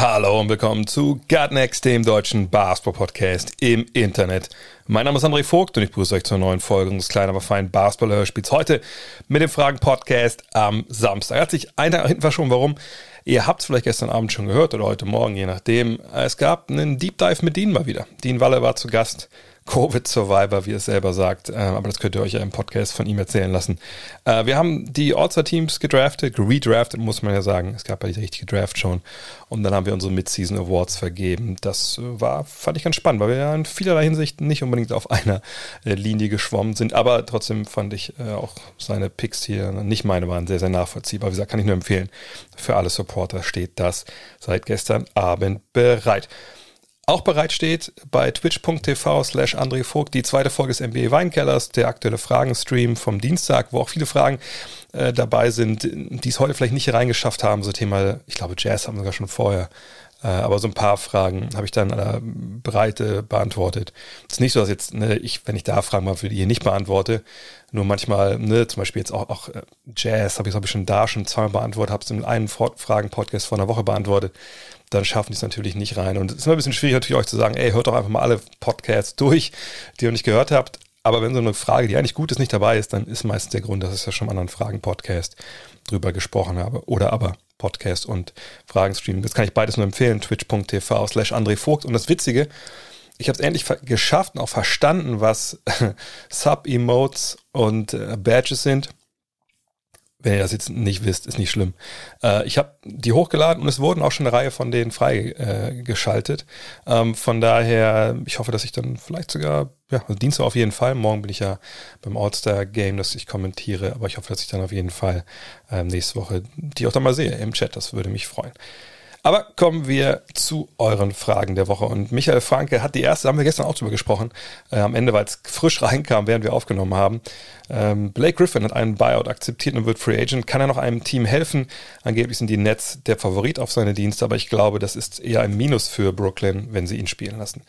Hallo und willkommen zu Gutnext, dem deutschen Basketball-Podcast im Internet. Mein Name ist André Vogt und ich begrüße euch zur neuen Folge unseres kleinen, aber feinen Basketball-Hörspiels. Heute mit dem Fragen-Podcast am Samstag. Hat sich einer hinten verschoben. Warum? Ihr habt es vielleicht gestern Abend schon gehört oder heute Morgen, je nachdem. Es gab einen Deep Dive mit Dean mal wieder. Dean Walle war zu Gast. Covid-Survivor, wie es selber sagt. Ähm, aber das könnt ihr euch ja im Podcast von ihm erzählen lassen. Äh, wir haben die All-Star-Teams gedraftet, redraftet, muss man ja sagen. Es gab ja die richtige Draft schon. Und dann haben wir unsere Mid-Season Awards vergeben. Das äh, war, fand ich ganz spannend, weil wir ja in vielerlei Hinsicht nicht unbedingt auf einer äh, Linie geschwommen sind. Aber trotzdem fand ich äh, auch seine Picks hier, nicht meine waren, sehr, sehr nachvollziehbar. Wie gesagt, kann ich nur empfehlen. Für alle Supporter steht das seit gestern Abend bereit. Auch bereitsteht bei twitch.tv slash André Vogt die zweite Folge des NBA Weinkellers, der aktuelle Fragenstream vom Dienstag, wo auch viele Fragen äh, dabei sind, die es heute vielleicht nicht reingeschafft haben. So Thema, ich glaube, Jazz haben wir sogar schon vorher. Äh, aber so ein paar Fragen habe ich dann aller Breite beantwortet. Es ist nicht so, dass jetzt, ne, ich, wenn ich da Fragen mal für die hier nicht beantworte, nur manchmal, ne, zum Beispiel jetzt auch, auch äh, Jazz, habe ich, hab ich schon da schon zweimal beantwortet, habe es in einem Fragen-Podcast vor einer Woche beantwortet dann schaffen die es natürlich nicht rein. Und es ist immer ein bisschen schwierig natürlich euch zu sagen, ey, hört doch einfach mal alle Podcasts durch, die ihr nicht gehört habt. Aber wenn so eine Frage, die eigentlich gut ist, nicht dabei ist, dann ist meistens der Grund, dass ich ja schon einen anderen Fragen-Podcast drüber gesprochen habe. Oder aber Podcast und Fragenstream. Das kann ich beides nur empfehlen. Twitch.tv slash André Vogt. Und das Witzige, ich habe es endlich geschafft und auch verstanden, was Sub-Emotes und äh, Badges sind. Wenn ihr das jetzt nicht wisst, ist nicht schlimm. Äh, ich habe die hochgeladen und es wurden auch schon eine Reihe von denen freigeschaltet. Äh, ähm, von daher, ich hoffe, dass ich dann vielleicht sogar, ja, also Dienstag auf jeden Fall. Morgen bin ich ja beim All-Star-Game, dass ich kommentiere. Aber ich hoffe, dass ich dann auf jeden Fall ähm, nächste Woche die auch dann mal sehe im Chat. Das würde mich freuen. Aber kommen wir zu euren Fragen der Woche. Und Michael Franke hat die erste, haben wir gestern auch drüber gesprochen, äh, am Ende, weil es frisch reinkam, während wir aufgenommen haben. Ähm, Blake Griffin hat einen Buyout akzeptiert und wird Free Agent. Kann er noch einem Team helfen? Angeblich sind die Nets der Favorit auf seine Dienste, aber ich glaube, das ist eher ein Minus für Brooklyn, wenn sie ihn spielen lassen.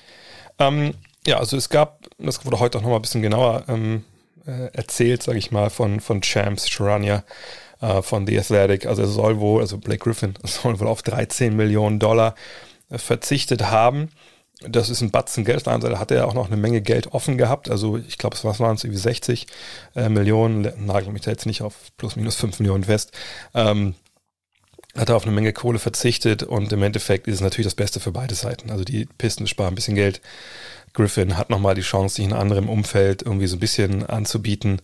Ähm, ja, also es gab, das wurde heute auch noch mal ein bisschen genauer ähm, äh, erzählt, sage ich mal, von, von Champs Charania äh, von The Athletic. Also er soll wohl, also Blake Griffin soll wohl auf 13 Millionen Dollar äh, verzichtet haben. Das ist ein Batzen Geld. Auf der anderen Seite hat er auch noch eine Menge Geld offen gehabt. Also ich glaube, es waren es irgendwie 60 äh, Millionen. Nagel mich da jetzt nicht auf plus minus 5 Millionen fest. Ähm, hat er auf eine Menge Kohle verzichtet und im Endeffekt ist es natürlich das Beste für beide Seiten. Also die Pistons sparen ein bisschen Geld. Griffin hat nochmal die Chance, sich in anderem Umfeld irgendwie so ein bisschen anzubieten.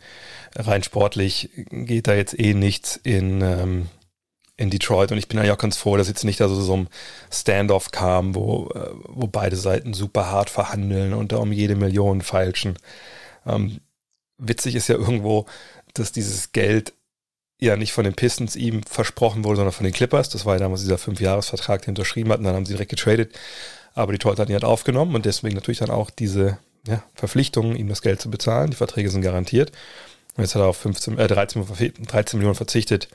Rein sportlich geht da jetzt eh nichts in, ähm, in Detroit und ich bin ja auch ganz froh, dass jetzt nicht da so, so ein Standoff kam, wo, äh, wo beide Seiten super hart verhandeln und da um jede Million feilschen. Ähm, witzig ist ja irgendwo, dass dieses Geld ja nicht von den Pistons ihm versprochen wurde, sondern von den Clippers. Das war ja damals dieser Fünfjahresvertrag, den unterschrieben hat und dann haben sie direkt getradet. Aber die Torhüter hatten ihn halt aufgenommen und deswegen natürlich dann auch diese ja, Verpflichtung, ihm das Geld zu bezahlen. Die Verträge sind garantiert. Und jetzt hat er auf 15, äh, 13, 13 Millionen verzichtet.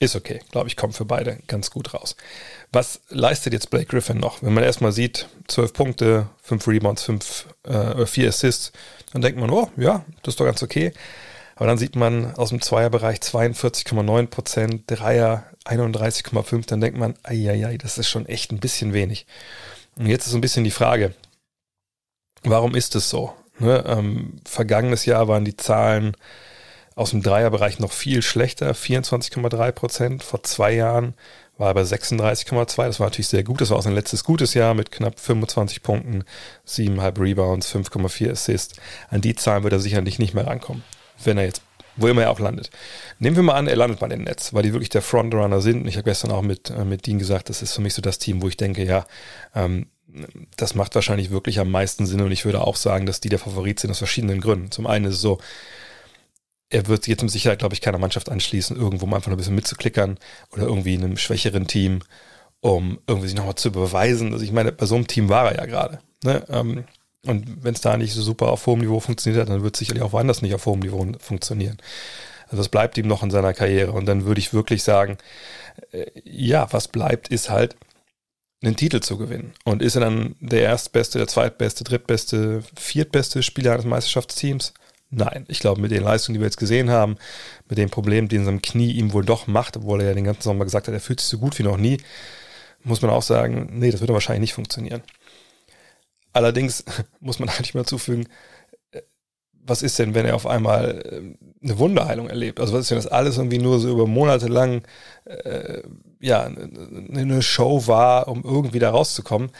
Ist okay, glaube ich, kommt für beide ganz gut raus. Was leistet jetzt Blake Griffin noch? Wenn man erstmal sieht, 12 Punkte, 5 Rebounds, 5, äh, 4 Assists, dann denkt man, oh, ja, das ist doch ganz okay. Aber dann sieht man aus dem Zweierbereich 42,9 Prozent, Dreier 31,5, dann denkt man, ai, das ist schon echt ein bisschen wenig. Und jetzt ist so ein bisschen die Frage, warum ist es so? Ne, ähm, vergangenes Jahr waren die Zahlen aus dem Dreierbereich noch viel schlechter, 24,3 Prozent. Vor zwei Jahren war er bei 36,2. Das war natürlich sehr gut. Das war auch sein letztes gutes Jahr mit knapp 25 Punkten, 7,5 Rebounds, 5,4 Assists. An die Zahlen wird er sicherlich nicht mehr rankommen, wenn er jetzt wo immer er auch landet. Nehmen wir mal an, er landet mal im Netz, weil die wirklich der Frontrunner sind. Und ich habe gestern auch mit, äh, mit Dean gesagt, das ist für mich so das Team, wo ich denke, ja, ähm, das macht wahrscheinlich wirklich am meisten Sinn. Und ich würde auch sagen, dass die der Favorit sind aus verschiedenen Gründen. Zum einen ist es so, er wird jetzt mit Sicherheit, glaube ich, keiner Mannschaft anschließen, irgendwo mal einfach ein bisschen mitzuklickern oder irgendwie in einem schwächeren Team, um irgendwie sich nochmal zu beweisen. Also ich meine, bei so einem Team war er ja gerade. Ne? Ähm, Und wenn es da nicht so super auf hohem Niveau funktioniert hat, dann wird es sicherlich auch woanders nicht auf hohem Niveau funktionieren. Also das bleibt ihm noch in seiner Karriere. Und dann würde ich wirklich sagen, äh, ja, was bleibt, ist halt einen Titel zu gewinnen. Und ist er dann der erstbeste, der zweitbeste, drittbeste, viertbeste Spieler eines Meisterschaftsteams? Nein, ich glaube, mit den Leistungen, die wir jetzt gesehen haben, mit den Problemen, die in seinem Knie ihm wohl doch macht, obwohl er ja den ganzen Sommer gesagt hat, er fühlt sich so gut wie noch nie, muss man auch sagen, nee, das wird wahrscheinlich nicht funktionieren. Allerdings muss man eigentlich mal zufügen, äh, was ist denn, wenn er auf einmal äh, eine Wunderheilung erlebt? Also was ist, wenn das alles irgendwie nur so über Monate lang äh, ja, eine Show war, um irgendwie da rauszukommen?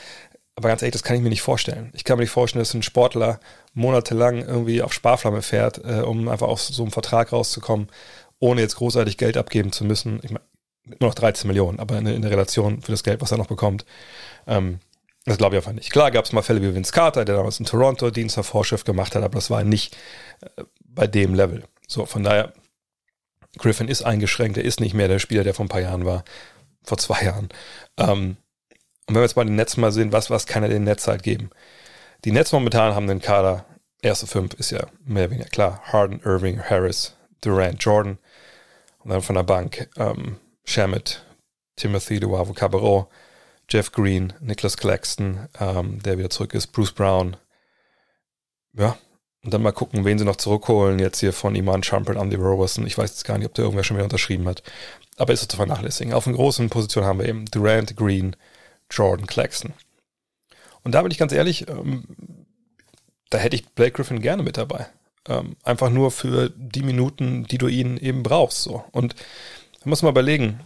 Aber ganz ehrlich, das kann ich mir nicht vorstellen. Ich kann mir nicht vorstellen, dass ein Sportler monatelang irgendwie auf Sparflamme fährt, äh, um einfach aus so einem Vertrag rauszukommen, ohne jetzt großartig Geld abgeben zu müssen. Ich meine, nur noch 13 Millionen, aber in, in der Relation für das Geld, was er noch bekommt. Ähm, das glaube ich einfach nicht. Klar gab es mal Fälle wie Vince Carter, der damals in Toronto Dienst gemacht hat, aber das war nicht äh, bei dem Level. So, von daher, Griffin ist eingeschränkt, er ist nicht mehr der Spieler, der vor ein paar Jahren war, vor zwei Jahren. Ähm, und wenn wir jetzt mal den Netz mal sehen, was, was kann er den Netz halt geben? Die Nets momentan haben den Kader, erste fünf ist ja mehr oder weniger klar. Harden, Irving, Harris, Durant, Jordan. Und dann von der Bank ähm, Shamit, Timothy Duavo Cabarro, Jeff Green, Nicholas Claxton, ähm, der wieder zurück ist, Bruce Brown. Ja, und dann mal gucken, wen sie noch zurückholen. Jetzt hier von Iman Shumpert, Andy Roberson. Ich weiß jetzt gar nicht, ob der irgendwer schon wieder unterschrieben hat. Aber ist es zu vernachlässigen. Auf den großen Positionen haben wir eben Durant, Green, Jordan, Claxton. Und da bin ich ganz ehrlich, ähm, da hätte ich Blake Griffin gerne mit dabei. Ähm, einfach nur für die Minuten, die du ihn eben brauchst. So. Und da muss man überlegen,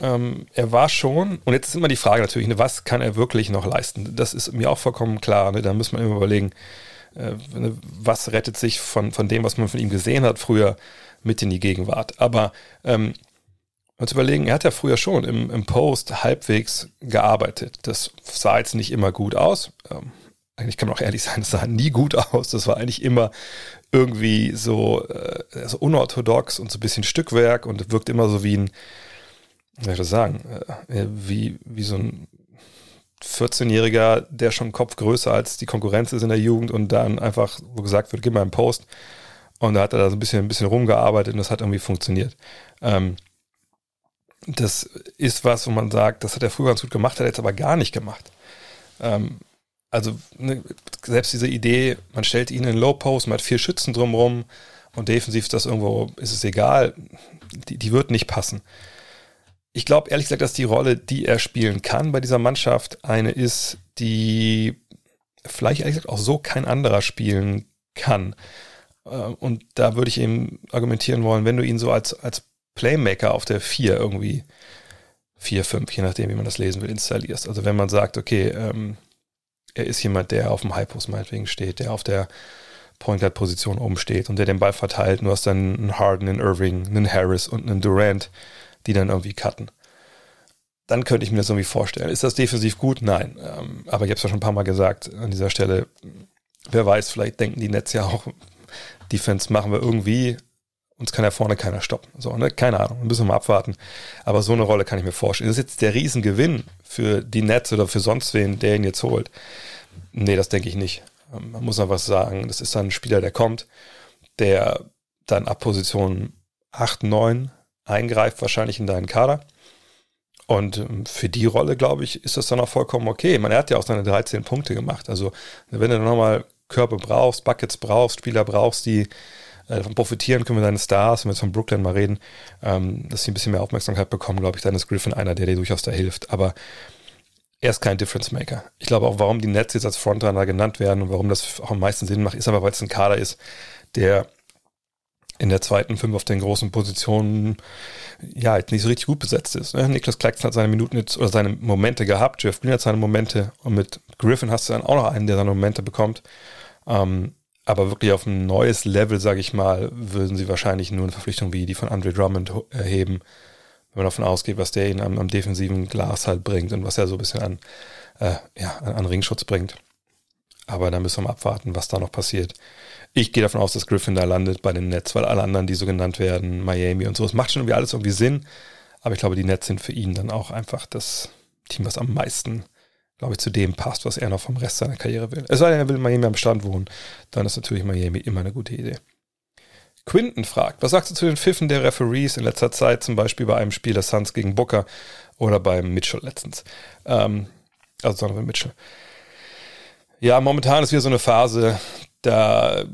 ähm, er war schon, und jetzt ist immer die Frage natürlich, ne, was kann er wirklich noch leisten? Das ist mir auch vollkommen klar. Ne? Da muss man immer überlegen, äh, ne, was rettet sich von, von dem, was man von ihm gesehen hat früher mit in die Gegenwart. Aber ähm, uns überlegen, er hat ja früher schon im, im Post halbwegs gearbeitet. Das sah jetzt nicht immer gut aus. Ähm, eigentlich kann man auch ehrlich sein, es sah nie gut aus. Das war eigentlich immer irgendwie so, äh, so unorthodox und so ein bisschen Stückwerk und wirkt immer so wie ein, soll ich das sagen, äh, wie, wie so ein 14-Jähriger, der schon Kopf größer als die Konkurrenz ist in der Jugend und dann einfach, wo gesagt wird, gib mal einen Post. Und da hat er da so ein bisschen, ein bisschen rumgearbeitet und das hat irgendwie funktioniert. Ähm, das ist was, wo man sagt, das hat er früher ganz gut gemacht, hat er jetzt aber gar nicht gemacht. Ähm, also ne, selbst diese Idee, man stellt ihn in Low Post, man hat vier Schützen drumherum und defensiv ist das irgendwo, ist es egal, die, die wird nicht passen. Ich glaube ehrlich gesagt, dass die Rolle, die er spielen kann bei dieser Mannschaft, eine ist, die vielleicht ehrlich gesagt auch so kein anderer spielen kann. Äh, und da würde ich eben argumentieren wollen, wenn du ihn so als, als Playmaker auf der 4 irgendwie 4, 5, je nachdem, wie man das lesen will, installierst. Also wenn man sagt, okay, ähm, er ist jemand, der auf dem Highpost meinetwegen steht, der auf der Point Guard Position oben steht und der den Ball verteilt. Du hast dann einen Harden, einen Irving, einen Harris und einen Durant, die dann irgendwie cutten. Dann könnte ich mir das irgendwie vorstellen. Ist das defensiv gut? Nein. Ähm, aber ich habe es ja schon ein paar Mal gesagt an dieser Stelle. Wer weiß, vielleicht denken die Nets ja auch, Defense machen wir irgendwie uns kann ja vorne keiner stoppen. So, ne? Keine Ahnung, müssen wir mal abwarten. Aber so eine Rolle kann ich mir vorstellen. Das ist jetzt der Riesengewinn für die Nets oder für sonst wen, der ihn jetzt holt. Nee, das denke ich nicht. Ähm, man muss einfach sagen, das ist dann ein Spieler, der kommt, der dann ab Position 8, 9 eingreift, wahrscheinlich in deinen Kader. Und ähm, für die Rolle, glaube ich, ist das dann auch vollkommen okay. Man, hat ja auch seine 13 Punkte gemacht. Also, wenn du nochmal Körper brauchst, Buckets brauchst, Spieler brauchst, die äh, davon profitieren können wir deine Stars, wenn wir jetzt von Brooklyn mal reden, ähm, dass sie ein bisschen mehr Aufmerksamkeit bekommen, glaube ich, dann ist Griffin einer, der dir durchaus da hilft. Aber er ist kein Difference Maker. Ich glaube auch, warum die Nets jetzt als Frontrunner genannt werden und warum das auch am meisten Sinn macht, ist aber, weil es ein Kader ist, der in der zweiten Fünf auf den großen Positionen ja jetzt nicht so richtig gut besetzt ist. Ne? Niklas Claxton hat seine Minuten jetzt oder seine Momente gehabt, Jeff Green hat seine Momente und mit Griffin hast du dann auch noch einen, der seine Momente bekommt. Ähm, aber wirklich auf ein neues Level, sage ich mal, würden sie wahrscheinlich nur eine Verpflichtung wie die von Andre Drummond erheben, wenn man davon ausgeht, was der ihnen am, am defensiven Glas halt bringt und was er so ein bisschen an, äh, ja, an, an Ringschutz bringt. Aber da müssen wir mal abwarten, was da noch passiert. Ich gehe davon aus, dass Griffin da landet bei den Nets, weil alle anderen, die so genannt werden, Miami und so, es macht schon irgendwie alles irgendwie Sinn. Aber ich glaube, die Nets sind für ihn dann auch einfach das Team, was am meisten glaube ich, zu dem passt, was er noch vom Rest seiner Karriere will. Es sei denn, er will in Miami am Strand wohnen, dann ist natürlich Miami immer eine gute Idee. Quinton fragt, was sagst du zu den Pfiffen der Referees in letzter Zeit, zum Beispiel bei einem Spiel der Suns gegen Booker oder beim Mitchell letztens? Ähm, also Donovan Mitchell. Ja, momentan ist wieder so eine Phase, da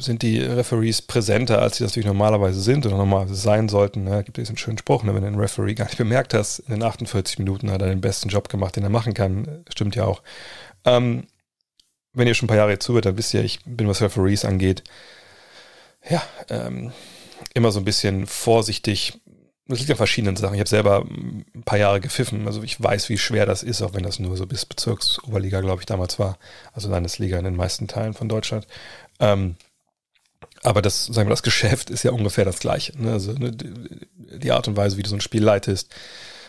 sind die Referees präsenter, als sie das natürlich normalerweise sind oder normalerweise sein sollten. Da gibt es einen schönen Spruch, ne? wenn du einen Referee gar nicht bemerkt hast, in den 48 Minuten hat er den besten Job gemacht, den er machen kann. Stimmt ja auch. Ähm, wenn ihr schon ein paar Jahre zuhört, dann wisst ihr, ich bin, was Referees angeht, ja, ähm, immer so ein bisschen vorsichtig. Das liegt an verschiedenen Sachen. Ich habe selber ein paar Jahre gepfiffen. Also ich weiß, wie schwer das ist, auch wenn das nur so bis Bezirksoberliga, glaube ich, damals war. Also Landesliga in den meisten Teilen von Deutschland. Ähm, aber das, sagen wir, das Geschäft ist ja ungefähr das gleiche. Ne? Also ne, die Art und Weise, wie du so ein Spiel leitest,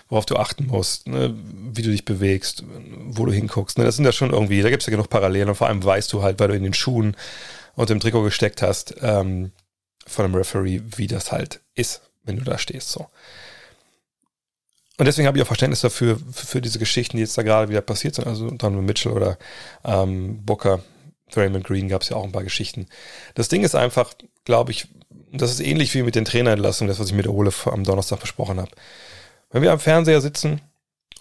worauf du achten musst, ne? wie du dich bewegst, wo du hinguckst. Ne? Das sind ja schon irgendwie, da gibt es ja genug Parallelen und vor allem weißt du halt, weil du in den Schuhen und im Trikot gesteckt hast, ähm, von einem Referee, wie das halt ist, wenn du da stehst. So. Und deswegen habe ich auch Verständnis dafür, für, für, diese Geschichten, die jetzt da gerade wieder passiert sind. Also Donovan Mitchell oder ähm, Booker, Raymond Green gab es ja auch ein paar Geschichten. Das Ding ist einfach, glaube ich, das ist ähnlich wie mit den Trainerentlassungen, das, was ich mit Ole am Donnerstag besprochen habe. Wenn wir am Fernseher sitzen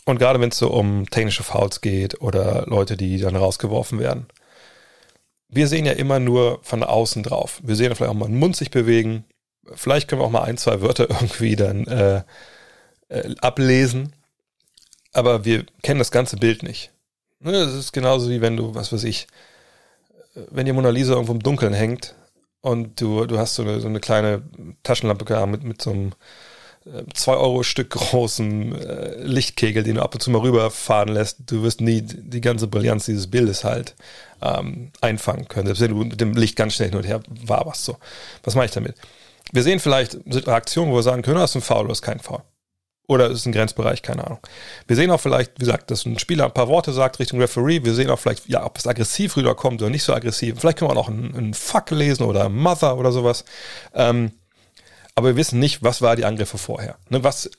und gerade wenn es so um technische Fouls geht oder Leute, die dann rausgeworfen werden, wir sehen ja immer nur von außen drauf. Wir sehen vielleicht auch mal einen Mund sich bewegen. Vielleicht können wir auch mal ein, zwei Wörter irgendwie dann äh, äh, ablesen. Aber wir kennen das ganze Bild nicht. Ne, das ist genauso wie wenn du, was weiß ich, wenn die Mona Lisa irgendwo im Dunkeln hängt und du, du hast so eine, so eine kleine Taschenlampe mit, mit so einem 2-Euro-Stück äh, großen äh, Lichtkegel, den du ab und zu mal rüberfahren lässt, du wirst nie die ganze Brillanz dieses Bildes halt ähm, einfangen können. Selbst wenn du mit dem Licht ganz schnell hin und her waberst. So. Was mache ich damit? Wir sehen vielleicht Aktionen, wo wir sagen können, das ist ein Foul oder ist kein Foul. Oder ist ein Grenzbereich, keine Ahnung. Wir sehen auch vielleicht, wie gesagt, dass ein Spieler ein paar Worte sagt Richtung Referee. Wir sehen auch vielleicht, ja, ob es aggressiv rüberkommt oder nicht so aggressiv. Vielleicht können wir auch einen, einen Fuck lesen oder Mother oder sowas. Ähm, aber wir wissen nicht, was war die Angriffe vorher. Ne, was,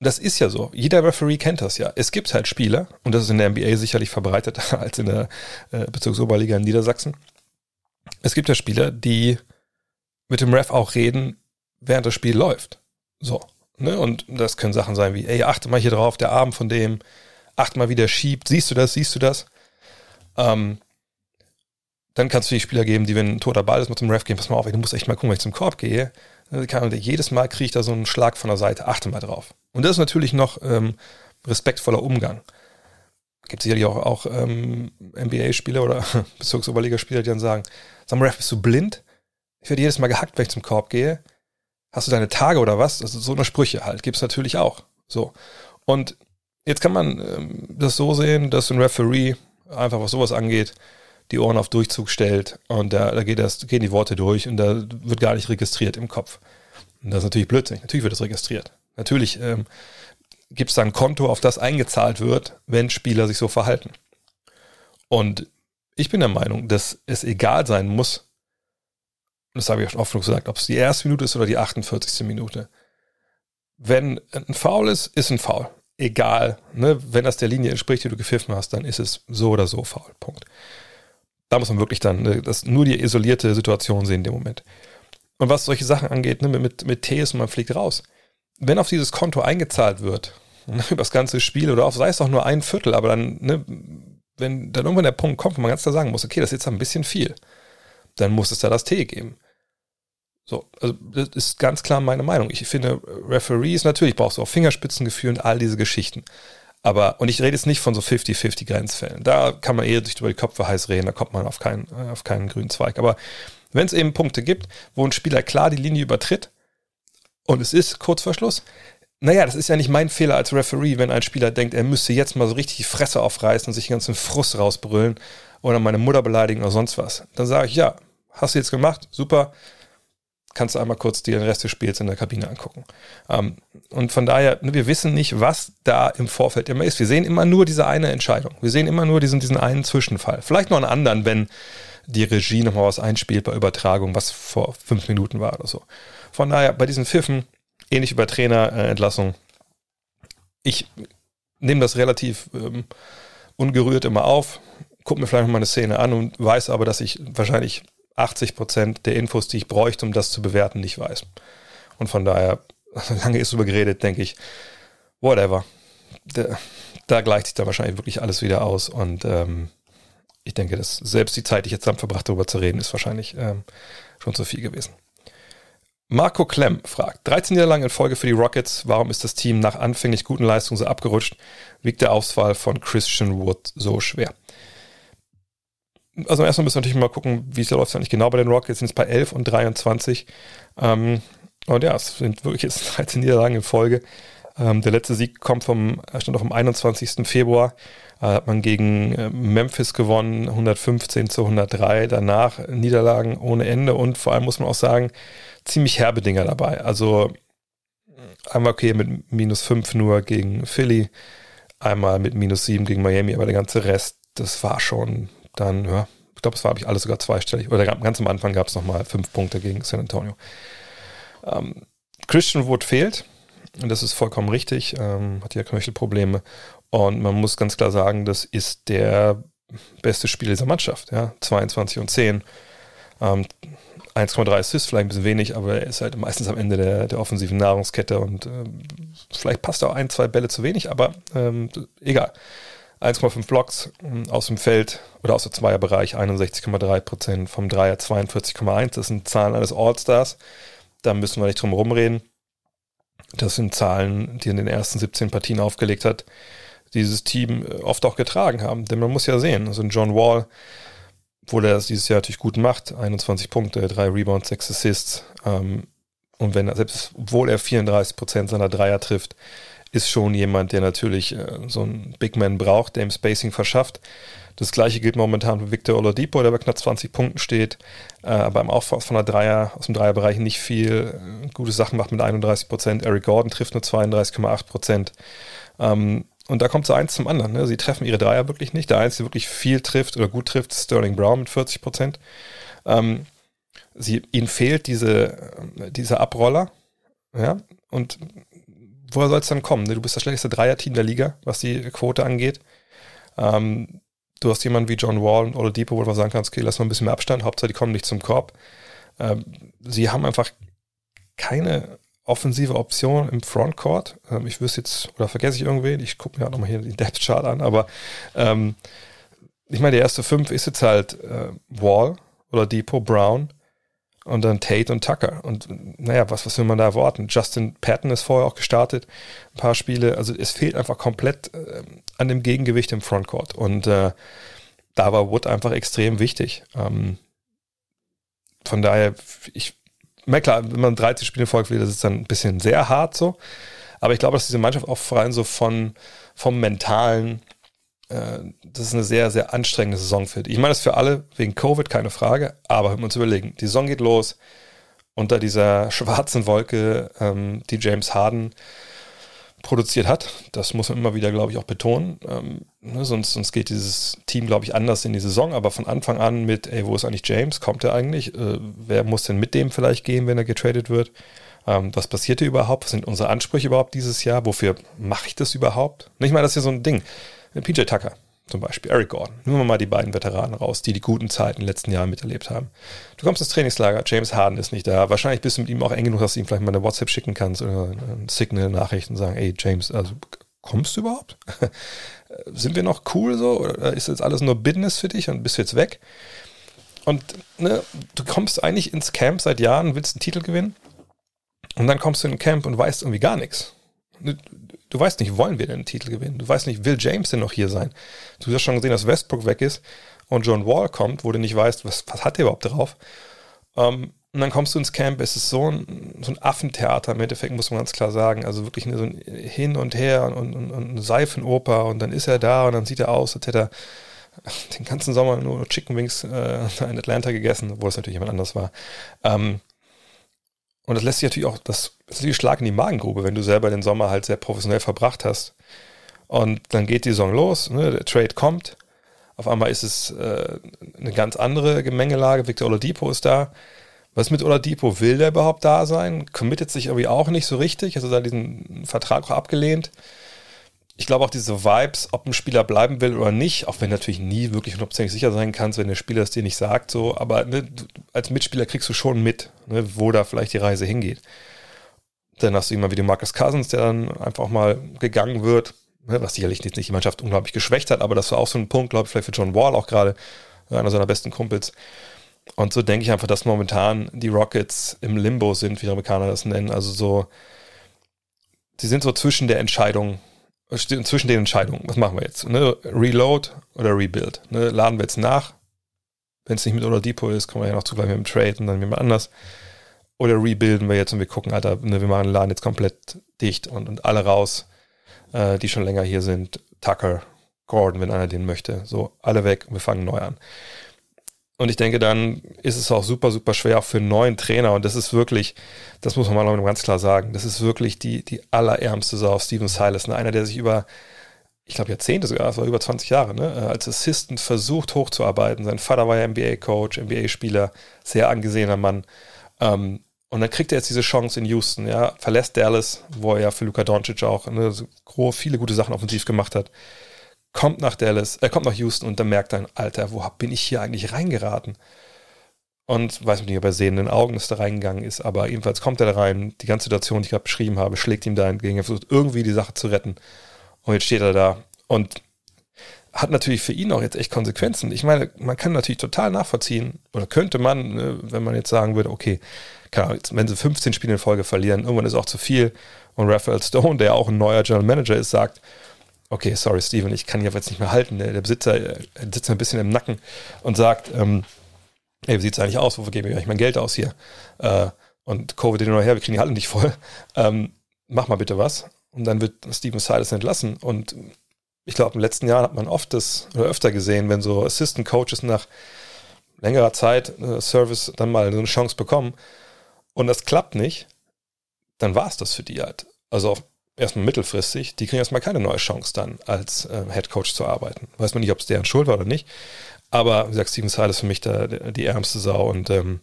das ist ja so. Jeder Referee kennt das ja. Es gibt halt Spieler, und das ist in der NBA sicherlich verbreiteter als in der äh, Bezirksoberliga in Niedersachsen. Es gibt ja Spieler, die mit dem Ref auch reden, während das Spiel läuft. So. Ne? Und das können Sachen sein wie, ey, achte mal hier drauf, der Arm von dem, achte mal, wie der schiebt, siehst du das, siehst du das? Ähm, dann kannst du die Spieler geben, die, wenn ein toter Ball ist, mit zum Ref gehen, pass mal auf, ey, du musst echt mal gucken, wenn ich zum Korb gehe. Jedes Mal kriege ich da so einen Schlag von der Seite, achte mal drauf. Und das ist natürlich noch ähm, respektvoller Umgang. Gibt sicherlich auch, auch ähm, NBA-Spieler oder Bezirksoberligaspieler, die dann sagen, sag mal, Ref, bist du blind? Ich werde jedes Mal gehackt, wenn ich zum Korb gehe hast du deine Tage oder was? Also so eine Sprüche halt, gibt es natürlich auch. So. Und jetzt kann man ähm, das so sehen, dass ein Referee einfach was sowas angeht, die Ohren auf Durchzug stellt und da, da geht das, gehen die Worte durch und da wird gar nicht registriert im Kopf. Und das ist natürlich blödsinnig. Natürlich wird das registriert. Natürlich ähm, gibt es da ein Konto, auf das eingezahlt wird, wenn Spieler sich so verhalten. Und ich bin der Meinung, dass es egal sein muss, das habe ich auch oft gesagt, ob es die erste Minute ist oder die 48. Minute. Wenn ein Foul ist, ist ein Foul. Egal. Ne? Wenn das der Linie entspricht, die du gepfiffen hast, dann ist es so oder so faul. Punkt. Da muss man wirklich dann ne, das, nur die isolierte Situation sehen in dem Moment. Und was solche Sachen angeht, ne, mit, mit Ts und man fliegt raus. Wenn auf dieses Konto eingezahlt wird, ne, über das ganze Spiel oder auf, sei es auch nur ein Viertel, aber dann, ne, wenn dann irgendwann der Punkt kommt, wo man ganz klar sagen muss, okay, das ist jetzt ein bisschen viel, dann muss es da das T geben. So, also das ist ganz klar meine Meinung. Ich finde, Referees, natürlich brauchst du auch Fingerspitzengefühl und all diese Geschichten. Aber, und ich rede jetzt nicht von so 50-50 Grenzfällen. Da kann man eher sich über die Köpfe heiß reden, da kommt man auf keinen, äh, auf keinen grünen Zweig. Aber wenn es eben Punkte gibt, wo ein Spieler klar die Linie übertritt und es ist kurz vor Schluss, naja, das ist ja nicht mein Fehler als Referee, wenn ein Spieler denkt, er müsste jetzt mal so richtig die Fresse aufreißen und sich den ganzen Frust rausbrüllen oder meine Mutter beleidigen oder sonst was. Dann sage ich, ja, hast du jetzt gemacht, super, kannst du einmal kurz dir den Rest des Spiels in der Kabine angucken. Ähm, und von daher, ne, wir wissen nicht, was da im Vorfeld immer ist. Wir sehen immer nur diese eine Entscheidung. Wir sehen immer nur diesen, diesen einen Zwischenfall. Vielleicht noch einen anderen, wenn die Regie nochmal was einspielt bei Übertragung, was vor fünf Minuten war oder so. Von daher, bei diesen Pfiffen, ähnlich über Trainerentlassung, ich nehme das relativ ähm, ungerührt immer auf, gucke mir vielleicht noch mal eine Szene an und weiß aber, dass ich wahrscheinlich 80 Prozent der Infos, die ich bräuchte, um das zu bewerten, nicht weiß. Und von daher, lange ist drüber geredet, denke ich, whatever. Da, da gleicht sich dann wahrscheinlich wirklich alles wieder aus und ähm, ich denke, dass selbst die Zeit, die ich jetzt damit verbracht, darüber zu reden, ist wahrscheinlich ähm, schon zu viel gewesen. Marco Klemm fragt, 13 Jahre lang in Folge für die Rockets, warum ist das Team nach anfänglich guten Leistungen so abgerutscht? Wiegt der Ausfall von Christian Wood so schwer? Also erstmal müssen wir natürlich mal gucken, wie es läuft eigentlich genau bei den Rockets. Sind es bei 11 und 23. Ähm, und ja, es sind wirklich jetzt 13 Niederlagen in Folge. Ähm, der letzte Sieg kommt vom, stand auch am 21. Februar. Äh, hat man gegen äh, Memphis gewonnen, 115 zu 103. Danach Niederlagen ohne Ende und vor allem muss man auch sagen, ziemlich herbe Dinger dabei. Also einmal okay mit minus 5 nur gegen Philly, einmal mit minus 7 gegen Miami, aber der ganze Rest, das war schon dann, ja, ich glaube, es war, habe ich alles sogar zweistellig. Oder ganz am Anfang gab es nochmal 5 Punkte gegen San Antonio. Ähm, Christian Wood fehlt. Und das ist vollkommen richtig. Ähm, hat ja Knöchelprobleme. Und man muss ganz klar sagen, das ist der beste Spieler dieser Mannschaft. Ja? 22 und 10. Ähm, 1,3 Assists, vielleicht ein bisschen wenig, aber er ist halt meistens am Ende der, der offensiven Nahrungskette und äh, vielleicht passt auch ein, zwei Bälle zu wenig, aber ähm, egal. 1,5 Blocks ähm, aus dem Feld oder aus dem Zweierbereich 61,3 Prozent, vom Dreier 42,1. Das sind Zahlen eines All-Stars. Da müssen wir nicht drum rumreden. Das sind Zahlen, die in den ersten 17 Partien aufgelegt hat, dieses Team äh, oft auch getragen haben. Denn man muss ja sehen, also John Wall, obwohl er das dieses Jahr natürlich gut macht, 21 Punkte, 3 Rebounds, 6 Assists. Ähm, und wenn er, selbst obwohl er 34 Prozent seiner Dreier trifft, ist schon jemand, der natürlich äh, so einen Big Man braucht, der ihm Spacing verschafft. Das gleiche gilt momentan für Victor Oladipo, der bei knapp 20 Punkten steht, äh, aber im Aufbau von der Dreier, aus dem Dreierbereich nicht viel äh, gute Sachen macht mit 31 Prozent. Eric Gordon trifft nur 32,8 Prozent. Ähm, und da kommt so eins zum anderen. Ne? Sie treffen ihre Dreier wirklich nicht. Der Einzige, der wirklich viel trifft oder gut trifft, ist Sterling Brown mit 40 Prozent. Ähm, ihnen fehlt diese, äh, dieser Abroller. Ja, und woher soll es dann kommen? Du bist das schlechteste Dreier-Team der Liga, was die Quote angeht. Ähm, du hast jemanden wie John Wall und Oladipo, wo du sagen kannst, okay, lass mal ein bisschen mehr Abstand, Hauptsache die kommen nicht zum Korb. Ähm, sie haben einfach keine offensive Option im Frontcourt. Ähm, ich wüsste jetzt, oder vergesse ich irgendwen, ich gucke mir auch nochmal hier die Depth Chart an, aber ähm, ich meine, der erste fünf ist jetzt halt äh, Wall, Oladipo, Brown, und dann Tate und Tucker. Und naja, was, was will man da erwarten? Justin Patton ist vorher auch gestartet, ein paar Spiele. Also es fehlt einfach komplett äh, an dem Gegengewicht im Frontcourt. Und äh, da war Wood einfach extrem wichtig. Ähm, von daher, ich, na klar, wenn man 13 Spiele folgt das ist dann ein bisschen sehr hart so. Aber ich glaube, dass diese Mannschaft auch vor allem so von, vom Mentalen äh, das ist eine sehr, sehr anstrengende Saison für die. Ich meine, das für alle wegen Covid keine Frage, aber wir uns überlegen, die Saison geht los unter dieser schwarzen Wolke, ähm, die James Harden produziert hat. Das muss man immer wieder, glaube ich, auch betonen. Ähm, ne, sonst, sonst geht dieses Team, glaube ich, anders in die Saison. Aber von Anfang an mit, ey, wo ist eigentlich James? Kommt er eigentlich? Äh, wer muss denn mit dem vielleicht gehen, wenn er getradet wird? Ähm, was passiert hier überhaupt? Was sind unsere Ansprüche überhaupt dieses Jahr? Wofür mache ich das überhaupt? Nicht mal, das ist ja so ein Ding. PJ Tucker zum Beispiel, Eric Gordon. Nehmen wir mal die beiden Veteranen raus, die die guten Zeiten in den letzten Jahren miterlebt haben. Du kommst ins Trainingslager, James Harden ist nicht da. Wahrscheinlich bist du mit ihm auch eng genug, dass du ihm vielleicht mal eine WhatsApp schicken kannst oder eine Signal-Nachricht und sagen, ey James, also kommst du überhaupt? Sind wir noch cool so? Oder ist jetzt alles nur Business für dich und bist du jetzt weg? Und ne, du kommst eigentlich ins Camp seit Jahren, willst einen Titel gewinnen und dann kommst du in ein Camp und weißt irgendwie gar nichts. Du weißt nicht, wollen wir denn einen Titel gewinnen? Du weißt nicht, will James denn noch hier sein? Du hast schon gesehen, dass Westbrook weg ist und John Wall kommt, wo du nicht weißt, was, was hat der überhaupt drauf? Ähm, und dann kommst du ins Camp, es ist so ein, so ein Affentheater im Endeffekt, muss man ganz klar sagen. Also wirklich so ein Hin und Her und, und, und eine Seifenoper und dann ist er da und dann sieht er aus, als hätte er den ganzen Sommer nur Chicken Wings äh, in Atlanta gegessen, obwohl es natürlich jemand anders war. Ähm, und das lässt sich natürlich auch, das ist natürlich Schlag in die Magengrube, wenn du selber den Sommer halt sehr professionell verbracht hast. Und dann geht die Saison los, ne, der Trade kommt. Auf einmal ist es äh, eine ganz andere Gemengelage. Victor Oladipo ist da. Was mit Oladipo? Will der überhaupt da sein? Committet sich irgendwie auch nicht so richtig. Also da diesen Vertrag auch abgelehnt. Ich glaube auch diese Vibes, ob ein Spieler bleiben will oder nicht, auch wenn natürlich nie wirklich hundertprozentig sicher sein kannst, wenn der Spieler es dir nicht sagt, so, aber ne, du, als Mitspieler kriegst du schon mit, ne, wo da vielleicht die Reise hingeht. Dann hast du jemanden wie den Marcus Cousins, der dann einfach mal gegangen wird, ne, was sicherlich nicht, nicht die Mannschaft unglaublich geschwächt hat, aber das war auch so ein Punkt, glaube ich, vielleicht für John Wall auch gerade, einer seiner besten Kumpels. Und so denke ich einfach, dass momentan die Rockets im Limbo sind, wie die Amerikaner das nennen. Also so, sie sind so zwischen der Entscheidung, zwischen den Entscheidungen, was machen wir jetzt? Ne? Reload oder Rebuild? Ne? Laden wir jetzt nach? Wenn es nicht mit Oladipo ist, kommen wir ja noch zugleich mit dem Trade und dann jemand anders. Oder rebuilden wir jetzt und wir gucken, Alter, ne, wir machen den Laden jetzt komplett dicht und, und alle raus, äh, die schon länger hier sind. Tucker, Gordon, wenn einer den möchte. So, alle weg und wir fangen neu an. Und ich denke, dann ist es auch super, super schwer auch für einen neuen Trainer. Und das ist wirklich, das muss man mal ganz klar sagen, das ist wirklich die, die allerärmste Sau, Steven Silas. Ne? Einer, der sich über, ich glaube Jahrzehnte sogar, das war über 20 Jahre, ne? als Assistant versucht hochzuarbeiten. Sein Vater war ja NBA-Coach, NBA-Spieler, sehr angesehener Mann. Ähm, und dann kriegt er jetzt diese Chance in Houston, ja, verlässt Dallas, wo er ja für Luka Doncic auch ne, so viele gute Sachen offensiv gemacht hat kommt nach Dallas, er kommt nach Houston und dann merkt er, Alter, wo bin ich hier eigentlich reingeraten? Und weiß nicht, ob er sehenden Augen ist da reingegangen ist, aber jedenfalls kommt er da rein, die ganze Situation, die ich gerade beschrieben habe, schlägt ihm da entgegen, er versucht irgendwie die Sache zu retten. Und jetzt steht er da und hat natürlich für ihn auch jetzt echt Konsequenzen. Ich meine, man kann natürlich total nachvollziehen, oder könnte man, ne, wenn man jetzt sagen würde, okay, Ahnung, wenn sie 15 Spiele in Folge verlieren, irgendwann ist auch zu viel. Und Raphael Stone, der auch ein neuer General Manager ist, sagt, okay, sorry, Steven, ich kann hier jetzt nicht mehr halten. Der, der Besitzer äh, sitzt mir ein bisschen im Nacken und sagt, ähm, hey, wie sieht es eigentlich aus? Wofür gebe ich eigentlich mein Geld aus hier? Äh, und Covid hin oder her, wir kriegen die Halle nicht voll. Ähm, mach mal bitte was. Und dann wird Steven Silas entlassen. Und ich glaube, im letzten Jahr hat man oft das oder öfter gesehen, wenn so Assistant Coaches nach längerer Zeit äh, Service dann mal so eine Chance bekommen und das klappt nicht, dann war es das für die halt. Also erstmal mittelfristig, die kriegen erstmal keine neue Chance dann als äh, Head Coach zu arbeiten. Weiß man nicht, ob es deren Schuld war oder nicht. Aber wie gesagt, Steven Silas ist für mich da, die ärmste Sau und ähm,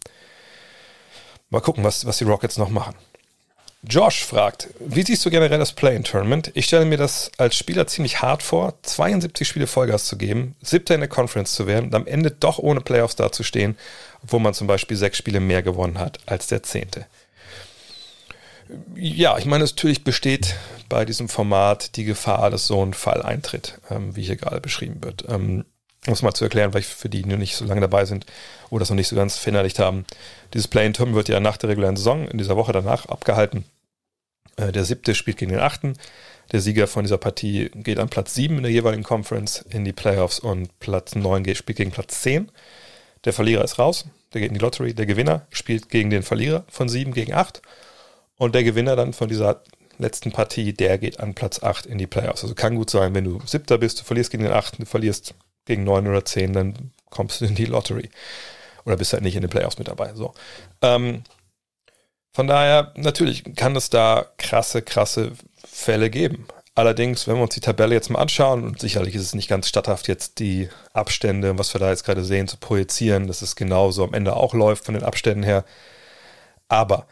mal gucken, was, was die Rockets noch machen. Josh fragt, wie siehst du generell das Play-in-Tournament? Ich stelle mir das als Spieler ziemlich hart vor, 72 Spiele Vollgas zu geben, siebter in der Conference zu werden und am Ende doch ohne Playoffs dazustehen, obwohl man zum Beispiel sechs Spiele mehr gewonnen hat als der zehnte. Ja, ich meine, natürlich besteht bei diesem Format die Gefahr, dass so ein Fall eintritt, ähm, wie hier gerade beschrieben wird. Ähm, um es mal zu erklären, vielleicht für die, die noch nicht so lange dabei sind oder das noch nicht so ganz verinnerlicht haben. Dieses Play-in-Turm wird ja nach der regulären Saison in dieser Woche danach abgehalten. Äh, der siebte spielt gegen den achten. Der Sieger von dieser Partie geht an Platz sieben in der jeweiligen Conference in die Playoffs und Platz neun spielt gegen Platz zehn. Der Verlierer ist raus, der geht in die Lottery. Der Gewinner spielt gegen den Verlierer von sieben gegen acht. Und der Gewinner dann von dieser letzten Partie, der geht an Platz 8 in die Playoffs. Also kann gut sein, wenn du siebter bist, du verlierst gegen den 8., du verlierst gegen 9 oder 10, dann kommst du in die Lottery. Oder bist halt nicht in den Playoffs mit dabei. So. Ähm, von daher, natürlich kann es da krasse, krasse Fälle geben. Allerdings, wenn wir uns die Tabelle jetzt mal anschauen, und sicherlich ist es nicht ganz statthaft, jetzt die Abstände, was wir da jetzt gerade sehen, zu projizieren, dass es genauso am Ende auch läuft von den Abständen her. Aber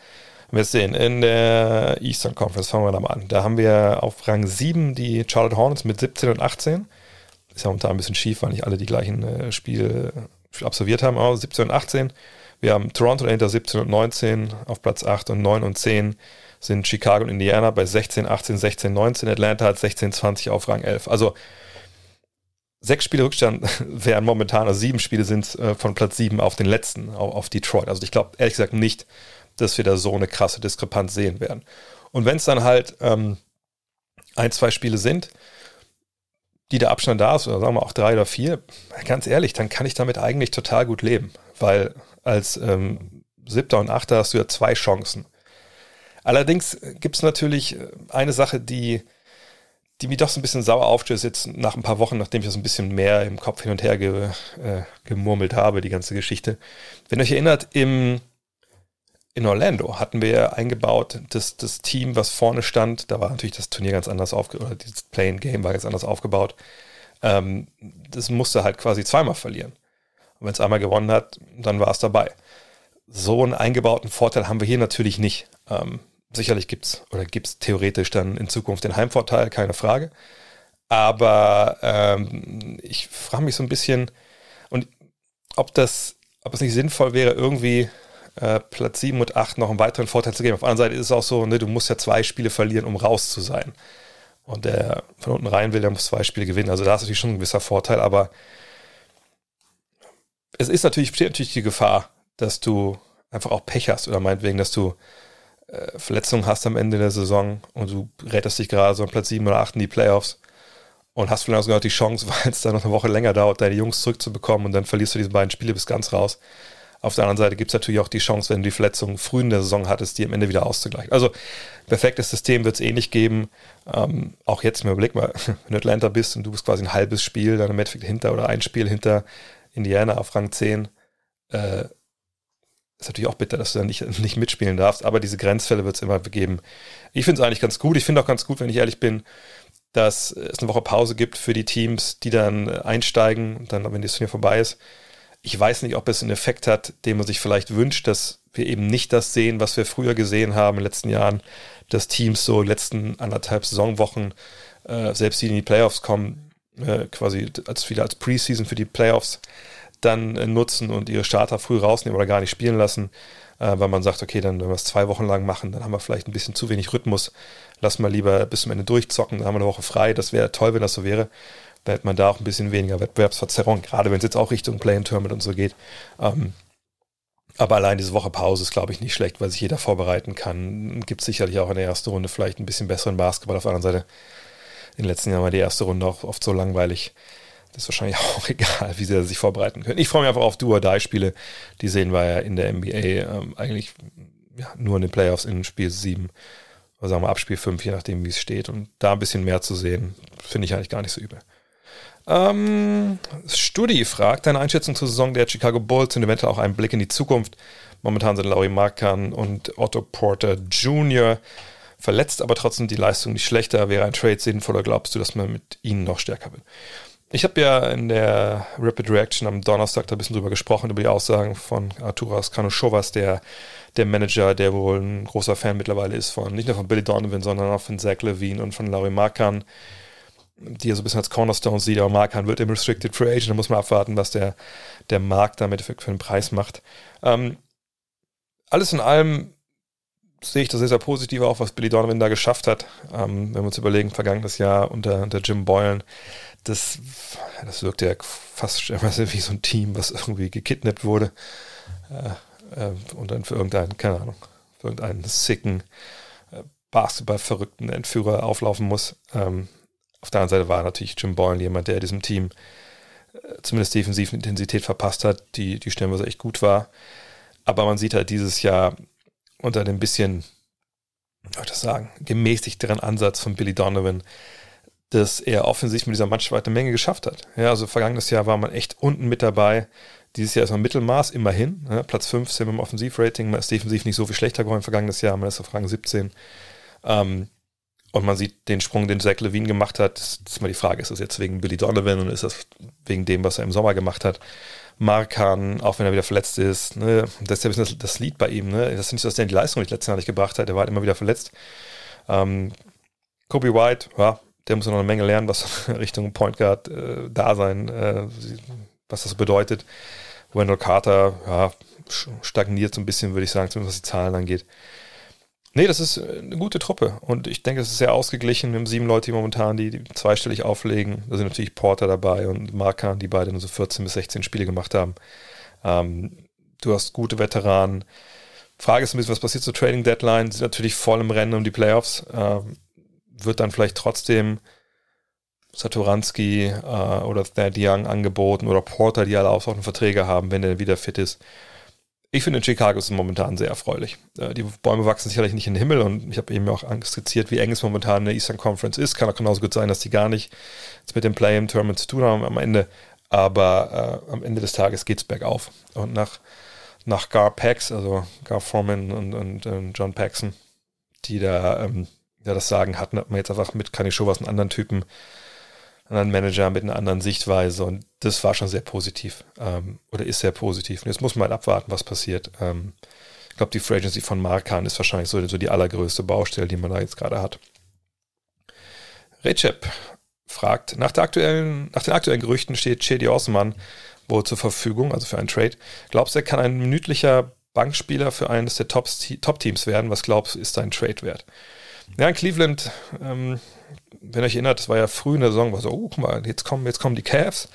wir sehen in der Eastern Conference, fangen wir da mal an. Da haben wir auf Rang 7 die Charlotte Hornets mit 17 und 18. Ist ja momentan ein bisschen schief, weil nicht alle die gleichen äh, Spiele absolviert haben, aber 17 und 18. Wir haben Toronto dahinter 17 und 19 auf Platz 8 und 9 und 10 sind Chicago und Indiana bei 16, 18, 16, 19. Atlanta hat 16, 20 auf Rang 11. Also sechs Spiele Rückstand wären momentan, also sieben Spiele sind äh, von Platz 7 auf den letzten, auf, auf Detroit. Also ich glaube ehrlich gesagt nicht, dass wir da so eine krasse Diskrepanz sehen werden. Und wenn es dann halt ähm, ein, zwei Spiele sind, die der Abstand da ist, oder sagen wir auch drei oder vier, ganz ehrlich, dann kann ich damit eigentlich total gut leben, weil als ähm, Siebter und Achter hast du ja zwei Chancen. Allerdings gibt es natürlich eine Sache, die, die mich doch so ein bisschen sauer aufstößt, jetzt nach ein paar Wochen, nachdem ich das ein bisschen mehr im Kopf hin und her ge, äh, gemurmelt habe, die ganze Geschichte. Wenn ihr euch erinnert, im in Orlando hatten wir eingebaut, dass das Team, was vorne stand, da war natürlich das Turnier ganz anders aufgebaut, oder dieses Playing Game war ganz anders aufgebaut. Ähm, das musste halt quasi zweimal verlieren. Und wenn es einmal gewonnen hat, dann war es dabei. So einen eingebauten Vorteil haben wir hier natürlich nicht. Ähm, sicherlich gibt es oder gibt es theoretisch dann in Zukunft den Heimvorteil, keine Frage. Aber ähm, ich frage mich so ein bisschen, und ob das, ob es nicht sinnvoll wäre, irgendwie äh, Platz 7 und 8 noch einen weiteren Vorteil zu geben. Auf der anderen Seite ist es auch so, ne, du musst ja zwei Spiele verlieren, um raus zu sein. Und der von unten rein will, der muss zwei Spiele gewinnen. Also da ist natürlich schon ein gewisser Vorteil, aber es ist natürlich, besteht natürlich die Gefahr, dass du einfach auch Pech hast oder meinetwegen, dass du äh, Verletzungen hast am Ende der Saison und du rettest dich gerade so an Platz 7 oder 8 in die Playoffs und hast vielleicht sogar noch die Chance, weil es dann noch eine Woche länger dauert, deine Jungs zurückzubekommen und dann verlierst du diese beiden Spiele bis ganz raus. Auf der anderen Seite gibt es natürlich auch die Chance, wenn du die Verletzungen früh in der Saison hattest, die am Ende wieder auszugleichen. Also perfektes System wird es eh nicht geben. Ähm, auch jetzt, mir überleg mal, wenn du Atlanta bist und du bist quasi ein halbes Spiel, dann im Endeffekt hinter oder ein Spiel hinter Indiana auf Rang 10, äh, ist natürlich auch bitter, dass du da nicht, nicht mitspielen darfst, aber diese Grenzfälle wird es immer geben. Ich finde es eigentlich ganz gut. Ich finde auch ganz gut, wenn ich ehrlich bin, dass es eine Woche Pause gibt für die Teams, die dann einsteigen, dann, wenn das Turnier vorbei ist ich weiß nicht, ob es einen Effekt hat, den man sich vielleicht wünscht, dass wir eben nicht das sehen, was wir früher gesehen haben in den letzten Jahren, dass Teams so in den letzten anderthalb Saisonwochen, äh, selbst die in die Playoffs kommen, äh, quasi als wieder als Preseason für die Playoffs dann äh, nutzen und ihre Starter früh rausnehmen oder gar nicht spielen lassen, äh, weil man sagt, okay, dann wenn wir es zwei Wochen lang machen, dann haben wir vielleicht ein bisschen zu wenig Rhythmus, lass mal lieber bis zum Ende durchzocken, dann haben wir eine Woche frei, das wäre toll, wenn das so wäre da hätte man da auch ein bisschen weniger Wettbewerbsverzerrung, gerade wenn es jetzt auch Richtung Play-in-Tournament und so geht. Ähm, aber allein diese Woche Pause ist, glaube ich, nicht schlecht, weil sich jeder vorbereiten kann. Gibt sicherlich auch in der ersten Runde vielleicht ein bisschen besseren Basketball. Auf der anderen Seite, in den letzten Jahren war die erste Runde auch oft so langweilig. Das ist wahrscheinlich auch egal, wie sie sich vorbereiten können. Ich freue mich einfach auf Do-or-Die-Spiele. Die sehen wir ja in der NBA ähm, eigentlich ja, nur in den Playoffs in Spiel 7 oder sagen wir ab Spiel 5, je nachdem, wie es steht. Und da ein bisschen mehr zu sehen, finde ich eigentlich gar nicht so übel. Ähm, Studi fragt, deine Einschätzung zur Saison der Chicago Bulls und eventuell auch einen Blick in die Zukunft. Momentan sind Laurie Markan und Otto Porter Jr. verletzt, aber trotzdem die Leistung nicht schlechter. Wäre ein Trade sinnvoll oder glaubst du, dass man mit ihnen noch stärker wird? Ich habe ja in der Rapid Reaction am Donnerstag da ein bisschen drüber gesprochen, über die Aussagen von Arturas Kanuschovas, der, der Manager, der wohl ein großer Fan mittlerweile ist von, nicht nur von Billy Donovan, sondern auch von Zach Levine und von Laurie Markan die er so ein bisschen als Cornerstone sieht, aber Markan wird im Restricted Free Agent, da muss man abwarten, was der, der Markt damit für, für einen Preis macht. Ähm, alles in allem sehe ich das sehr, sehr positiv auch, was Billy Donovan da geschafft hat. Ähm, wenn wir uns überlegen, vergangenes Jahr unter, unter Jim Boylan, das, das wirkt ja fast wie so ein Team, was irgendwie gekidnappt wurde äh, äh, und dann für irgendeinen, keine Ahnung, für irgendeinen sicken, äh, Basketball-verrückten Entführer auflaufen muss. Ähm, auf der anderen Seite war natürlich Jim Boylan jemand, der diesem Team äh, zumindest defensiv eine Intensität verpasst hat, die, die stellenweise echt gut war. Aber man sieht halt dieses Jahr unter dem bisschen, wie soll ich das sagen, gemäßigteren Ansatz von Billy Donovan, dass er offensichtlich mit dieser Mannschaft eine Menge geschafft hat. Ja, also vergangenes Jahr war man echt unten mit dabei. Dieses Jahr ist man Mittelmaß, immerhin. Ja, Platz 15 im Offensivrating. Man ist defensiv nicht so viel schlechter geworden vergangenes Jahr. Man ist auf Rang 17. Ähm, und man sieht den Sprung, den Zach Levine gemacht hat. Das ist mal die Frage, ist das jetzt wegen Billy Donovan und ist das wegen dem, was er im Sommer gemacht hat? Markan, auch wenn er wieder verletzt ist, ne? das ist ja ein bisschen das, das Lied bei ihm. Ne? Das ist nicht so, dass der die Leistung die letzten Jahre nicht gebracht hat. Er war halt immer wieder verletzt. Ähm, Kobe White, ja, der muss noch eine Menge lernen, was Richtung Point Guard äh, da sein, äh, was das bedeutet. Wendell Carter, ja, stagniert so ein bisschen, würde ich sagen, zumindest was die Zahlen angeht. Nee, das ist äh, eine gute Truppe und ich denke, es ist sehr ausgeglichen. Wir haben sieben Leute momentan, die, die zweistellig auflegen. Da sind natürlich Porter dabei und Markan, die beide nur so 14 bis 16 Spiele gemacht haben. Ähm, du hast gute Veteranen. Frage ist ein bisschen, was passiert zur Trading Deadline? Sind natürlich voll im Rennen um die Playoffs. Ähm, wird dann vielleicht trotzdem Satoranski äh, oder Thad Young angeboten oder Porter, die alle auch Verträge haben, wenn der wieder fit ist. Ich finde, in Chicago ist es momentan sehr erfreulich. Äh, die Bäume wachsen sicherlich nicht in den Himmel und ich habe eben auch skizziert, wie eng es momentan in der Eastern Conference ist. Kann auch genauso gut sein, dass die gar nicht mit dem Play-in-Tournament zu tun haben am Ende. Aber äh, am Ende des Tages geht es bergauf. Und nach, nach Gar Pax, also Gar Foreman und, und, und John Paxson, die da ähm, ja, das Sagen hatten, hat man jetzt einfach mit Kanischowas einen anderen Typen anderen Manager mit einer anderen Sichtweise und das war schon sehr positiv ähm, oder ist sehr positiv. Und jetzt muss man halt abwarten, was passiert. Ähm, ich glaube, die Free Agency von Markan ist wahrscheinlich so, so die allergrößte Baustelle, die man da jetzt gerade hat. Recep fragt, nach, aktuellen, nach den aktuellen Gerüchten steht Chedi Osman wohl zur Verfügung, also für einen Trade. Glaubst du, er kann ein minütlicher Bankspieler für eines der Top-Teams werden? Was glaubst du, ist dein Trade wert? Ja, in Cleveland, ähm, wenn ihr euch erinnert, das war ja früh in der Saison, war so, oh, guck mal, jetzt kommen, jetzt kommen die Cavs.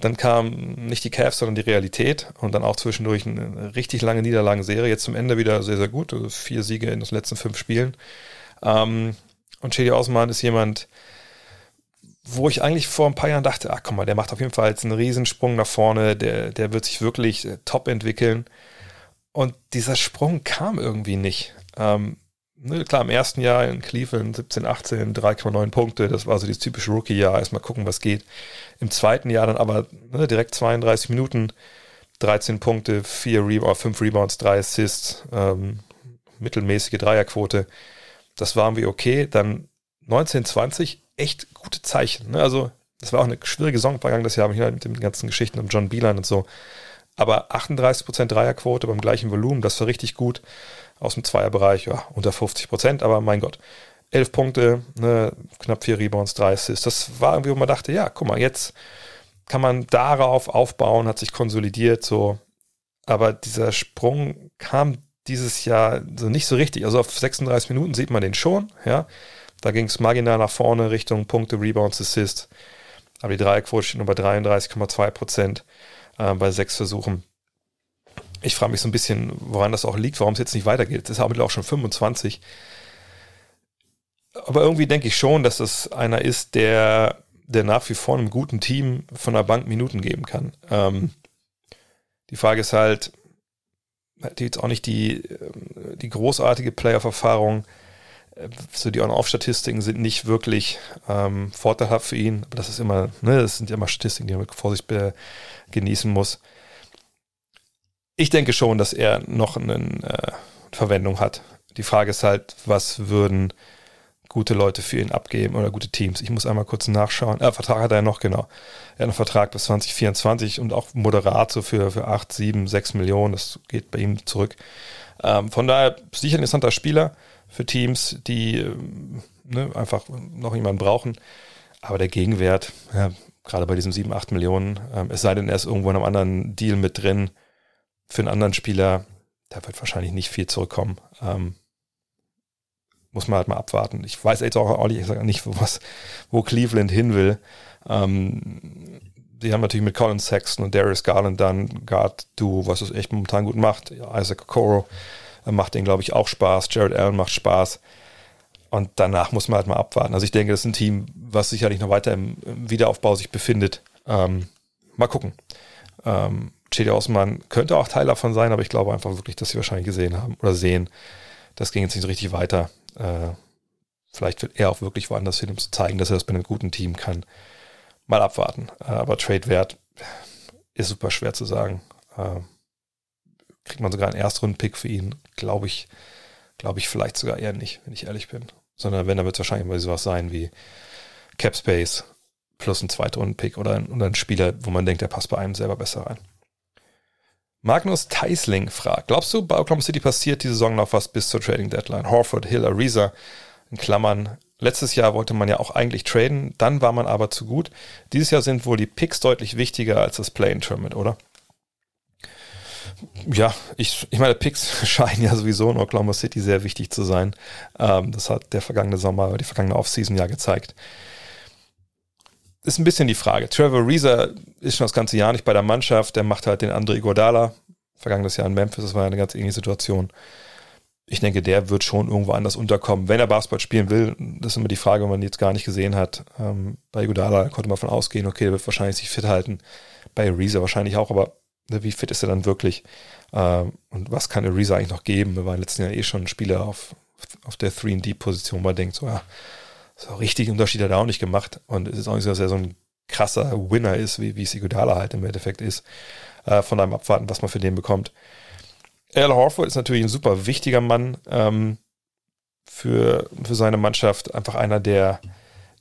Dann kam nicht die Cavs, sondern die Realität und dann auch zwischendurch eine richtig lange Niederlagenserie. Jetzt zum Ende wieder sehr, sehr gut. Also vier Siege in den letzten fünf Spielen. Ähm, und Chedi Osman ist jemand, wo ich eigentlich vor ein paar Jahren dachte, ach guck mal, der macht auf jeden Fall jetzt einen Riesensprung nach vorne, der, der wird sich wirklich top entwickeln. Und dieser Sprung kam irgendwie nicht. Ähm, ne, klar, im ersten Jahr in Cleveland 17, 18, 3,9 Punkte, das war so dieses typische Rookie-Jahr, erstmal gucken, was geht. Im zweiten Jahr dann aber ne, direkt 32 Minuten, 13 Punkte, 4 Rebounds, 5 Rebounds, 3 Assists, ähm, mittelmäßige Dreierquote. Das war irgendwie okay. Dann 19, 20, echt gute Zeichen. Ne? Also, das war auch eine schwierige Saison vergangenes Jahr mit den ganzen Geschichten um John Beelan und so. Aber 38% Dreierquote beim gleichen Volumen, das war richtig gut. Aus dem Zweierbereich, ja, unter 50%, aber mein Gott. 11 Punkte, ne, knapp 4 Rebounds, 3 Assists. Das war irgendwie, wo man dachte, ja, guck mal, jetzt kann man darauf aufbauen, hat sich konsolidiert, so. Aber dieser Sprung kam dieses Jahr so nicht so richtig. Also auf 36 Minuten sieht man den schon, ja. Da ging es marginal nach vorne Richtung Punkte, Rebounds, Assists. Aber die Dreierquote steht nur bei 33,2 Prozent äh, bei sechs Versuchen. Ich frage mich so ein bisschen, woran das auch liegt, warum es jetzt nicht weitergeht. Das ist aber auch schon 25. Aber irgendwie denke ich schon, dass das einer ist, der, der nach wie vor einem guten Team von der Bank Minuten geben kann. Ähm, die Frage ist halt, hat jetzt auch nicht die, ähm, die großartige Playoff-Erfahrung so die On-Off-Statistiken sind nicht wirklich ähm, vorteilhaft für ihn. Aber das ist immer, ne, das sind ja immer Statistiken, die man mit Vorsicht genießen muss. Ich denke schon, dass er noch eine äh, Verwendung hat. Die Frage ist halt, was würden gute Leute für ihn abgeben oder gute Teams. Ich muss einmal kurz nachschauen. Äh, Vertrag hat er noch, genau. Er hat einen Vertrag bis 2024 und auch moderat so für, für 8, 7, 6 Millionen. Das geht bei ihm zurück. Ähm, von daher sicher ein interessanter Spieler für Teams, die ähm, ne, einfach noch jemanden brauchen. Aber der Gegenwert, ja, gerade bei diesen 7, 8 Millionen, ähm, es sei denn, er ist irgendwo in einem anderen Deal mit drin, für einen anderen Spieler, da wird wahrscheinlich nicht viel zurückkommen. Ähm, muss man halt mal abwarten. Ich weiß jetzt auch ehrlich nicht, wo, was, wo Cleveland hin will. Ähm, die haben natürlich mit Colin Sexton und Darius Garland dann Guard Duo, was es echt momentan gut macht. Isaac Okoro macht den, glaube ich, auch Spaß. Jared Allen macht Spaß. Und danach muss man halt mal abwarten. Also ich denke, das ist ein Team, was sicherlich noch weiter im Wiederaufbau sich befindet. Ähm, mal gucken. Ähm, Chedi Osman könnte auch Teil davon sein, aber ich glaube einfach wirklich, dass sie wahrscheinlich gesehen haben oder sehen, das ging jetzt nicht so richtig weiter. Äh, vielleicht wird er auch wirklich woanders hin, um zu zeigen, dass er das bei einem guten Team kann. Mal abwarten. Äh, aber Trade-Wert ist super schwer zu sagen. Äh, kriegt man sogar einen Erstrunden-Pick für ihn, glaube ich, glaube ich vielleicht sogar eher nicht, wenn ich ehrlich bin. Sondern wenn, dann wird es wahrscheinlich mal sowas sein wie Cap Space plus ein Zweitrunden-Pick oder oder ein Spieler, wo man denkt, der passt bei einem selber besser rein. Magnus Teisling fragt, glaubst du, bei Oklahoma City passiert die Saison noch was bis zur Trading Deadline? Horford, Hill, Ariza, in Klammern. Letztes Jahr wollte man ja auch eigentlich traden, dann war man aber zu gut. Dieses Jahr sind wohl die Picks deutlich wichtiger als das Play-in-Tournament, oder? Ja, ich, ich meine, Picks scheinen ja sowieso in Oklahoma City sehr wichtig zu sein. Ähm, das hat der vergangene Sommer, die vergangene Offseason ja gezeigt. Ist ein bisschen die Frage. Trevor Reeser ist schon das ganze Jahr nicht bei der Mannschaft. Der macht halt den André Gordala. Vergangenes Jahr in Memphis, das war ja eine ganz ähnliche Situation. Ich denke, der wird schon irgendwo anders unterkommen, wenn er Basketball spielen will. Das ist immer die Frage, wenn man ihn jetzt gar nicht gesehen hat. Ähm, bei Godala konnte man davon ausgehen, okay, der wird wahrscheinlich sich fit halten. Bei Reeser wahrscheinlich auch, aber Ne, wie fit ist er dann wirklich? Ähm, und was kann Ariza eigentlich noch geben? Wir waren letzten Jahr eh schon ein Spieler auf, auf der 3D-Position, wo man denkt, so, ja, so richtig Unterschied hat er auch nicht gemacht. Und es ist auch nicht so, dass er so ein krasser Winner ist, wie, wie Sigudala halt im Endeffekt ist. Äh, von einem Abwarten, was man für den bekommt. Al Horford ist natürlich ein super wichtiger Mann ähm, für, für seine Mannschaft. Einfach einer, der,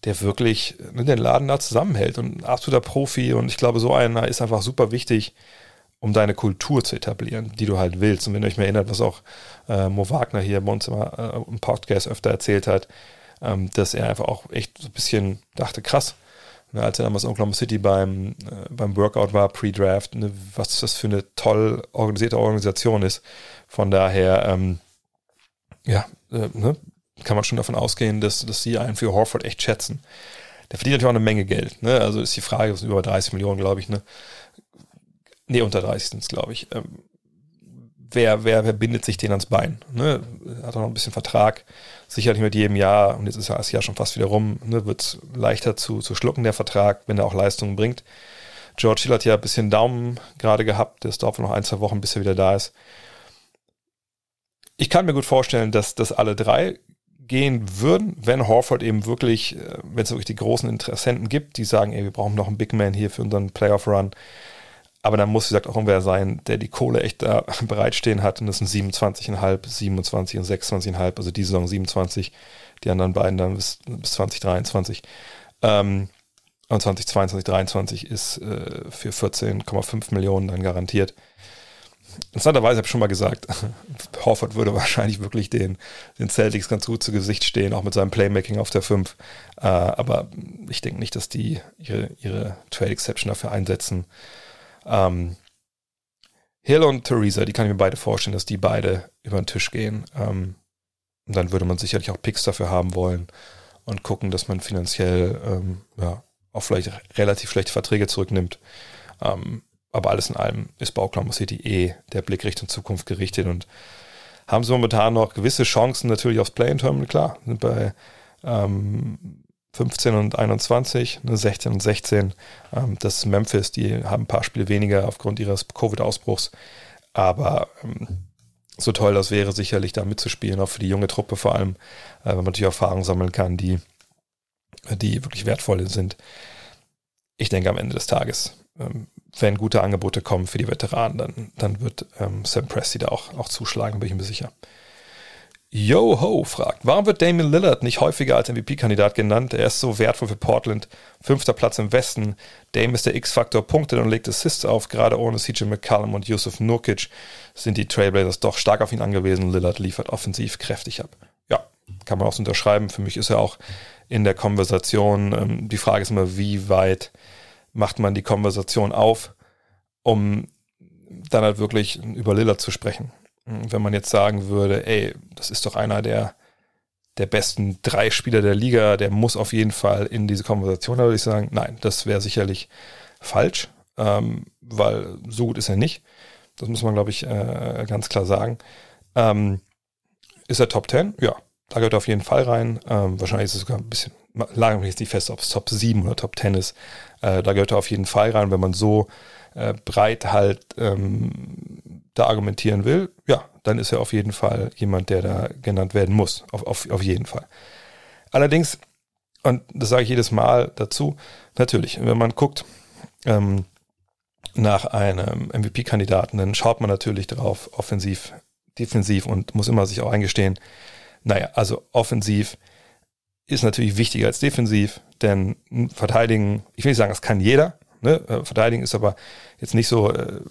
der wirklich ne, den Laden da zusammenhält und ein absoluter Profi. Und ich glaube, so einer ist einfach super wichtig um deine Kultur zu etablieren, die du halt willst. Und wenn ihr euch mal erinnert, was auch äh, Mo Wagner hier bei uns immer äh, im Podcast öfter erzählt hat, ähm, dass er einfach auch echt so ein bisschen dachte, krass, Ne, als er damals in Oklahoma City beim, äh, beim Workout war, Pre-Draft, ne, was das für eine toll organisierte Organisation ist. Von daher, ähm, ja, äh, ne, kann man schon davon ausgehen, dass, dass sie einen für Horford echt schätzen. Der verdient natürlich auch eine Menge Geld. Ne? Also ist die Frage, was über 30 Millionen, glaube ich. Ne? Nee, unter 30 sind es, glaube ich. Ähm, wer, wer, wer bindet sich den ans Bein? Ne? Hat auch noch ein bisschen Vertrag. Sicherlich mit jedem Jahr, und jetzt ist das Jahr schon fast wieder rum, ne, wird es leichter zu, zu schlucken, der Vertrag, wenn er auch Leistungen bringt. George Hill hat ja ein bisschen Daumen gerade gehabt. Das dauert noch ein, zwei Wochen, bis er wieder da ist. Ich kann mir gut vorstellen, dass, dass alle drei gehen würden, wenn Horford eben wirklich, äh, wenn es wirklich die großen Interessenten gibt, die sagen, ey, wir brauchen noch einen Big Man hier für unseren Playoff-Run. Aber dann muss, wie gesagt, auch irgendwer sein, der die Kohle echt da bereitstehen hat. Und das sind 27,5, 27 und 26,5, also die Saison 27, die anderen beiden dann bis, bis 2023. Ähm, und 2022, 2023 ist äh, für 14,5 Millionen dann garantiert. Interessanterweise habe ich schon mal gesagt, Horford würde wahrscheinlich wirklich den, den Celtics ganz gut zu Gesicht stehen, auch mit seinem Playmaking auf der 5. Äh, aber ich denke nicht, dass die ihre, ihre Trade Exception dafür einsetzen. Ähm, Hill und Theresa, die kann ich mir beide vorstellen, dass die beide über den Tisch gehen. Ähm, und dann würde man sicherlich auch Picks dafür haben wollen und gucken, dass man finanziell ähm, ja, auch vielleicht relativ schlechte Verträge zurücknimmt. Ähm, aber alles in allem ist bei Oklahoma City eh der Blick Richtung Zukunft gerichtet und haben sie momentan noch gewisse Chancen natürlich aufs Play-In-Terminal, klar, sind bei ähm, 15 und 21, ne, 16 und 16. Ähm, das ist Memphis, die haben ein paar Spiele weniger aufgrund ihres Covid-Ausbruchs. Aber ähm, so toll das wäre, sicherlich da mitzuspielen, auch für die junge Truppe vor allem, äh, wenn man natürlich Erfahrungen sammeln kann, die, die wirklich wertvoll sind. Ich denke am Ende des Tages ähm, wenn gute Angebote kommen für die Veteranen, dann, dann wird Sam Presti da auch, auch zuschlagen, bin ich mir sicher. Yo Ho fragt, warum wird Damian Lillard nicht häufiger als MVP-Kandidat genannt? Er ist so wertvoll für Portland. Fünfter Platz im Westen. Dame ist der X-Faktor, punktet und legt Assists auf. Gerade ohne CJ McCallum und Yusuf Nurkic sind die Trailblazers doch stark auf ihn angewiesen. Lillard liefert offensiv kräftig ab. Ja, kann man auch so unterschreiben. Für mich ist er auch in der Konversation. Ähm, die Frage ist immer, wie weit macht man die Konversation auf, um dann halt wirklich über Lillard zu sprechen. Wenn man jetzt sagen würde, ey, das ist doch einer der, der besten drei Spieler der Liga, der muss auf jeden Fall in diese Konversation, da würde ich sagen, nein, das wäre sicherlich falsch, ähm, weil so gut ist er nicht. Das muss man, glaube ich, äh, ganz klar sagen. Ähm, ist er Top 10? Ja, da gehört er auf jeden Fall rein. Ähm, wahrscheinlich ist es sogar ein bisschen, lagen wir jetzt nicht fest, ob es Top 7 oder Top 10 ist. Äh, da gehört er auf jeden Fall rein, wenn man so äh, breit halt ähm, da argumentieren will. Ja, dann ist er auf jeden Fall jemand, der da genannt werden muss. Auf, auf, auf jeden Fall. Allerdings, und das sage ich jedes Mal dazu, natürlich, wenn man guckt, ähm, nach einem MVP-Kandidaten, dann schaut man natürlich darauf, offensiv, defensiv und muss immer sich auch eingestehen, naja, also offensiv ist natürlich wichtiger als defensiv, denn verteidigen, ich will nicht sagen, das kann jeder. Ne? Äh, verteidigen ist aber jetzt nicht so äh,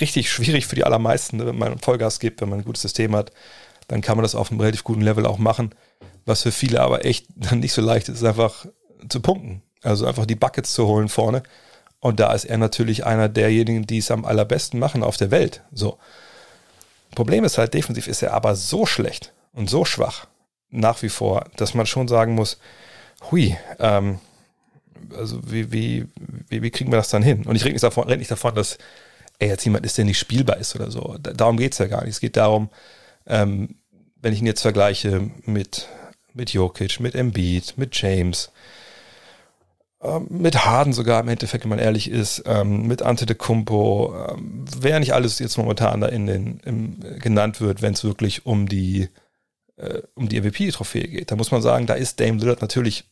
richtig schwierig für die allermeisten. Ne? Wenn man Vollgas gibt, wenn man ein gutes System hat, dann kann man das auf einem relativ guten Level auch machen. Was für viele aber echt nicht so leicht ist, ist einfach zu punkten. Also einfach die Buckets zu holen vorne. Und da ist er natürlich einer derjenigen, die es am allerbesten machen auf der Welt. So. Problem ist halt, defensiv ist er aber so schlecht und so schwach, nach wie vor, dass man schon sagen muss, hui, ähm, also wie, wie, wie, wie, kriegen wir das dann hin? Und ich rede nicht davon, red nicht davon dass er jetzt jemand ist, der nicht spielbar ist oder so. darum geht es ja gar nicht. Es geht darum, ähm, wenn ich ihn jetzt vergleiche mit, mit Jokic, mit Embiid, mit James, ähm, mit Harden sogar im Endeffekt, wenn man ehrlich ist, ähm, mit Ante de Kumpo, ähm, wer nicht alles jetzt momentan da in den, im, genannt wird, wenn es wirklich um die äh, um die MVP-Trophäe geht, da muss man sagen, da ist Dame Lillard natürlich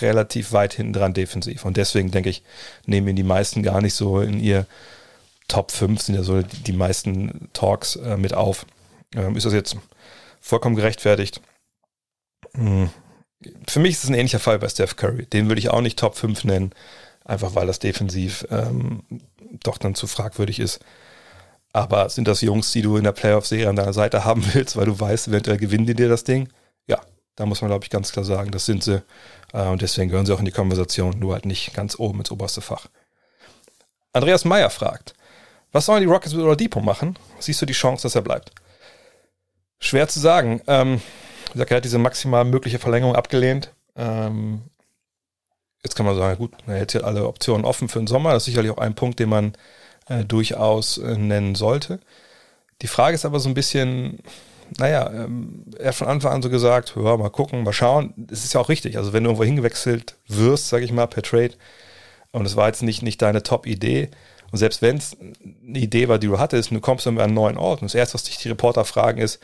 relativ weit hinten dran defensiv. Und deswegen denke ich, nehmen ihn die meisten gar nicht so in ihr Top 5, sind ja so die, die meisten Talks äh, mit auf. Ähm, ist das jetzt vollkommen gerechtfertigt? Hm. Für mich ist es ein ähnlicher Fall bei Steph Curry. Den würde ich auch nicht Top 5 nennen, einfach weil das defensiv ähm, doch dann zu fragwürdig ist. Aber sind das Jungs, die du in der Playoff-Serie an deiner Seite haben willst, weil du weißt, eventuell gewinnen die dir das Ding? Ja, da muss man, glaube ich, ganz klar sagen, das sind sie. Äh, und deswegen gehören sie auch in die Konversation, nur halt nicht ganz oben ins oberste Fach. Andreas Meyer fragt, was sollen die Rockets mit Oladipo machen? Siehst du die Chance, dass er bleibt? Schwer zu sagen. Ähm, er hat diese maximal mögliche Verlängerung abgelehnt. Ähm, jetzt kann man sagen, gut, er hält hier alle Optionen offen für den Sommer. Das ist sicherlich auch ein Punkt, den man äh, durchaus äh, nennen sollte. Die Frage ist aber so ein bisschen, naja, ähm, er hat von Anfang an so gesagt, ja, mal gucken, mal schauen. Es ist ja auch richtig. Also wenn du irgendwo hingewechselt wirst, sage ich mal, per Trade, und es war jetzt nicht, nicht deine Top-Idee, und selbst wenn es eine Idee war, die du hattest, du kommst dann an einen neuen Ort, und das Erste, was dich die Reporter fragen, ist,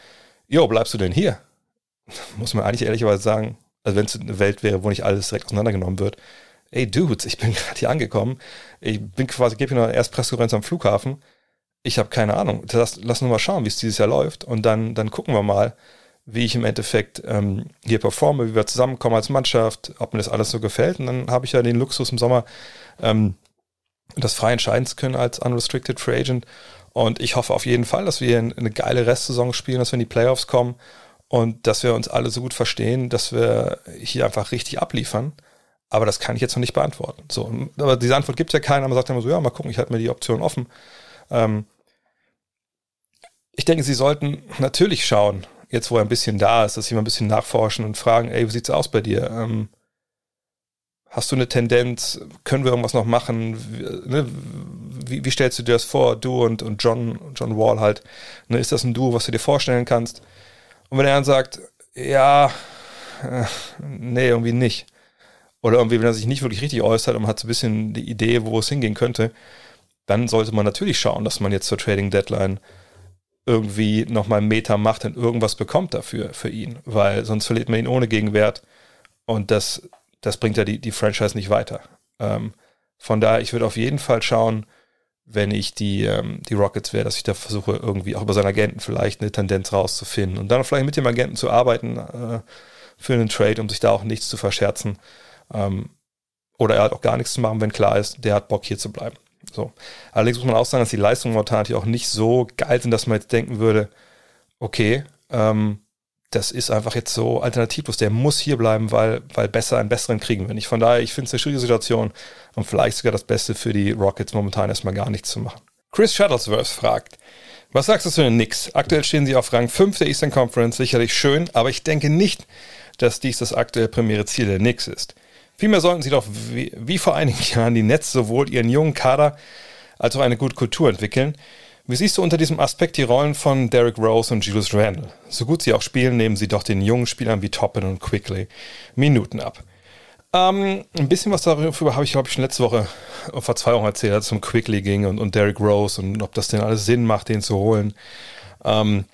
jo, bleibst du denn hier? Muss man eigentlich ehrlicherweise sagen, also wenn es eine Welt wäre, wo nicht alles direkt auseinandergenommen wird, ey Dudes, ich bin gerade hier angekommen, ich bin quasi, gebe hier noch erst Pressekonferenz am Flughafen, ich habe keine Ahnung. Lass, lass uns mal schauen, wie es dieses Jahr läuft und dann, dann gucken wir mal, wie ich im Endeffekt ähm, hier performe, wie wir zusammenkommen als Mannschaft, ob mir das alles so gefällt. Und dann habe ich ja den Luxus im Sommer, ähm, das frei entscheiden zu können als Unrestricted Free Agent. Und ich hoffe auf jeden Fall, dass wir eine geile Restsaison spielen, dass wir in die Playoffs kommen und dass wir uns alle so gut verstehen, dass wir hier einfach richtig abliefern. Aber das kann ich jetzt noch nicht beantworten. So, aber diese Antwort gibt ja keiner. Man sagt immer so, ja, mal gucken, ich halte mir die Option offen. Ähm, ich denke, sie sollten natürlich schauen, jetzt wo er ein bisschen da ist, dass sie mal ein bisschen nachforschen und fragen, ey, wie sieht's aus bei dir? Ähm, hast du eine Tendenz? Können wir irgendwas noch machen? Wie, ne, wie, wie, stellst du dir das vor, du und, und John, John Wall halt? Ne, ist das ein Duo, was du dir vorstellen kannst? Und wenn er dann sagt, ja, äh, nee, irgendwie nicht. Oder irgendwie, wenn er sich nicht wirklich richtig äußert und man hat so ein bisschen die Idee, wo es hingehen könnte, dann sollte man natürlich schauen, dass man jetzt zur Trading Deadline irgendwie nochmal einen Meter macht und irgendwas bekommt dafür für ihn, weil sonst verliert man ihn ohne Gegenwert und das, das bringt ja die, die Franchise nicht weiter. Ähm, von daher, ich würde auf jeden Fall schauen, wenn ich die, ähm, die Rockets wäre, dass ich da versuche, irgendwie auch über seinen Agenten vielleicht eine Tendenz rauszufinden und dann vielleicht mit dem Agenten zu arbeiten äh, für einen Trade, um sich da auch nichts zu verscherzen. Ähm, oder er hat auch gar nichts zu machen, wenn klar ist, der hat Bock hier zu bleiben. So. Allerdings muss man auch sagen, dass die Leistungen momentan natürlich auch nicht so geil sind, dass man jetzt denken würde, okay, ähm, das ist einfach jetzt so alternativlos. Der muss hier bleiben, weil, weil besser einen besseren kriegen wir nicht. Von daher, ich finde es eine schwierige Situation und vielleicht sogar das Beste für die Rockets momentan erstmal gar nichts zu machen. Chris Shuttlesworth fragt, was sagst du zu den Knicks? Aktuell stehen sie auf Rang 5 der Eastern Conference, sicherlich schön, aber ich denke nicht, dass dies das aktuelle primäre Ziel der Knicks ist. Vielmehr sollten sie doch wie, wie vor einigen Jahren die Netz sowohl ihren jungen Kader als auch eine gute Kultur entwickeln. Wie siehst du unter diesem Aspekt die Rollen von Derrick Rose und Julius Randle? So gut sie auch spielen, nehmen sie doch den jungen Spielern wie Toppin und Quickly Minuten ab. Ähm, ein bisschen was darüber habe ich, glaube ich, schon letzte Woche vor zwei Wochen erzählt, als es um Quickly ging und, und Derrick Rose und ob das denn alles Sinn macht, den zu holen. Ähm,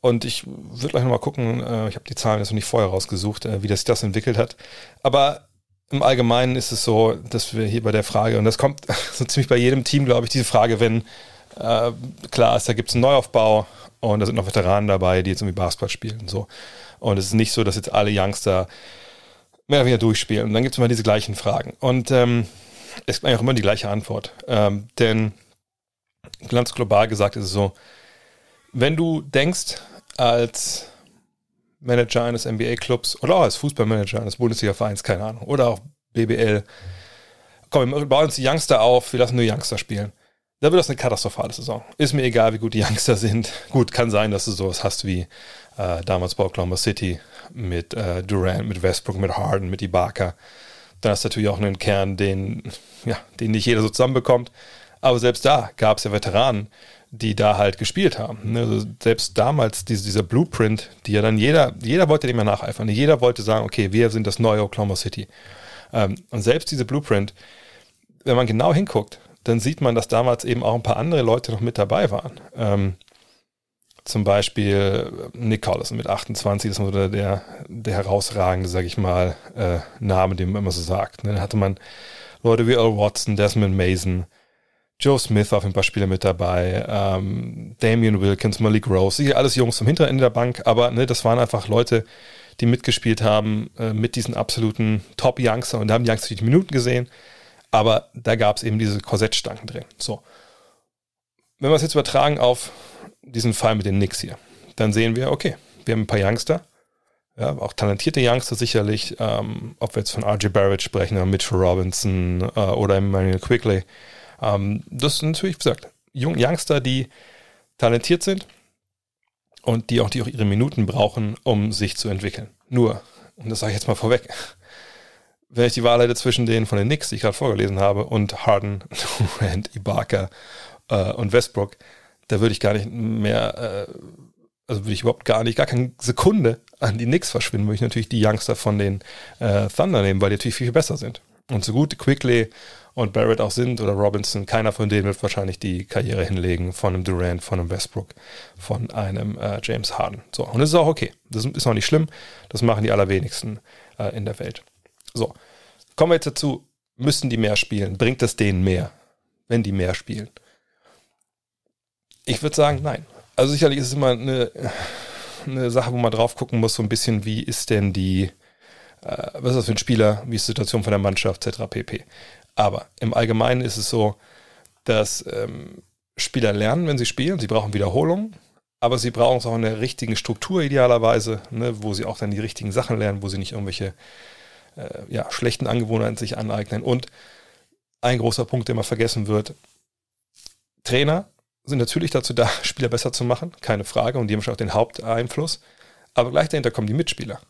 und ich würde gleich nochmal gucken, äh, ich habe die Zahlen jetzt noch nicht vorher rausgesucht, äh, wie das das entwickelt hat. Aber im Allgemeinen ist es so, dass wir hier bei der Frage, und das kommt so ziemlich bei jedem Team, glaube ich, diese Frage, wenn äh, klar ist, da gibt es einen Neuaufbau und da sind noch Veteranen dabei, die jetzt irgendwie Basketball spielen und so. Und es ist nicht so, dass jetzt alle Youngster mehr oder weniger durchspielen. Und dann gibt es immer diese gleichen Fragen. Und ähm, es ist eigentlich auch immer die gleiche Antwort. Ähm, denn ganz global gesagt ist es so, wenn du denkst, als Manager eines NBA-Clubs oder auch als Fußballmanager eines Bundesliga-Vereins, keine Ahnung, oder auch BBL. Komm, wir bauen uns die Youngster auf, wir lassen nur Youngster spielen. Da wird das eine katastrophale Saison. Ist mir egal, wie gut die Youngster sind. Gut, kann sein, dass du sowas hast wie äh, damals bei Oklahoma City mit äh, Durant, mit Westbrook, mit Harden, mit Ibaka. Dann hast du natürlich auch einen Kern, den, ja, den nicht jeder so zusammenbekommt. Aber selbst da gab es ja Veteranen, die da halt gespielt haben. Ne, also selbst damals diese, dieser Blueprint, die ja dann jeder, jeder wollte dem ja nacheifern. Jeder wollte sagen, okay, wir sind das neue Oklahoma City. Ähm, und selbst diese Blueprint, wenn man genau hinguckt, dann sieht man, dass damals eben auch ein paar andere Leute noch mit dabei waren. Ähm, zum Beispiel Nick Collison mit 28, das ist so der, der herausragende, sag ich mal, äh, Name, den man immer so sagt. Ne? Dann hatte man Leute wie Earl Watson, Desmond Mason, Joe Smith war auf ein paar Spiele mit dabei, ähm, Damian Wilkins, Malik Rose, hier alles Jungs vom hinteren Ende der Bank, aber ne, das waren einfach Leute, die mitgespielt haben äh, mit diesen absoluten Top-Youngster und da haben die Youngster die Minuten gesehen, aber da gab es eben diese Korsettstangen drin. So. Wenn wir es jetzt übertragen auf diesen Fall mit den Knicks hier, dann sehen wir, okay, wir haben ein paar Youngster, Ja, auch talentierte Youngster sicherlich, ähm, ob wir jetzt von RJ Barrett sprechen oder Mitchell Robinson äh, oder Emmanuel Quickly. Ähm, das sind natürlich, wie gesagt, Jung Youngster, die talentiert sind und die auch, die auch ihre Minuten brauchen, um sich zu entwickeln. Nur, und das sage ich jetzt mal vorweg, wenn ich die Wahl hätte zwischen denen von den Knicks, die ich gerade vorgelesen habe, und Harden, Durant, Ibaka äh, und Westbrook, da würde ich gar nicht mehr, äh, also würde ich überhaupt gar nicht, gar keine Sekunde an die Knicks verschwinden, würde ich natürlich die Youngster von den äh, Thunder nehmen, weil die natürlich viel, viel besser sind. Und so gut Quickly und Barrett auch sind oder Robinson, keiner von denen wird wahrscheinlich die Karriere hinlegen von einem Durant, von einem Westbrook, von einem äh, James Harden. So, und das ist auch okay. Das ist auch nicht schlimm. Das machen die allerwenigsten äh, in der Welt. So, kommen wir jetzt dazu, müssen die mehr spielen? Bringt es denen mehr, wenn die mehr spielen? Ich würde sagen, nein. Also sicherlich ist es immer eine, eine Sache, wo man drauf gucken muss, so ein bisschen, wie ist denn die, äh, was ist das für ein Spieler, wie ist die Situation von der Mannschaft, etc. pp. Aber im Allgemeinen ist es so, dass ähm, Spieler lernen, wenn sie spielen. Sie brauchen Wiederholung, aber sie brauchen es auch in der richtigen Struktur idealerweise, ne, wo sie auch dann die richtigen Sachen lernen, wo sie nicht irgendwelche äh, ja, schlechten Angewohnheiten sich aneignen. Und ein großer Punkt, der immer vergessen wird, Trainer sind natürlich dazu da, Spieler besser zu machen, keine Frage, und die haben schon auch den Haupteinfluss. Aber gleich dahinter kommen die Mitspieler.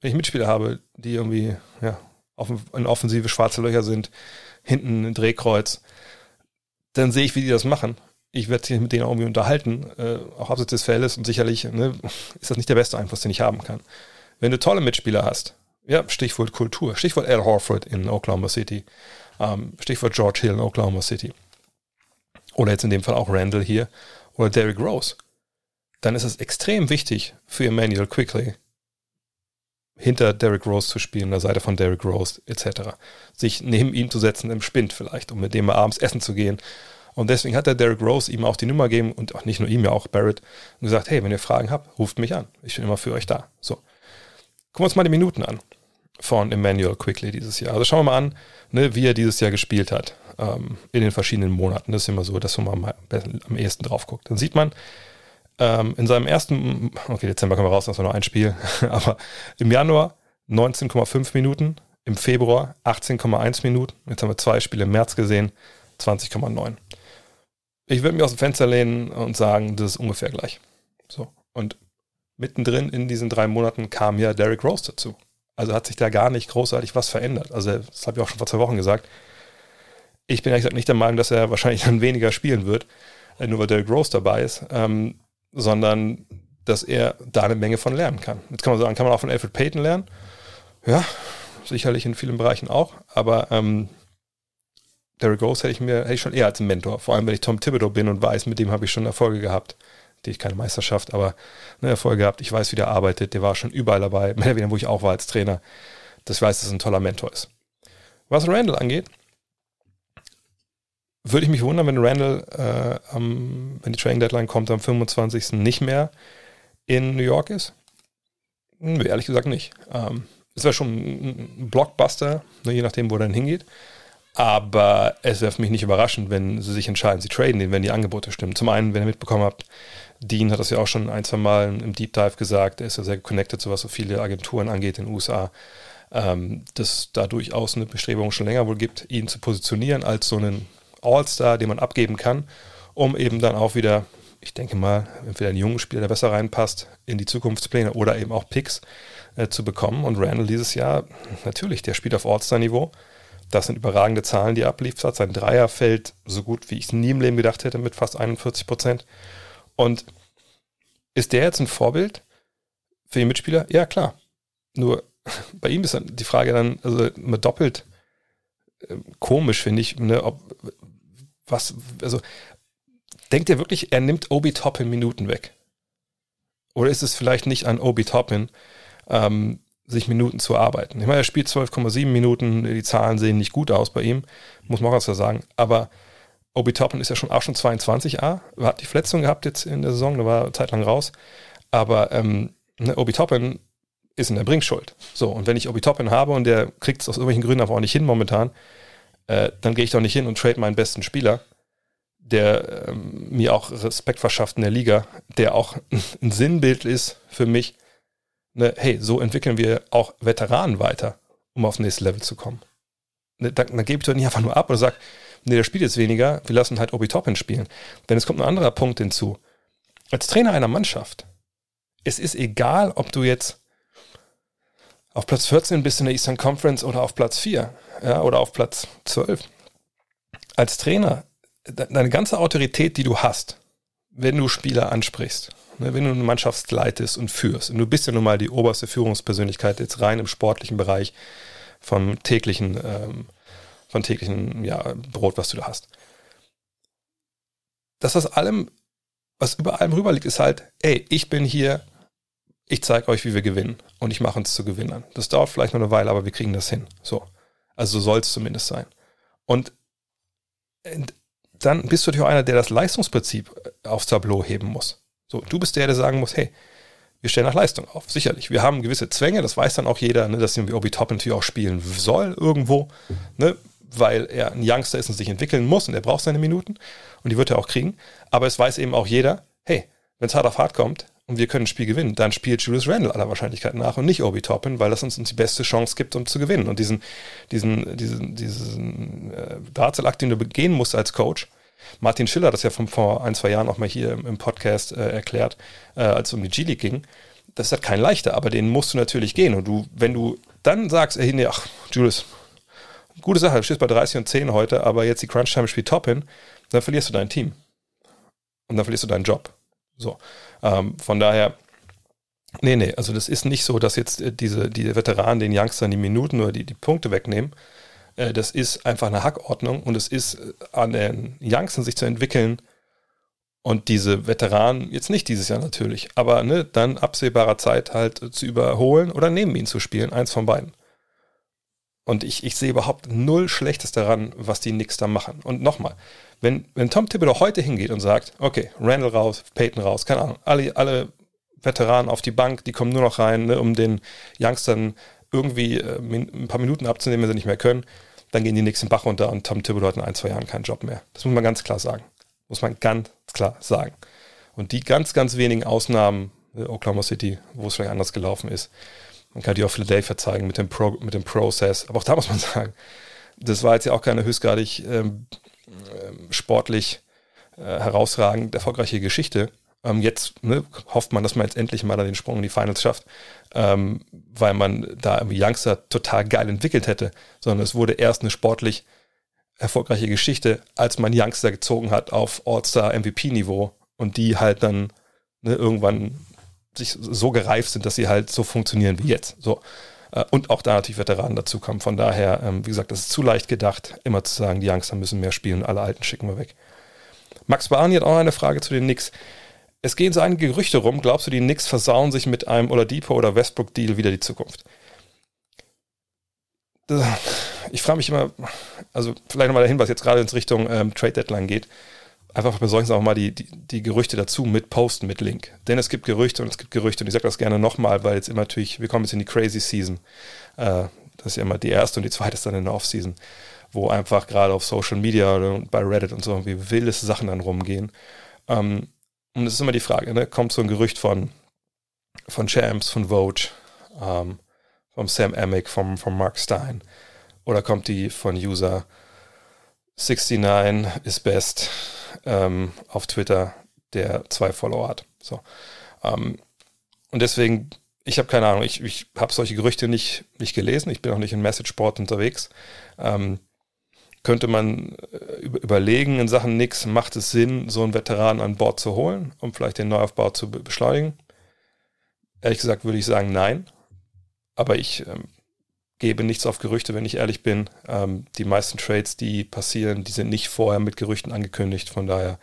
Wenn ich Mitspieler habe, die irgendwie ja, in offensive schwarze Löcher sind, hinten ein Drehkreuz, dann sehe ich, wie die das machen. Ich werde sich mit denen auch irgendwie unterhalten, äh, auch abseits des Feldes und sicherlich ne, ist das nicht der beste Einfluss, den ich haben kann. Wenn du tolle Mitspieler hast, ja, Stichwort Kultur, Stichwort Al Horford in Oklahoma City, ähm, Stichwort George Hill in Oklahoma City, oder jetzt in dem Fall auch Randall hier, oder Derrick Rose, dann ist es extrem wichtig für Emmanuel Quickly, hinter Derrick Rose zu spielen, an der Seite von Derrick Rose etc. Sich neben ihm zu setzen im Spind vielleicht, um mit dem mal abends essen zu gehen. Und deswegen hat der Derrick Rose ihm auch die Nummer gegeben und auch nicht nur ihm, ja auch Barrett und gesagt, hey, wenn ihr Fragen habt, ruft mich an. Ich bin immer für euch da. So. Gucken wir uns mal die Minuten an von Emmanuel Quickly dieses Jahr. Also schauen wir mal an, ne, wie er dieses Jahr gespielt hat ähm, in den verschiedenen Monaten. Das ist immer so, dass man mal am ehesten drauf guckt. Dann sieht man, ähm, in seinem ersten, okay, Dezember können wir raus, das war nur ein Spiel, aber im Januar 19,5 Minuten, im Februar 18,1 Minuten, jetzt haben wir zwei Spiele im März gesehen, 20,9. Ich würde mich aus dem Fenster lehnen und sagen, das ist ungefähr gleich. So. Und mittendrin in diesen drei Monaten kam ja Derrick Rose dazu. Also hat sich da gar nicht großartig was verändert. Also, das habe ich auch schon vor zwei Wochen gesagt. Ich bin ehrlich gesagt nicht der Meinung, dass er wahrscheinlich dann weniger spielen wird, äh, nur weil Derrick Rose dabei ist. Ähm, sondern dass er da eine Menge von lernen kann. Jetzt kann man sagen, kann man auch von Alfred Payton lernen? Ja, sicherlich in vielen Bereichen auch, aber ähm, Derrick Rose hätte ich mir hätte ich schon eher als Mentor, vor allem wenn ich Tom Thibodeau bin und weiß, mit dem habe ich schon Erfolge gehabt. Die ich keine Meisterschaft, aber eine Erfolge gehabt. Ich weiß, wie der arbeitet, der war schon überall dabei, mehr oder weniger, wo ich auch war als Trainer. Das weiß, dass es ein toller Mentor ist. Was Randall angeht, würde ich mich wundern, wenn Randall, äh, am, wenn die Trading Deadline kommt, am 25. nicht mehr in New York ist? Hm, ehrlich gesagt nicht. Ähm, es wäre schon ein Blockbuster, ne, je nachdem, wo er dann hingeht. Aber es wäre für mich nicht überraschend, wenn sie sich entscheiden, sie traden den, wenn die Angebote stimmen. Zum einen, wenn ihr mitbekommen habt, Dean hat das ja auch schon ein, zwei Mal im Deep Dive gesagt, er ist ja sehr connected zu was so viele Agenturen angeht in den USA, ähm, dass da durchaus eine Bestrebung schon länger wohl gibt, ihn zu positionieren als so einen All-Star, den man abgeben kann, um eben dann auch wieder, ich denke mal, entweder einen jungen Spieler, der besser reinpasst, in die Zukunftspläne oder eben auch Picks äh, zu bekommen. Und Randall dieses Jahr, natürlich, der spielt auf All-Star-Niveau. Das sind überragende Zahlen, die er abliefert. Sein Dreier fällt so gut, wie ich es nie im Leben gedacht hätte, mit fast 41 Prozent. Und ist der jetzt ein Vorbild für die Mitspieler? Ja, klar. Nur bei ihm ist die Frage dann, also immer doppelt äh, komisch, finde ich, ne, ob, was, also denkt ihr wirklich, er nimmt Obi Toppin Minuten weg? Oder ist es vielleicht nicht an Obi Toppin, ähm, sich Minuten zu arbeiten? Ich meine, er spielt 12,7 Minuten, die Zahlen sehen nicht gut aus bei ihm, muss man auch was sagen, aber Obi Toppin ist ja schon auch schon 22a, er hat die Verletzung gehabt jetzt in der Saison, da war zeitlang raus, aber ähm, ne, Obi Toppin ist in der Bringschuld. So, und wenn ich Obi Toppin habe und der kriegt es aus irgendwelchen Gründen aber auch nicht hin momentan, äh, dann gehe ich doch nicht hin und trade meinen besten Spieler, der ähm, mir auch Respekt verschafft in der Liga, der auch ein Sinnbild ist für mich, ne, hey, so entwickeln wir auch Veteranen weiter, um aufs nächste Level zu kommen. Ne, dann, dann gebe ich doch nicht einfach nur ab oder sage, nee, der spielt jetzt weniger, wir lassen halt Obi Toppin spielen. Denn es kommt ein anderer Punkt hinzu. Als Trainer einer Mannschaft, es ist egal, ob du jetzt auf Platz 14 bist in der Eastern Conference oder auf Platz 4 ja, oder auf Platz 12. Als Trainer, deine ganze Autorität, die du hast, wenn du Spieler ansprichst, ne, wenn du eine Mannschaft leitest und führst, und du bist ja nun mal die oberste Führungspersönlichkeit jetzt rein im sportlichen Bereich vom täglichen, ähm, von täglichen ja, Brot, was du da hast. Das, was allem, was über allem rüber liegt, ist halt, ey, ich bin hier, ich zeige euch, wie wir gewinnen und ich mache uns zu Gewinnern. Das dauert vielleicht noch eine Weile, aber wir kriegen das hin. So. Also so soll es zumindest sein. Und dann bist du natürlich auch einer, der das Leistungsprinzip äh, aufs Tableau heben muss. So, du bist der, der sagen muss, hey, wir stellen nach Leistung auf. Sicherlich. Wir haben gewisse Zwänge, das weiß dann auch jeder, ne, dass irgendwie Obi Top natürlich auch spielen soll irgendwo, ne, weil er ein Youngster ist und sich entwickeln muss und er braucht seine Minuten und die wird er auch kriegen. Aber es weiß eben auch jeder, hey, wenn es hart auf hart kommt, und wir können ein Spiel gewinnen, dann spielt Julius Randle aller Wahrscheinlichkeit nach und nicht Obi Toppin, weil das uns, uns die beste Chance gibt, um zu gewinnen. Und diesen, diesen, diesen, diesen äh, Drahtseilakt, den du begehen musst als Coach, Martin Schiller hat das ja von vor ein, zwei Jahren auch mal hier im, im Podcast äh, erklärt, äh, als es um die G-League ging. Das ist halt kein leichter, aber den musst du natürlich gehen. Und du, wenn du dann sagst, ey, nee, ach, Julius, gute Sache, du stehst bei 30 und 10 heute, aber jetzt die Crunch-Time spielt Toppin, dann verlierst du dein Team. Und dann verlierst du deinen Job. So. Ähm, von daher, nee, nee, also das ist nicht so, dass jetzt äh, diese, die Veteranen den Youngstern die Minuten oder die, die Punkte wegnehmen. Äh, das ist einfach eine Hackordnung und es ist äh, an den Youngstern sich zu entwickeln und diese Veteranen, jetzt nicht dieses Jahr natürlich, aber ne, dann absehbarer Zeit halt zu überholen oder neben ihnen zu spielen, eins von beiden. Und ich, ich sehe überhaupt null Schlechtes daran, was die Knicks da machen. Und nochmal, wenn, wenn Tom Thibodeau heute hingeht und sagt, okay, Randall raus, Peyton raus, keine Ahnung, alle, alle Veteranen auf die Bank, die kommen nur noch rein, ne, um den Youngstern irgendwie äh, ein paar Minuten abzunehmen, wenn sie nicht mehr können, dann gehen die nächsten Bach runter und Tom Thibodeau hat in ein, zwei Jahren keinen Job mehr. Das muss man ganz klar sagen. Muss man ganz klar sagen. Und die ganz, ganz wenigen Ausnahmen, äh, Oklahoma City, wo es vielleicht anders gelaufen ist, man kann die auch Philadelphia zeigen mit dem, Pro, mit dem Process. Aber auch da muss man sagen, das war jetzt ja auch keine höchstgradig ähm, ähm, sportlich äh, herausragend erfolgreiche Geschichte. Ähm, jetzt ne, hofft man, dass man jetzt endlich mal den Sprung in die Finals schafft, ähm, weil man da irgendwie Youngster total geil entwickelt hätte, sondern es wurde erst eine sportlich erfolgreiche Geschichte, als man Youngster gezogen hat auf All-Star-MVP-Niveau und die halt dann ne, irgendwann sich so gereift sind, dass sie halt so funktionieren wie jetzt. So. Äh, und auch da natürlich Veteranen dazukommen. Von daher, ähm, wie gesagt, das ist zu leicht gedacht, immer zu sagen, die Youngster müssen mehr spielen, alle Alten schicken wir weg. Max Barney hat auch eine Frage zu den Knicks. Es gehen so einige Gerüchte rum. Glaubst du, die Knicks versauen sich mit einem Oladipo oder Westbrook-Deal wieder die Zukunft? Ich frage mich immer, also vielleicht nochmal dahin, was jetzt gerade in Richtung ähm, Trade Deadline geht einfach bei solchen Sachen mal die, die, die, Gerüchte dazu mit posten, mit Link. Denn es gibt Gerüchte und es gibt Gerüchte und ich sage das gerne nochmal, weil jetzt immer natürlich, wir kommen jetzt in die Crazy Season. Äh, das ist ja immer die erste und die zweite ist dann in der Off-Season, wo einfach gerade auf Social Media oder bei Reddit und so irgendwie wilde Sachen dann rumgehen. Ähm, und es ist immer die Frage, ne? kommt so ein Gerücht von, von Champs, von Vogue, ähm, vom Sam Amick, vom, vom Mark Stein oder kommt die von User 69 is best ähm, auf Twitter, der zwei Follower hat. So. Ähm, und deswegen, ich habe keine Ahnung, ich, ich habe solche Gerüchte nicht, nicht gelesen, ich bin auch nicht in Messageboard unterwegs. Ähm, könnte man äh, überlegen in Sachen Nix, macht es Sinn, so einen Veteran an Bord zu holen, um vielleicht den Neuaufbau zu beschleunigen? Ehrlich gesagt würde ich sagen, nein. Aber ich ähm, gebe nichts auf Gerüchte, wenn ich ehrlich bin. Ähm, die meisten Trades, die passieren, die sind nicht vorher mit Gerüchten angekündigt. Von daher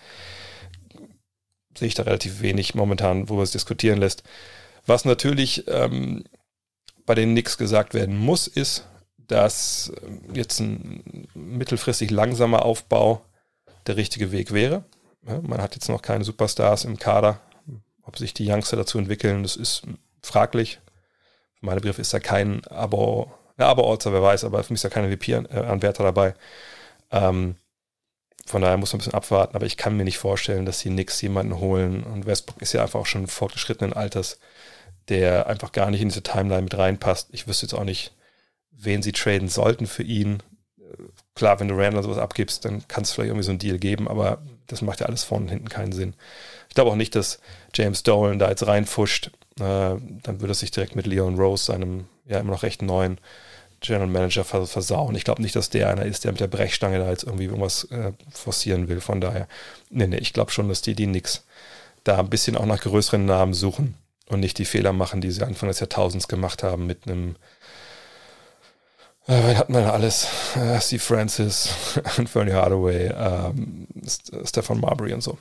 sehe ich da relativ wenig momentan, wo es diskutieren lässt. Was natürlich ähm, bei den Knicks gesagt werden muss, ist, dass ähm, jetzt ein mittelfristig langsamer Aufbau der richtige Weg wäre. Man hat jetzt noch keine Superstars im Kader. Ob sich die Youngster dazu entwickeln, das ist fraglich. Für meine Begriffe ist da kein Abo ja, aber Orzer, wer weiß, aber für mich ist ja keine VP-Anwärter dabei. Ähm, von daher muss man ein bisschen abwarten, aber ich kann mir nicht vorstellen, dass die Knicks jemanden holen und Westbrook ist ja einfach auch schon fortgeschrittenen Alters, der einfach gar nicht in diese Timeline mit reinpasst. Ich wüsste jetzt auch nicht, wen sie traden sollten für ihn. Klar, wenn du Randall sowas abgibst, dann kann es vielleicht irgendwie so einen Deal geben, aber das macht ja alles vorne und hinten keinen Sinn. Ich glaube auch nicht, dass James Dolan da jetzt reinfuscht. Äh, dann würde er sich direkt mit Leon Rose, seinem ja immer noch recht neuen General Manager, versauen. Ich glaube nicht, dass der einer ist, der mit der Brechstange da jetzt irgendwie irgendwas äh, forcieren will. Von daher, nee, nee, ich glaube schon, dass die, die nix da ein bisschen auch nach größeren Namen suchen und nicht die Fehler machen, die sie Anfang des Jahrtausends gemacht haben mit einem äh, wen hat man alles? Äh, Steve Francis, Fernie Hardaway, ähm, Stefan Marbury und so.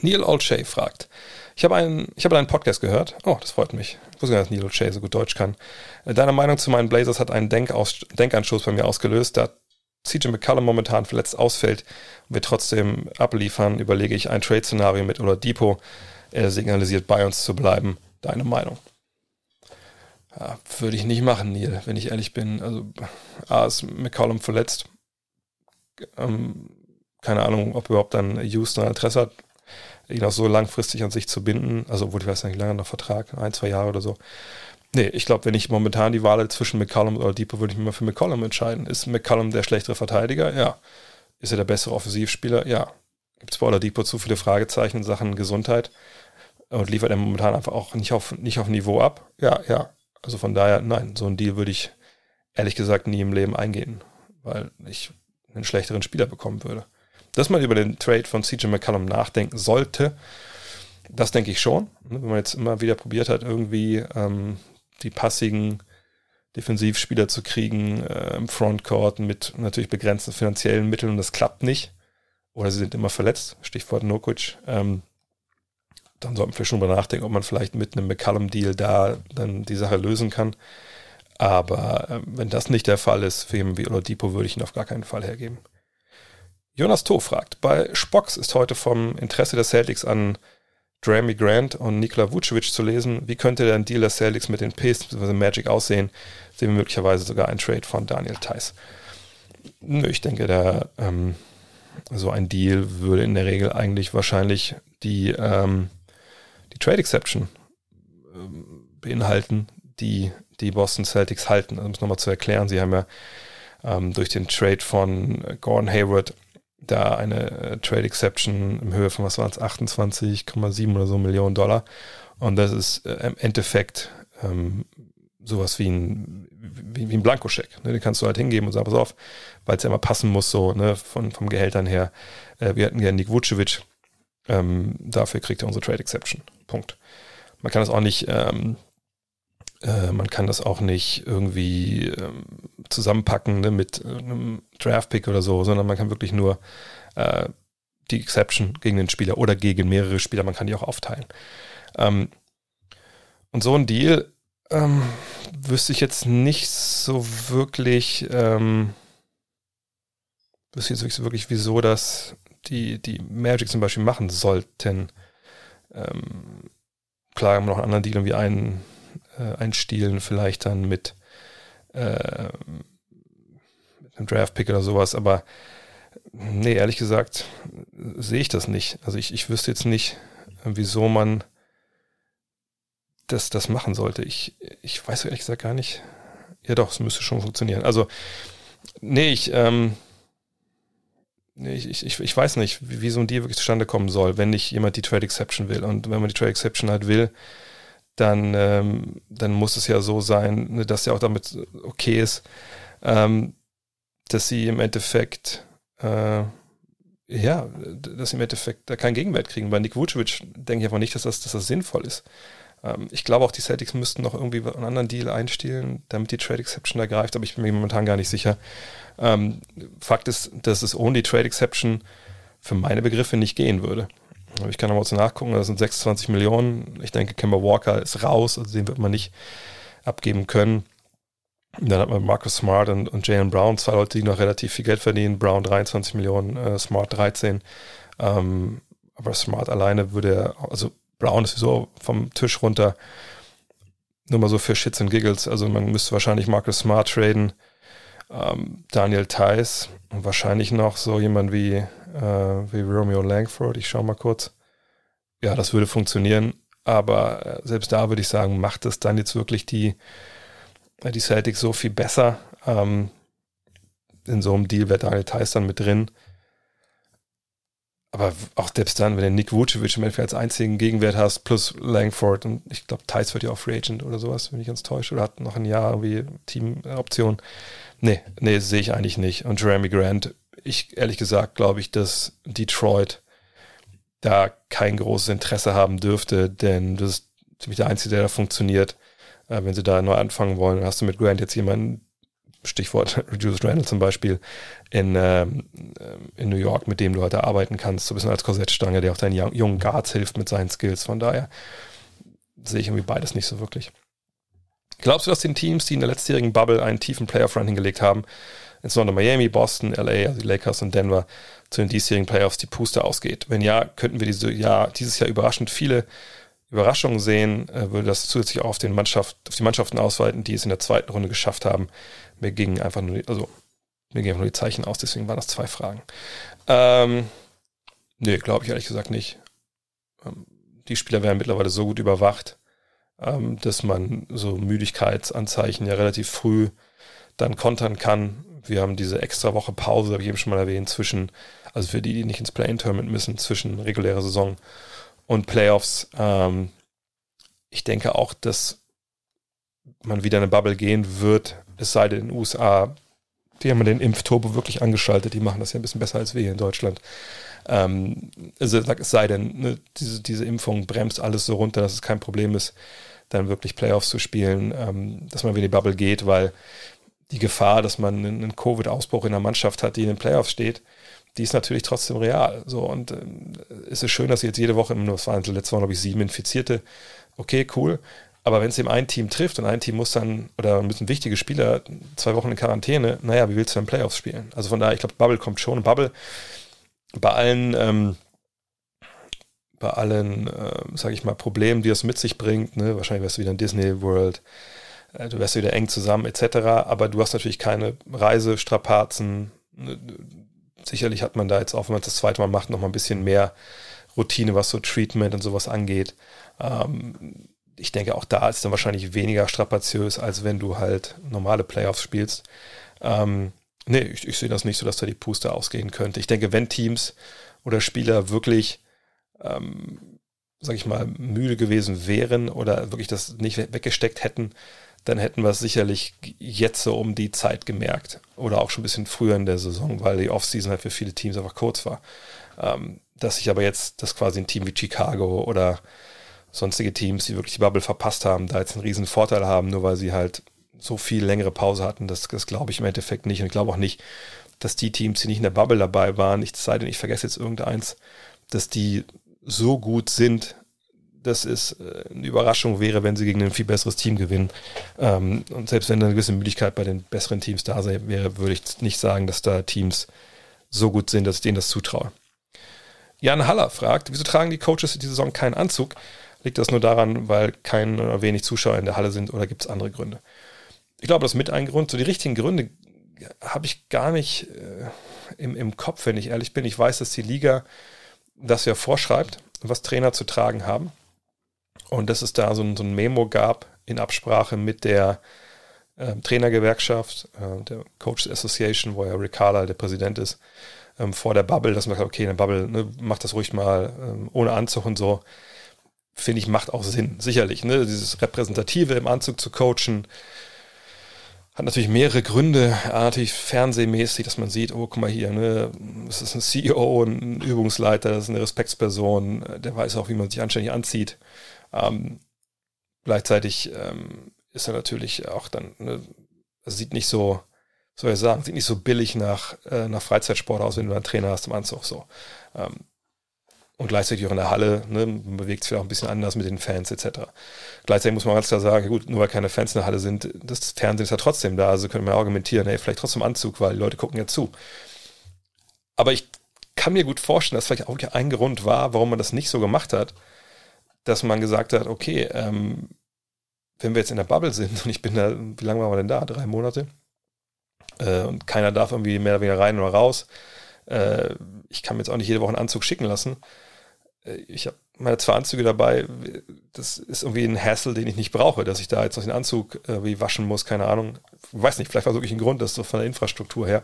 Neil Olshay fragt, ich habe einen, ich habe einen Podcast gehört. Oh, das freut mich. Ich wusste gar nicht, dass Neil Olshay so gut Deutsch kann. Deine Meinung zu meinen Blazers hat einen Denkaus Denkanstoß bei mir ausgelöst. Da CJ McCallum momentan verletzt ausfällt und wir trotzdem abliefern, überlege ich ein Trade-Szenario mit oder Depot. Er signalisiert, bei uns zu bleiben. Deine Meinung? Ja, würde ich nicht machen, Neil, wenn ich ehrlich bin. Also, A ist McCollum verletzt. Ähm, keine Ahnung, ob überhaupt dann Houston ein Interesse hat, ihn auch so langfristig an sich zu binden. Also, obwohl ich weiß nicht, lange noch Vertrag, ein, zwei Jahre oder so. Nee, ich glaube, wenn ich momentan die Wahl zwischen McCollum oder Depot, würde ich mich mal für McCollum entscheiden. Ist McCollum der schlechtere Verteidiger? Ja. Ist er der bessere Offensivspieler? Ja. Gibt es bei Oladipo zu viele Fragezeichen in Sachen Gesundheit? Und liefert er momentan einfach auch nicht auf, nicht auf Niveau ab? Ja, ja. Also von daher, nein, so ein Deal würde ich ehrlich gesagt nie im Leben eingehen, weil ich einen schlechteren Spieler bekommen würde. Dass man über den Trade von CJ McCallum nachdenken sollte, das denke ich schon. Ne, wenn man jetzt immer wieder probiert hat, irgendwie ähm, die passigen Defensivspieler zu kriegen äh, im Frontcourt mit natürlich begrenzten finanziellen Mitteln und das klappt nicht. Oder sie sind immer verletzt, Stichwort Nokic. Ähm, dann sollten wir schon mal nachdenken, ob man vielleicht mit einem McCallum-Deal da dann die Sache lösen kann. Aber äh, wenn das nicht der Fall ist, für jemanden wie Oladipo würde ich ihn auf gar keinen Fall hergeben. Jonas Toh fragt, bei Spox ist heute vom Interesse der Celtics an Dramy Grant und Nikola Vucevic zu lesen. Wie könnte der Deal der Celtics mit den Pacers bzw. Magic aussehen? Sehen wir möglicherweise sogar ein Trade von Daniel Theiss. Nö, ich denke, da ähm, so ein Deal würde in der Regel eigentlich wahrscheinlich die ähm, die Trade Exception ähm, beinhalten, die die Boston Celtics halten. Um es nochmal zu erklären, sie haben ja ähm, durch den Trade von Gordon Hayward da eine äh, Trade Exception im Höhe von, was waren es, 28,7 oder so Millionen Dollar. Und das ist äh, im Endeffekt ähm, sowas wie ein, wie, wie ein Blankoscheck. Ne? Den kannst du halt hingeben und sagen, pass auf, weil es ja immer passen muss, so ne? von, vom Gehältern her. Äh, wir hatten gerne Nick Vucevic, ähm, dafür kriegt er unsere Trade Exception. Punkt. Man kann das auch nicht, ähm, äh, man kann das auch nicht irgendwie ähm, zusammenpacken ne, mit einem Draft-Pick oder so, sondern man kann wirklich nur äh, die Exception gegen den Spieler oder gegen mehrere Spieler, man kann die auch aufteilen. Ähm, und so ein Deal ähm, wüsste ich jetzt nicht so wirklich, ähm, wüsste ich jetzt wirklich, wieso das die, die Magic zum Beispiel machen sollten. Ähm, klar haben wir noch einen anderen Deal, wie einen äh, einstielen, vielleicht dann mit, äh, mit einem Draft-Pick oder sowas, aber nee, ehrlich gesagt sehe ich das nicht. Also ich, ich wüsste jetzt nicht, wieso man das, das machen sollte. Ich, ich weiß ehrlich gesagt gar nicht. Ja doch, es müsste schon funktionieren. Also, nee, ich, ähm, ich, ich, ich weiß nicht, wie, wie so ein Deal wirklich zustande kommen soll, wenn nicht jemand die Trade Exception will. Und wenn man die Trade Exception halt will, dann, ähm, dann muss es ja so sein, ne, dass ja auch damit okay ist, ähm, dass sie im Endeffekt, äh, ja, dass sie im Endeffekt da keinen Gegenwert kriegen. Bei Nick Vucevic denke ich einfach nicht, dass das, dass das sinnvoll ist. Ähm, ich glaube auch, die Celtics müssten noch irgendwie einen anderen Deal einstehlen, damit die Trade Exception da greift, aber ich bin mir momentan gar nicht sicher. Ähm, Fakt ist, dass es ohne die Trade Exception für meine Begriffe nicht gehen würde. Ich kann nochmal zu nachgucken, das sind 26 Millionen. Ich denke, Kemba Walker ist raus, also den wird man nicht abgeben können. Und dann hat man Marcus Smart und, und Jalen Brown, zwei Leute, die noch relativ viel Geld verdienen. Brown 23 Millionen, äh, Smart 13. Ähm, aber Smart alleine würde also Brown ist so vom Tisch runter. Nur mal so für Shits und Giggles. Also man müsste wahrscheinlich Marcus Smart traden ähm, Daniel Theiss und wahrscheinlich noch so jemand wie, äh, wie Romeo Langford. Ich schaue mal kurz. Ja, das würde funktionieren. aber äh, selbst da würde ich sagen, macht es dann jetzt wirklich die, äh, die Celtics so viel besser. Ähm, in so einem Deal wäre Daniel Theiss dann mit drin. Aber auch selbst dann, wenn du Nick Vucevic im Endeffekt als einzigen Gegenwert hast, plus Langford und ich glaube, Theiss wird ja auch Free Agent oder sowas, wenn ich ganz täusche, oder hat noch ein Jahr irgendwie Teamoption. Nee, nee, sehe ich eigentlich nicht. Und Jeremy Grant, ich ehrlich gesagt glaube ich, dass Detroit da kein großes Interesse haben dürfte, denn das ist ziemlich der Einzige, der da funktioniert. Äh, wenn sie da neu anfangen wollen, hast du mit Grant jetzt jemanden, Stichwort Julius Randall zum Beispiel, in, ähm, in New York, mit dem du heute arbeiten kannst, so ein bisschen als Korsettstange, der auch deinen jungen Guards hilft mit seinen Skills. Von daher sehe ich irgendwie beides nicht so wirklich. Glaubst du, dass den Teams, die in der letztjährigen Bubble einen tiefen Playoff-Run hingelegt haben, insbesondere Miami, Boston, LA, also die Lakers und Denver, zu den diesjährigen Playoffs die Puste ausgeht? Wenn ja, könnten wir diese Jahr, dieses Jahr überraschend viele Überraschungen sehen, äh, würde das zusätzlich auch auf, den Mannschaft, auf die Mannschaften ausweiten, die es in der zweiten Runde geschafft haben. Mir gingen einfach nur, die, also mir gingen nur die Zeichen aus, deswegen waren das zwei Fragen. Ähm, nee, glaube ich ehrlich gesagt nicht. Ähm, die Spieler werden mittlerweile so gut überwacht, ähm, dass man so Müdigkeitsanzeichen ja relativ früh dann kontern kann. Wir haben diese extra Woche Pause, habe ich eben schon mal erwähnt, zwischen, also für die, die nicht ins Play-In-Tournament müssen, zwischen regulärer Saison und Playoffs. Ähm, ich denke auch, dass man wieder in eine Bubble gehen wird, es sei denn in den USA. Die haben den Impfturbo wirklich angeschaltet, die machen das ja ein bisschen besser als wir hier in Deutschland. Ähm, also es sei denn, ne, diese, diese Impfung bremst alles so runter, dass es kein Problem ist, dann wirklich Playoffs zu spielen, ähm, dass man wieder in die Bubble geht, weil die Gefahr, dass man einen Covid-Ausbruch in der Mannschaft hat, die in den Playoffs steht, die ist natürlich trotzdem real. So, und äh, es ist schön, dass jetzt jede Woche, es waren letzte Woche, glaube ich, sieben Infizierte. Okay, cool. Aber wenn es eben ein Team trifft und ein Team muss dann, oder müssen wichtige Spieler zwei Wochen in Quarantäne, naja, wie willst du dann Playoffs spielen? Also von daher, ich glaube, Bubble kommt schon. Bubble bei allen, ähm, bei allen, äh, sage ich mal, Problemen, die es mit sich bringt, ne? wahrscheinlich wärst du wieder in Disney World, du wärst wieder eng zusammen, etc. Aber du hast natürlich keine Reisestrapazen. Ne? sicherlich hat man da jetzt auch, wenn man das zweite Mal macht, noch mal ein bisschen mehr Routine, was so Treatment und sowas angeht. Ähm, ich denke, auch da ist dann wahrscheinlich weniger strapaziös, als wenn du halt normale Playoffs spielst. Ähm, nee, ich, ich sehe das nicht so, dass da die Puste ausgehen könnte. Ich denke, wenn Teams oder Spieler wirklich, ähm, sag ich mal, müde gewesen wären oder wirklich das nicht weggesteckt hätten, dann hätten wir es sicherlich jetzt so um die Zeit gemerkt. Oder auch schon ein bisschen früher in der Saison, weil die Offseason halt für viele Teams einfach kurz war. Ähm, dass sich aber jetzt, dass quasi ein Team wie Chicago oder sonstige Teams, die wirklich die Bubble verpasst haben, da jetzt einen riesen Vorteil haben, nur weil sie halt so viel längere Pause hatten, das, das glaube ich im Endeffekt nicht. Und ich glaube auch nicht, dass die Teams, die nicht in der Bubble dabei waren, ich sei denn, ich vergesse jetzt irgendeins, dass die so gut sind, dass es äh, eine Überraschung wäre, wenn sie gegen ein viel besseres Team gewinnen. Ähm, und selbst wenn da eine gewisse Müdigkeit bei den besseren Teams da wäre, würde ich nicht sagen, dass da Teams so gut sind, dass ich denen das zutraue. Jan Haller fragt, wieso tragen die Coaches dieser Saison keinen Anzug? Liegt das nur daran, weil kein oder wenig Zuschauer in der Halle sind oder gibt es andere Gründe? Ich glaube, das ist mit ein Grund. So die richtigen Gründe habe ich gar nicht äh, im, im Kopf, wenn ich ehrlich bin. Ich weiß, dass die Liga das ja vorschreibt, was Trainer zu tragen haben. Und dass es da so ein, so ein Memo gab in Absprache mit der äh, Trainergewerkschaft, äh, der Coaches Association, wo ja Rick Carlisle der Präsident ist, ähm, vor der Bubble, dass man sagt, okay, in der Bubble, ne, macht das ruhig mal ähm, ohne Anzug und so. Finde ich, macht auch Sinn, sicherlich. Ne? Dieses Repräsentative im Anzug zu coachen, hat natürlich mehrere Gründe, artig, fernsehmäßig, dass man sieht, oh, guck mal hier, ne, das ist ein CEO, ein Übungsleiter, das ist eine Respektsperson, der weiß auch, wie man sich anständig anzieht. Ähm, gleichzeitig ähm, ist er natürlich auch dann, ne, also sieht nicht so, soll ich sagen, sieht nicht so billig nach, äh, nach Freizeitsport aus, wenn du einen Trainer hast im Anzug so. Ähm, und gleichzeitig auch in der Halle, ne, bewegt sich auch ein bisschen anders mit den Fans etc. Gleichzeitig muss man ganz klar sagen, gut, nur weil keine Fans in der Halle sind, das Fernsehen ist ja trotzdem da, also können wir argumentieren, hey, vielleicht trotzdem Anzug, weil die Leute gucken ja zu. Aber ich kann mir gut vorstellen, dass vielleicht auch ein Grund war, warum man das nicht so gemacht hat, dass man gesagt hat, okay, ähm, wenn wir jetzt in der Bubble sind und ich bin da, wie lange waren wir denn da? Drei Monate? Äh, und keiner darf irgendwie mehr oder weniger rein oder raus. Äh, ich kann mir jetzt auch nicht jede Woche einen Anzug schicken lassen. Äh, ich habe meine zwei Anzüge dabei, das ist irgendwie ein Hassle, den ich nicht brauche, dass ich da jetzt noch den Anzug irgendwie waschen muss, keine Ahnung. Ich weiß nicht, vielleicht war es wirklich ein Grund, das so von der Infrastruktur her.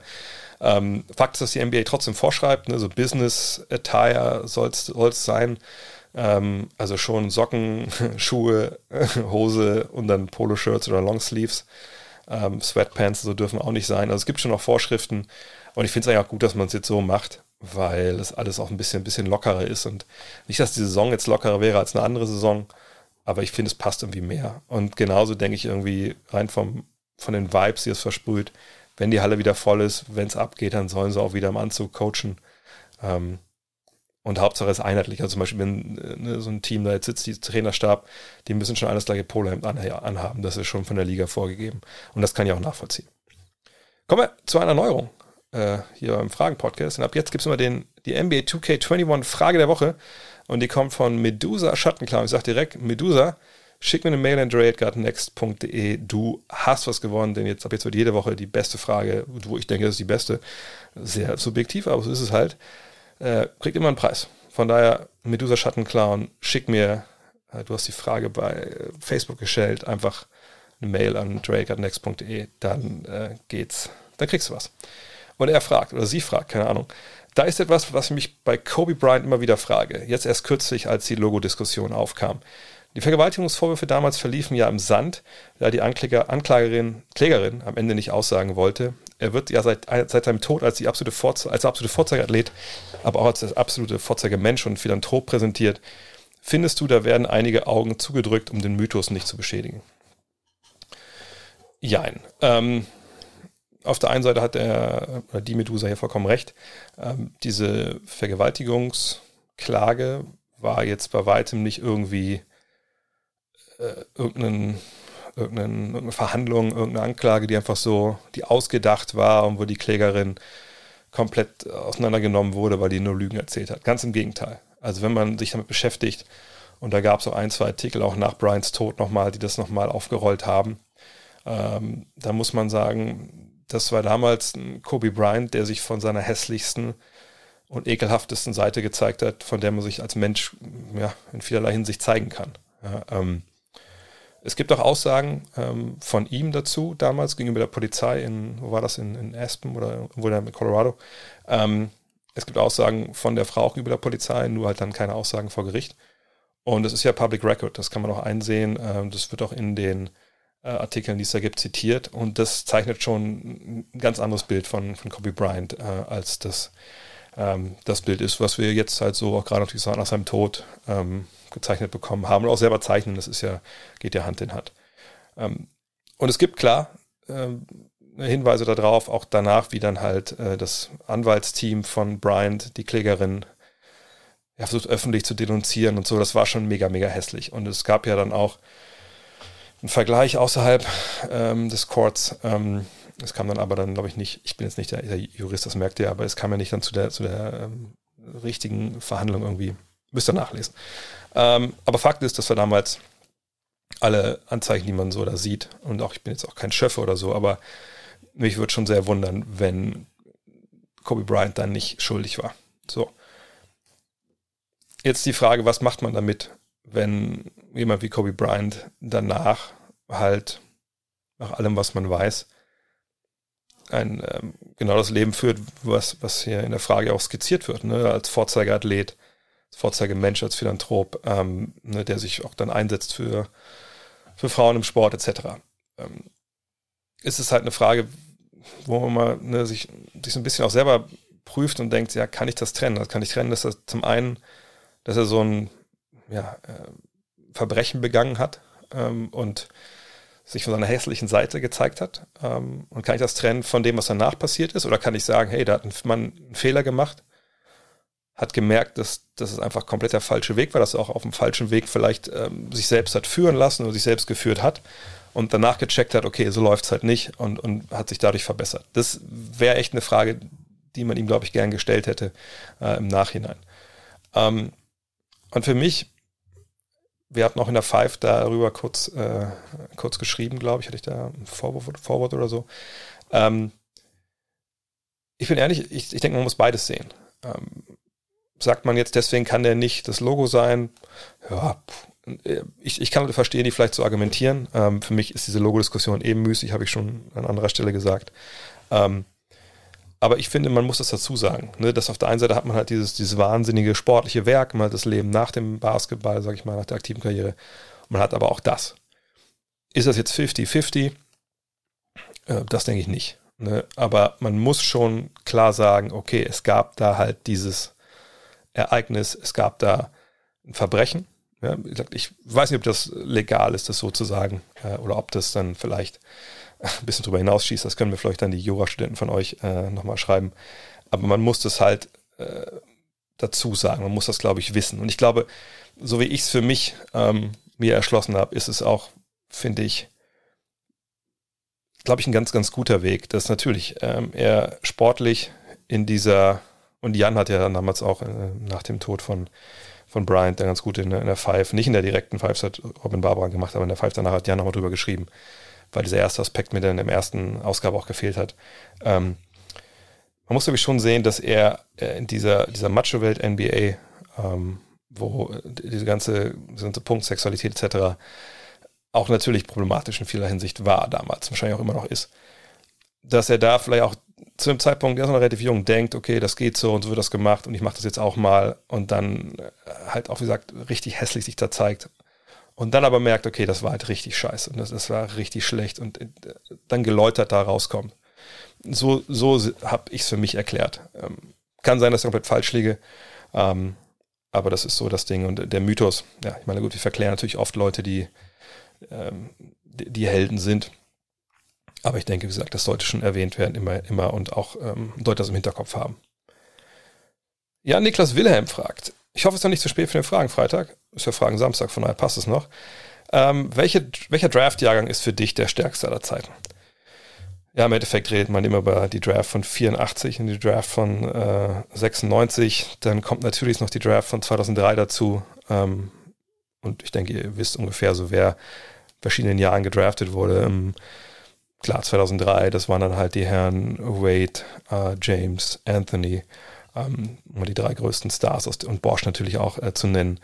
Ähm, Fakt ist, dass die NBA trotzdem vorschreibt, ne, so Business Attire soll es sein. Ähm, also schon Socken, Schuhe, Hose und dann Poloshirts oder Longsleeves. Ähm, Sweatpants so dürfen auch nicht sein. Also es gibt schon noch Vorschriften. Und ich finde es eigentlich auch gut, dass man es jetzt so macht, weil es alles auch ein bisschen, ein bisschen lockerer ist. Und nicht, dass die Saison jetzt lockerer wäre als eine andere Saison, aber ich finde, es passt irgendwie mehr. Und genauso denke ich irgendwie rein vom, von den Vibes, die es versprüht, wenn die Halle wieder voll ist, wenn es abgeht, dann sollen sie auch wieder im Anzug coachen. Ähm, und Hauptsache ist einheitlich. Also zum Beispiel, wenn ne, so ein Team da jetzt sitzt, die Trainerstab, die müssen schon alles gleiche Polohemd anhaben. Das ist schon von der Liga vorgegeben. Und das kann ich auch nachvollziehen. Kommen wir zu einer Neuerung äh, hier beim Fragen-Podcast. Und ab jetzt gibt es immer den, die NBA 2K21 Frage der Woche. Und die kommt von Medusa Schattenklar. Ich sage direkt, Medusa, schick mir eine Mail an dre.next.de. Du hast was gewonnen, denn jetzt ab jetzt wird jede Woche die beste Frage, wo ich denke, das ist die beste. Sehr subjektiv, aber so ist es halt äh, kriegt immer einen Preis. Von daher, Medusa Schattenclown, schick mir, äh, du hast die Frage bei Facebook gestellt, einfach eine Mail an drake.next.de, dann äh, geht's, dann kriegst du was. Und er fragt, oder sie fragt, keine Ahnung. Da ist etwas, was ich mich bei Kobe Bryant immer wieder frage. Jetzt erst kürzlich, als die Logo-Diskussion aufkam. Die Vergewaltigungsvorwürfe damals verliefen ja im Sand, da die Ankläger, Anklagerin, Klägerin am Ende nicht aussagen wollte. Er wird ja seit, seit seinem Tod als die absolute, Vorze als absolute Vorzeigeathlet, aber auch als das absolute Vorzeigemensch und Philanthrop präsentiert. Findest du, da werden einige Augen zugedrückt, um den Mythos nicht zu beschädigen? Jein. Ähm, auf der einen Seite hat der, oder die Medusa hier vollkommen recht. Ähm, diese Vergewaltigungsklage war jetzt bei weitem nicht irgendwie äh, irgendeinen irgendeine, Verhandlung, irgendeine Anklage, die einfach so, die ausgedacht war und wo die Klägerin komplett auseinandergenommen wurde, weil die nur Lügen erzählt hat. Ganz im Gegenteil. Also wenn man sich damit beschäftigt, und da gab es auch ein, zwei Artikel auch nach Bryans Tod nochmal, die das nochmal aufgerollt haben, ähm, da muss man sagen, das war damals ein Kobe Bryant, der sich von seiner hässlichsten und ekelhaftesten Seite gezeigt hat, von der man sich als Mensch ja, in vielerlei Hinsicht zeigen kann. Ja, ähm, es gibt auch Aussagen ähm, von ihm dazu, damals gegenüber der Polizei in, wo war das, in, in Aspen oder wo in Colorado. Ähm, es gibt Aussagen von der Frau auch gegenüber der Polizei, nur halt dann keine Aussagen vor Gericht. Und das ist ja Public Record, das kann man auch einsehen. Ähm, das wird auch in den äh, Artikeln, die es da gibt, zitiert. Und das zeichnet schon ein ganz anderes Bild von, von Kobe Bryant, äh, als das, ähm, das Bild ist, was wir jetzt halt so auch gerade nach seinem Tod ähm, gezeichnet bekommen haben und auch selber zeichnen, das ist ja, geht ja Hand in Hand. Ähm, und es gibt klar ähm, Hinweise darauf, auch danach, wie dann halt äh, das Anwaltsteam von Bryant, die Klägerin, ja, versucht öffentlich zu denunzieren und so. Das war schon mega, mega hässlich. Und es gab ja dann auch einen Vergleich außerhalb ähm, des Courts. Ähm, es kam dann aber dann, glaube ich, nicht, ich bin jetzt nicht der, der, Jurist, das merkt ihr, aber es kam ja nicht dann zu der, zu der ähm, richtigen Verhandlung irgendwie. Müsst ihr nachlesen. Ähm, aber Fakt ist, dass wir damals alle Anzeichen, die man so da sieht, und auch ich bin jetzt auch kein Schöffe oder so, aber mich würde schon sehr wundern, wenn Kobe Bryant dann nicht schuldig war. So. Jetzt die Frage, was macht man damit, wenn jemand wie Kobe Bryant danach halt nach allem, was man weiß, ein ähm, genau das Leben führt, was, was hier in der Frage auch skizziert wird, ne? als Vorzeigeathlet, Vorzeigemensch, als Philanthrop, ähm, ne, der sich auch dann einsetzt für, für Frauen im Sport etc. Ähm, ist es halt eine Frage, wo man mal ne, sich, sich so ein bisschen auch selber prüft und denkt, ja, kann ich das trennen? Das kann ich trennen, dass er zum einen, dass er so ein ja, äh, Verbrechen begangen hat ähm, und sich von seiner hässlichen Seite gezeigt hat. Ähm, und kann ich das trennen von dem, was danach passiert ist? Oder kann ich sagen, hey, da hat ein Mann einen Fehler gemacht hat gemerkt, dass, dass es einfach komplett der falsche Weg war, dass er auch auf dem falschen Weg vielleicht ähm, sich selbst hat führen lassen oder sich selbst geführt hat und danach gecheckt hat, okay, so läuft es halt nicht und, und hat sich dadurch verbessert. Das wäre echt eine Frage, die man ihm, glaube ich, gern gestellt hätte äh, im Nachhinein. Ähm, und für mich, wir hatten auch in der Five darüber kurz, äh, kurz geschrieben, glaube ich, hatte ich da ein Vorwort, Vorwort oder so. Ähm, ich bin ehrlich, ich, ich denke, man muss beides sehen. Ähm, sagt man jetzt, deswegen kann der nicht das Logo sein. Ja, ich, ich kann verstehen, die vielleicht zu argumentieren. Ähm, für mich ist diese Logo-Diskussion eben müßig, habe ich schon an anderer Stelle gesagt. Ähm, aber ich finde, man muss das dazu sagen, ne? dass auf der einen Seite hat man halt dieses, dieses wahnsinnige sportliche Werk, man hat das Leben nach dem Basketball, sage ich mal, nach der aktiven Karriere. Man hat aber auch das. Ist das jetzt 50-50? Äh, das denke ich nicht. Ne? Aber man muss schon klar sagen, okay, es gab da halt dieses Ereignis, es gab da ein Verbrechen. Ja, ich weiß nicht, ob das legal ist, das so zu sagen, oder ob das dann vielleicht ein bisschen drüber hinausschießt. Das können wir vielleicht dann die Jurastudenten von euch äh, nochmal schreiben. Aber man muss das halt äh, dazu sagen. Man muss das, glaube ich, wissen. Und ich glaube, so wie ich es für mich ähm, mir erschlossen habe, ist es auch, finde ich, glaube ich, ein ganz, ganz guter Weg, dass natürlich ähm, er sportlich in dieser, und Jan hat ja damals auch äh, nach dem Tod von, von Bryant dann ganz gut in, in der Five, nicht in der direkten Five, hat Robin Barbara gemacht, aber in der Five danach hat Jan nochmal drüber geschrieben, weil dieser erste Aspekt mir dann in der ersten Ausgabe auch gefehlt hat. Ähm, man muss nämlich schon sehen, dass er äh, in dieser, dieser Macho-Welt NBA, ähm, wo diese ganze, diese ganze Punkt Sexualität etc. auch natürlich problematisch in vieler Hinsicht war damals, wahrscheinlich auch immer noch ist, dass er da vielleicht auch zu dem Zeitpunkt, er ist noch relativ jung, denkt, okay, das geht so und so wird das gemacht und ich mache das jetzt auch mal und dann äh, halt auch, wie gesagt, richtig hässlich sich da zeigt und dann aber merkt, okay, das war halt richtig scheiße und das, das war richtig schlecht und äh, dann geläutert da rauskommt. So, so habe ich es für mich erklärt. Ähm, kann sein, dass ich komplett falsch liege, ähm, aber das ist so das Ding. Und der Mythos, ja, ich meine, gut, wir verklären natürlich oft Leute, die, ähm, die, die, Helden sind. Aber ich denke, wie gesagt, das sollte schon erwähnt werden, immer, immer und auch ähm, Leute das im Hinterkopf haben. Ja, Niklas Wilhelm fragt. Ich hoffe, es ist noch nicht zu spät für den Fragenfreitag. Ist ja Fragen Samstag, von daher passt es noch. Ähm, welche, welcher Draft-Jahrgang ist für dich der stärkste aller Zeiten? Ja, im Endeffekt redet man immer über die Draft von 84 und die Draft von äh, 96. Dann kommt natürlich noch die Draft von 2003 dazu. Ähm, und ich denke, ihr wisst ungefähr so, wer verschiedenen Jahren gedraftet wurde. Ähm, klar, 2003, das waren dann halt die Herren Wade, äh, James, Anthony, ähm, um die drei größten Stars aus, und Bosch natürlich auch äh, zu nennen.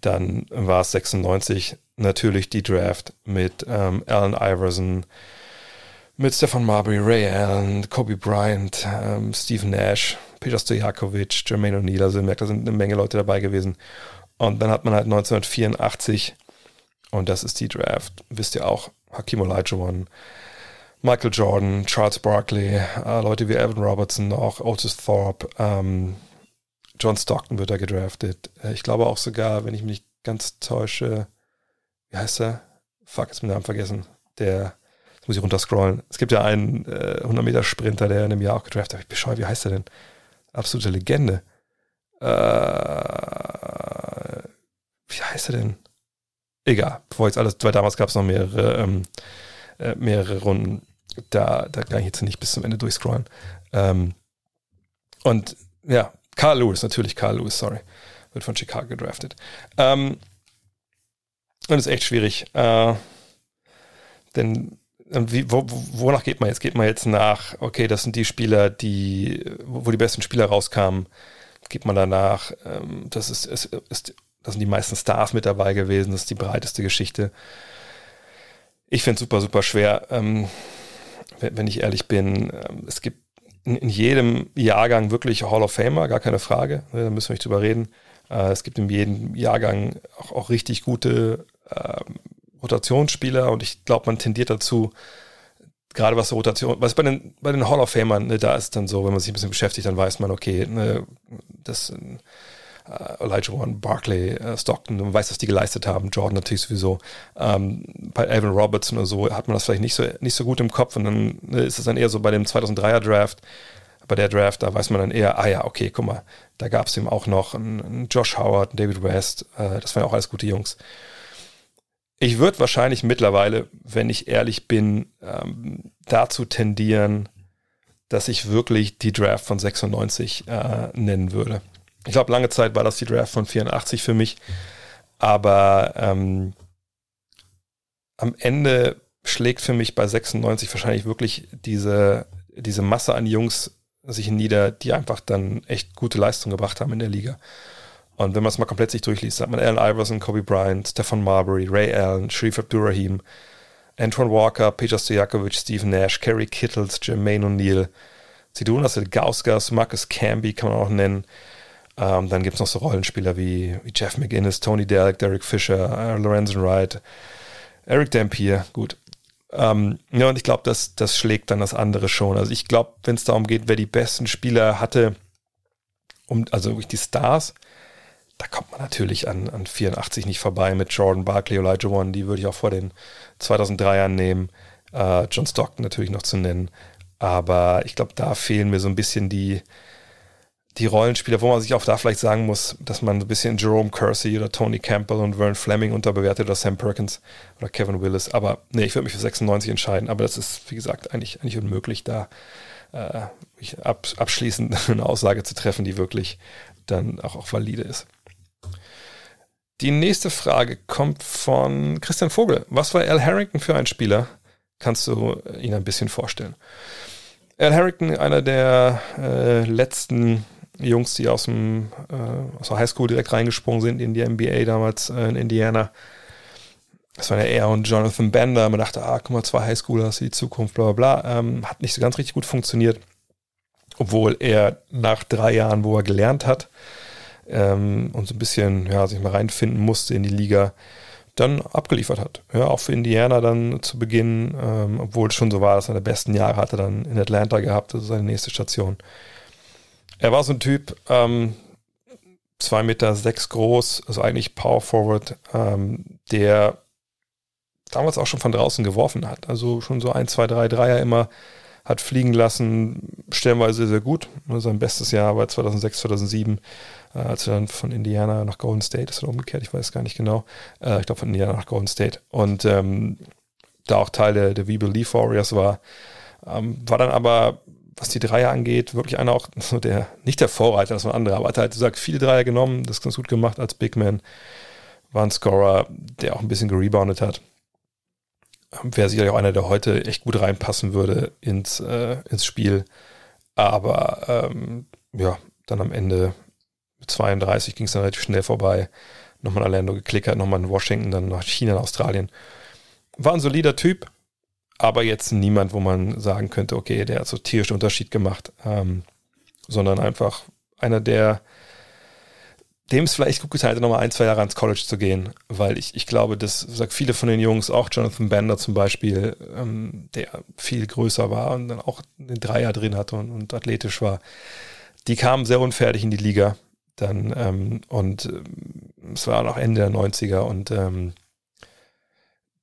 Dann war es 96 natürlich die Draft mit ähm, Allen Iverson, mit Stefan Marbury, Ray Allen, Kobe Bryant, ähm, Steve Nash, Peter Stojakovic, Jermaine O'Neal, also merkt, da sind eine Menge Leute dabei gewesen. Und dann hat man halt 1984, und das ist die Draft, wisst ihr auch, Hakim Olajuwon, Michael Jordan, Charles Barkley, äh, Leute wie Evan Robertson noch, Otis Thorpe, ähm, John Stockton wird da gedraftet. Äh, ich glaube auch sogar, wenn ich mich nicht ganz täusche, wie heißt er? Fuck, jetzt bin ich Namen vergessen. Der Jetzt muss ich runterscrollen. Es gibt ja einen äh, 100-Meter-Sprinter, der in einem Jahr auch gedraftet hat. Ich bescheuert, wie heißt der denn? Absolute Legende. Äh, wie heißt er denn? Egal, bevor jetzt alles, weil damals gab es noch mehrere, ähm, äh, mehrere Runden. Da, da kann ich jetzt nicht bis zum Ende durchscrollen. Ähm, und ja, Carl Lewis, natürlich Carl Lewis, sorry. Wird von Chicago gedraftet. Ähm, und ist echt schwierig. Äh, denn wie, wo, wonach geht man jetzt? Geht man jetzt nach, okay, das sind die Spieler, die, wo die besten Spieler rauskamen, geht man danach, ähm, das ist, ist, ist, das sind die meisten Stars mit dabei gewesen, das ist die breiteste Geschichte. Ich finde es super, super schwer, ähm, wenn, ich ehrlich bin. Ähm, es gibt in, in, jedem Jahrgang wirklich Hall of Famer, gar keine Frage, ne, da müssen wir nicht drüber reden. Äh, es gibt in jedem Jahrgang auch, auch richtig gute ähm, Rotationsspieler und ich glaube, man tendiert dazu, gerade was Rotation, was bei den, bei den Hall of Famern, ne, da ist dann so, wenn man sich ein bisschen beschäftigt, dann weiß man, okay, ne, das äh, Elijah Warren, Barkley, äh, Stockton, man weiß, was die geleistet haben, Jordan natürlich sowieso. Ähm, bei Alvin Robertson oder so hat man das vielleicht nicht so, nicht so gut im Kopf und dann ne, ist es dann eher so bei dem 2003er Draft, bei der Draft, da weiß man dann eher, ah ja, okay, guck mal, da gab es eben auch noch einen, einen Josh Howard, einen David West, äh, das waren ja auch alles gute Jungs. Ich würde wahrscheinlich mittlerweile, wenn ich ehrlich bin, ähm, dazu tendieren, dass ich wirklich die Draft von 96 äh, nennen würde. Ich glaube, lange Zeit war das die Draft von 84 für mich, aber ähm, am Ende schlägt für mich bei 96 wahrscheinlich wirklich diese, diese Masse an Jungs sich nieder, die einfach dann echt gute Leistung gebracht haben in der Liga. Und wenn man es mal komplett sich durchliest, hat man Allen Iverson, Kobe Bryant, Stefan Marbury, Ray Allen, Sharif Abdurrahim, Antoine Walker, Peter Stojakovic, Steve Nash, Kerry Kittles, Jermaine O'Neal, Zidunas Gauskas, Marcus Camby kann man auch nennen. Ähm, dann gibt es noch so Rollenspieler wie, wie Jeff McInnes, Tony Derrick, Derek Fisher, äh, Lorenzen Wright, Eric Dampier, gut. Ähm, ja, und ich glaube, das, das schlägt dann das andere schon. Also ich glaube, wenn es darum geht, wer die besten Spieler hatte, um, also wirklich die Stars, da kommt man natürlich an, an 84 nicht vorbei mit Jordan Barkley, Elijah One, die würde ich auch vor den 2003ern nehmen. Äh, John Stockton natürlich noch zu nennen. Aber ich glaube, da fehlen mir so ein bisschen die, die Rollenspieler, wo man sich auch da vielleicht sagen muss, dass man ein bisschen Jerome Kersey oder Tony Campbell und Vern Fleming unterbewertet oder Sam Perkins oder Kevin Willis. Aber nee, ich würde mich für 96 entscheiden. Aber das ist, wie gesagt, eigentlich, eigentlich unmöglich, da äh, ab, abschließend eine Aussage zu treffen, die wirklich dann auch, auch valide ist. Die nächste Frage kommt von Christian Vogel. Was war Al Harrington für ein Spieler? Kannst du ihn ein bisschen vorstellen? Al Harrington, einer der äh, letzten Jungs, die aus, dem, äh, aus der Highschool direkt reingesprungen sind in die NBA damals äh, in Indiana. Das waren ja er und Jonathan Bender. Man dachte, ah, guck mal, zwei Highschoolers, die Zukunft, bla bla bla. Ähm, hat nicht so ganz richtig gut funktioniert. Obwohl er nach drei Jahren, wo er gelernt hat ähm, und so ein bisschen ja, sich mal reinfinden musste in die Liga, dann abgeliefert hat. Ja, auch für Indiana dann zu Beginn, ähm, obwohl es schon so war, dass er die besten Jahre hatte dann in Atlanta gehabt, das ist seine nächste Station. Er war so ein Typ, ähm, 2 Meter sechs groß, also eigentlich Power Forward, ähm, der damals auch schon von draußen geworfen hat. Also schon so ein, zwei, drei Dreier immer hat fliegen lassen, stellenweise sehr gut. Sein bestes Jahr war 2006, 2007, äh, als er dann von Indiana nach Golden State ist oder umgekehrt, ich weiß gar nicht genau. Äh, ich glaube von Indiana nach Golden State. Und ähm, da auch Teil der, der We Believe Warriors war. Ähm, war dann aber was die Dreier angeht, wirklich einer auch so der, nicht der Vorreiter, das war ein anderer, aber hat halt gesagt, viele Dreier genommen, das ganz gut gemacht als Big Man. War ein Scorer, der auch ein bisschen gereboundet hat. Wäre sicherlich auch einer, der heute echt gut reinpassen würde ins, äh, ins Spiel. Aber ähm, ja, dann am Ende mit 32 ging es dann relativ schnell vorbei. Nochmal in Orlando geklickert, nochmal in Washington, dann nach China, Australien. War ein solider Typ, aber jetzt niemand, wo man sagen könnte, okay, der hat so tierischen Unterschied gemacht, ähm, sondern einfach einer, der dem es vielleicht gut getan hätte, nochmal ein, zwei Jahre ans College zu gehen, weil ich, ich glaube, dass sagt viele von den Jungs, auch Jonathan Bender zum Beispiel, ähm, der viel größer war und dann auch den Dreier drin hatte und, und athletisch war, die kamen sehr unfertig in die Liga dann ähm, und ähm, es war noch Ende der 90er und ähm,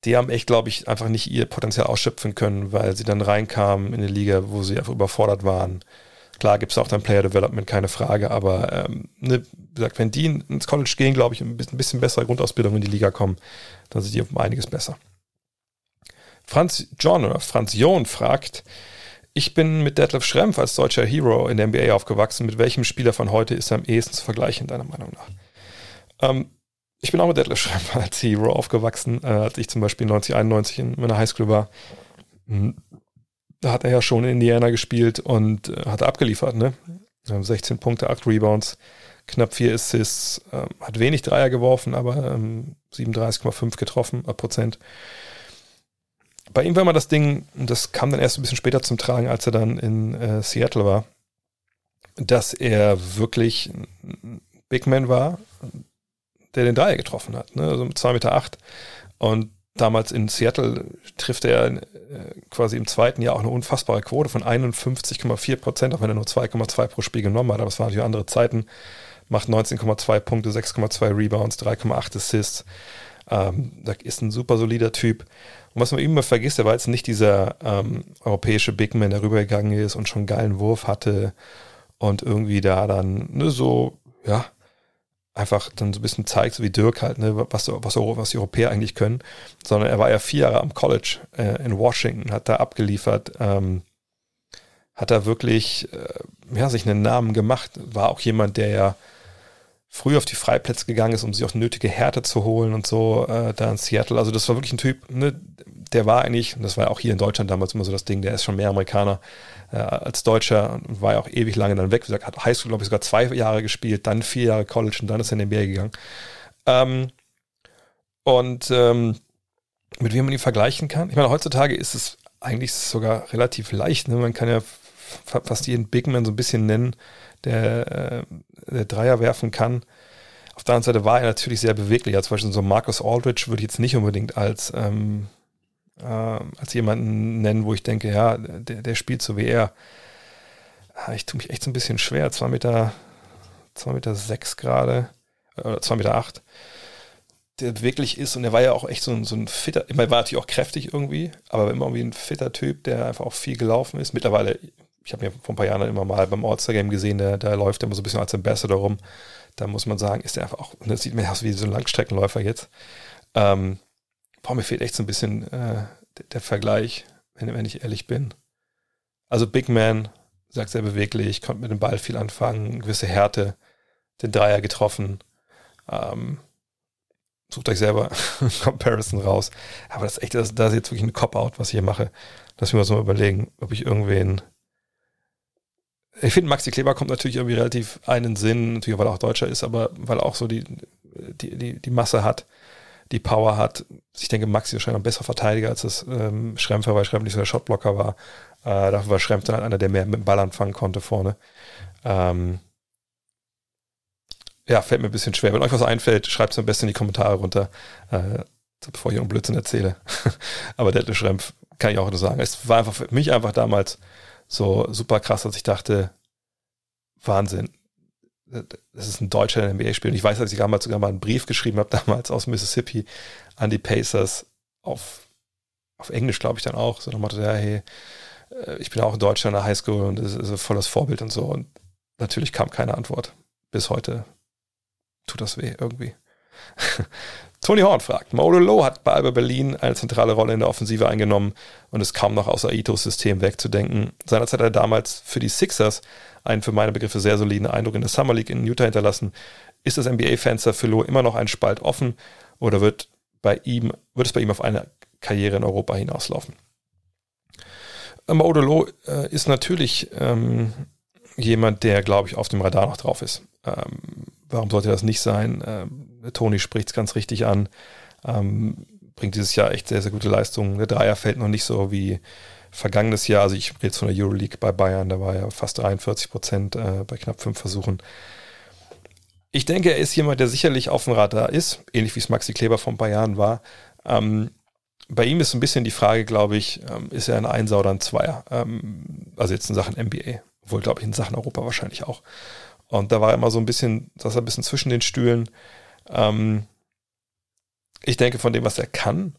die haben echt, glaube ich, einfach nicht ihr Potenzial ausschöpfen können, weil sie dann reinkamen in eine Liga, wo sie einfach überfordert waren. Klar gibt es auch dann Player Development, keine Frage, aber ähm, ne, wie gesagt, wenn die ins College gehen, glaube ich, ein bisschen, bessere Grundausbildung in die Liga kommen, dann sind die um einiges besser. Franz John oder Franz John fragt, ich bin mit Detlef Schrempf als deutscher Hero in der NBA aufgewachsen. Mit welchem Spieler von heute ist er am ehesten zu vergleichen, deiner Meinung nach? Ähm, ich bin auch mit Detlef Schrempf als Hero aufgewachsen, äh, als ich zum Beispiel 1991 in meiner Highschool war. Hm, da hat er ja schon in Indiana gespielt und äh, hat abgeliefert, ne? 16 Punkte, 8 Rebounds, knapp 4 Assists, äh, hat wenig Dreier geworfen, aber ähm, 37,5 getroffen, Prozent. Bei ihm war mal das Ding, das kam dann erst ein bisschen später zum Tragen, als er dann in äh, Seattle war, dass er wirklich Big Man war, der den Dreier getroffen hat. Ne? Also mit 2,8 Meter. Acht. Und damals in Seattle trifft er äh, quasi im zweiten Jahr auch eine unfassbare Quote von 51,4 Prozent, auch wenn er nur 2,2 pro Spiel genommen hat. Aber es waren natürlich andere Zeiten. Macht 19,2 Punkte, 6,2 Rebounds, 3,8 Assists. Ähm, ist ein super solider Typ. Und was man immer vergisst, er war jetzt nicht dieser ähm, europäische Big Man, der rübergegangen ist und schon einen geilen Wurf hatte und irgendwie da dann ne, so, ja, einfach dann so ein bisschen zeigt, so wie Dirk halt, ne, was, was, was die Europäer eigentlich können, sondern er war ja vier Jahre am College äh, in Washington, hat da abgeliefert, ähm, hat da wirklich äh, ja, sich einen Namen gemacht, war auch jemand, der ja früh auf die Freiplätze gegangen ist, um sich auch nötige Härte zu holen und so, äh, da in Seattle. Also das war wirklich ein Typ, ne, der war eigentlich, und das war auch hier in Deutschland damals immer so das Ding, der ist schon mehr Amerikaner äh, als Deutscher und war ja auch ewig lange dann weg. Wie gesagt, hat Highschool, glaube ich, sogar zwei Jahre gespielt, dann vier Jahre College und dann ist er in den NBA gegangen. Ähm, und ähm, mit wem man ihn vergleichen kann. Ich meine, heutzutage ist es eigentlich sogar relativ leicht. Ne? Man kann ja fast jeden Bigman so ein bisschen nennen, der, äh, der Dreier werfen kann. Auf der anderen Seite war er natürlich sehr beweglich. Ja, zum Beispiel so Marcus Aldridge würde ich jetzt nicht unbedingt als, ähm, äh, als jemanden nennen, wo ich denke, ja, der, der spielt so wie er. Ah, ich tue mich echt so ein bisschen schwer. 2 Meter, 2 Meter 6 gerade, oder 2 Meter 8 der wirklich ist und der war ja auch echt so ein, so ein fitter, ich meine, war natürlich auch kräftig irgendwie, aber immer irgendwie ein fitter Typ, der einfach auch viel gelaufen ist. Mittlerweile, ich habe mir vor ein paar Jahren immer mal beim All-Star-Game gesehen, der, der läuft immer so ein bisschen als Ambassador rum. Da muss man sagen, ist der einfach auch, das sieht mir aus wie so ein Langstreckenläufer jetzt. Ähm, boah, mir fehlt echt so ein bisschen äh, der, der, Vergleich, wenn, wenn ich ehrlich bin. Also Big Man, sagt sehr beweglich, konnte mit dem Ball viel anfangen, gewisse Härte, den Dreier getroffen. Ähm, sucht euch selber Comparison raus. Aber das ist echt, das, das ist jetzt wirklich ein Cop-Out, was ich hier mache. Lass mich mal so überlegen, ob ich irgendwen. Ich finde, Maxi Kleber kommt natürlich irgendwie relativ einen Sinn, natürlich, weil er auch Deutscher ist, aber weil er auch so die, die, die, die Masse hat, die Power hat. Ich denke, Maxi ist wahrscheinlich noch besser Verteidiger als das ähm, Schrempfer, weil Schrempf nicht so der Shotblocker war. Äh, dafür war Schrempf dann halt einer, der mehr mit dem Ball anfangen konnte vorne. Ähm, ja, fällt mir ein bisschen schwer. Wenn euch was einfällt, schreibt es am besten in die Kommentare runter, äh, bevor ich einen Blödsinn erzähle. Aber Detlef Schrempf kann ich auch nur sagen. Es war einfach für mich einfach damals so super krass, dass ich dachte, Wahnsinn. Das ist ein deutscher NBA-Spieler. Und ich weiß, dass ich damals sogar mal einen Brief geschrieben habe, damals aus Mississippi, an die Pacers auf, auf Englisch, glaube ich, dann auch. So nochmal, ja, hey, äh, ich bin auch in Deutschland in der Highschool und das ist voll das Vorbild und so. Und natürlich kam keine Antwort. Bis heute tut das weh irgendwie. Tony Horn fragt, Mauro Low hat bei Alba Berlin eine zentrale Rolle in der Offensive eingenommen und ist kaum noch aus Aitos System wegzudenken. Seinerzeit hat er damals für die Sixers einen für meine Begriffe sehr soliden Eindruck in der Summer League in Utah hinterlassen. Ist das NBA-Fenster für Low immer noch ein Spalt offen oder wird, bei ihm, wird es bei ihm auf eine Karriere in Europa hinauslaufen? Mauro Low äh, ist natürlich ähm, jemand, der, glaube ich, auf dem Radar noch drauf ist. Ähm, warum sollte das nicht sein? Ähm, Toni spricht es ganz richtig an. Ähm, bringt dieses Jahr echt sehr, sehr gute Leistungen. Der Dreier fällt noch nicht so wie vergangenes Jahr. Also ich rede jetzt von der Euroleague bei Bayern, da war ja fast 43 Prozent äh, bei knapp fünf Versuchen. Ich denke, er ist jemand, der sicherlich auf dem Radar ist, ähnlich wie es Maxi Kleber vor ein paar Jahren war. Ähm, bei ihm ist ein bisschen die Frage, glaube ich, ähm, ist er ein Einser oder ein Zweier? Ähm, also jetzt in Sachen NBA, obwohl, glaube ich, in Sachen Europa wahrscheinlich auch. Und da war er immer so ein bisschen, er ein bisschen zwischen den Stühlen. Ähm, ich denke, von dem, was er kann,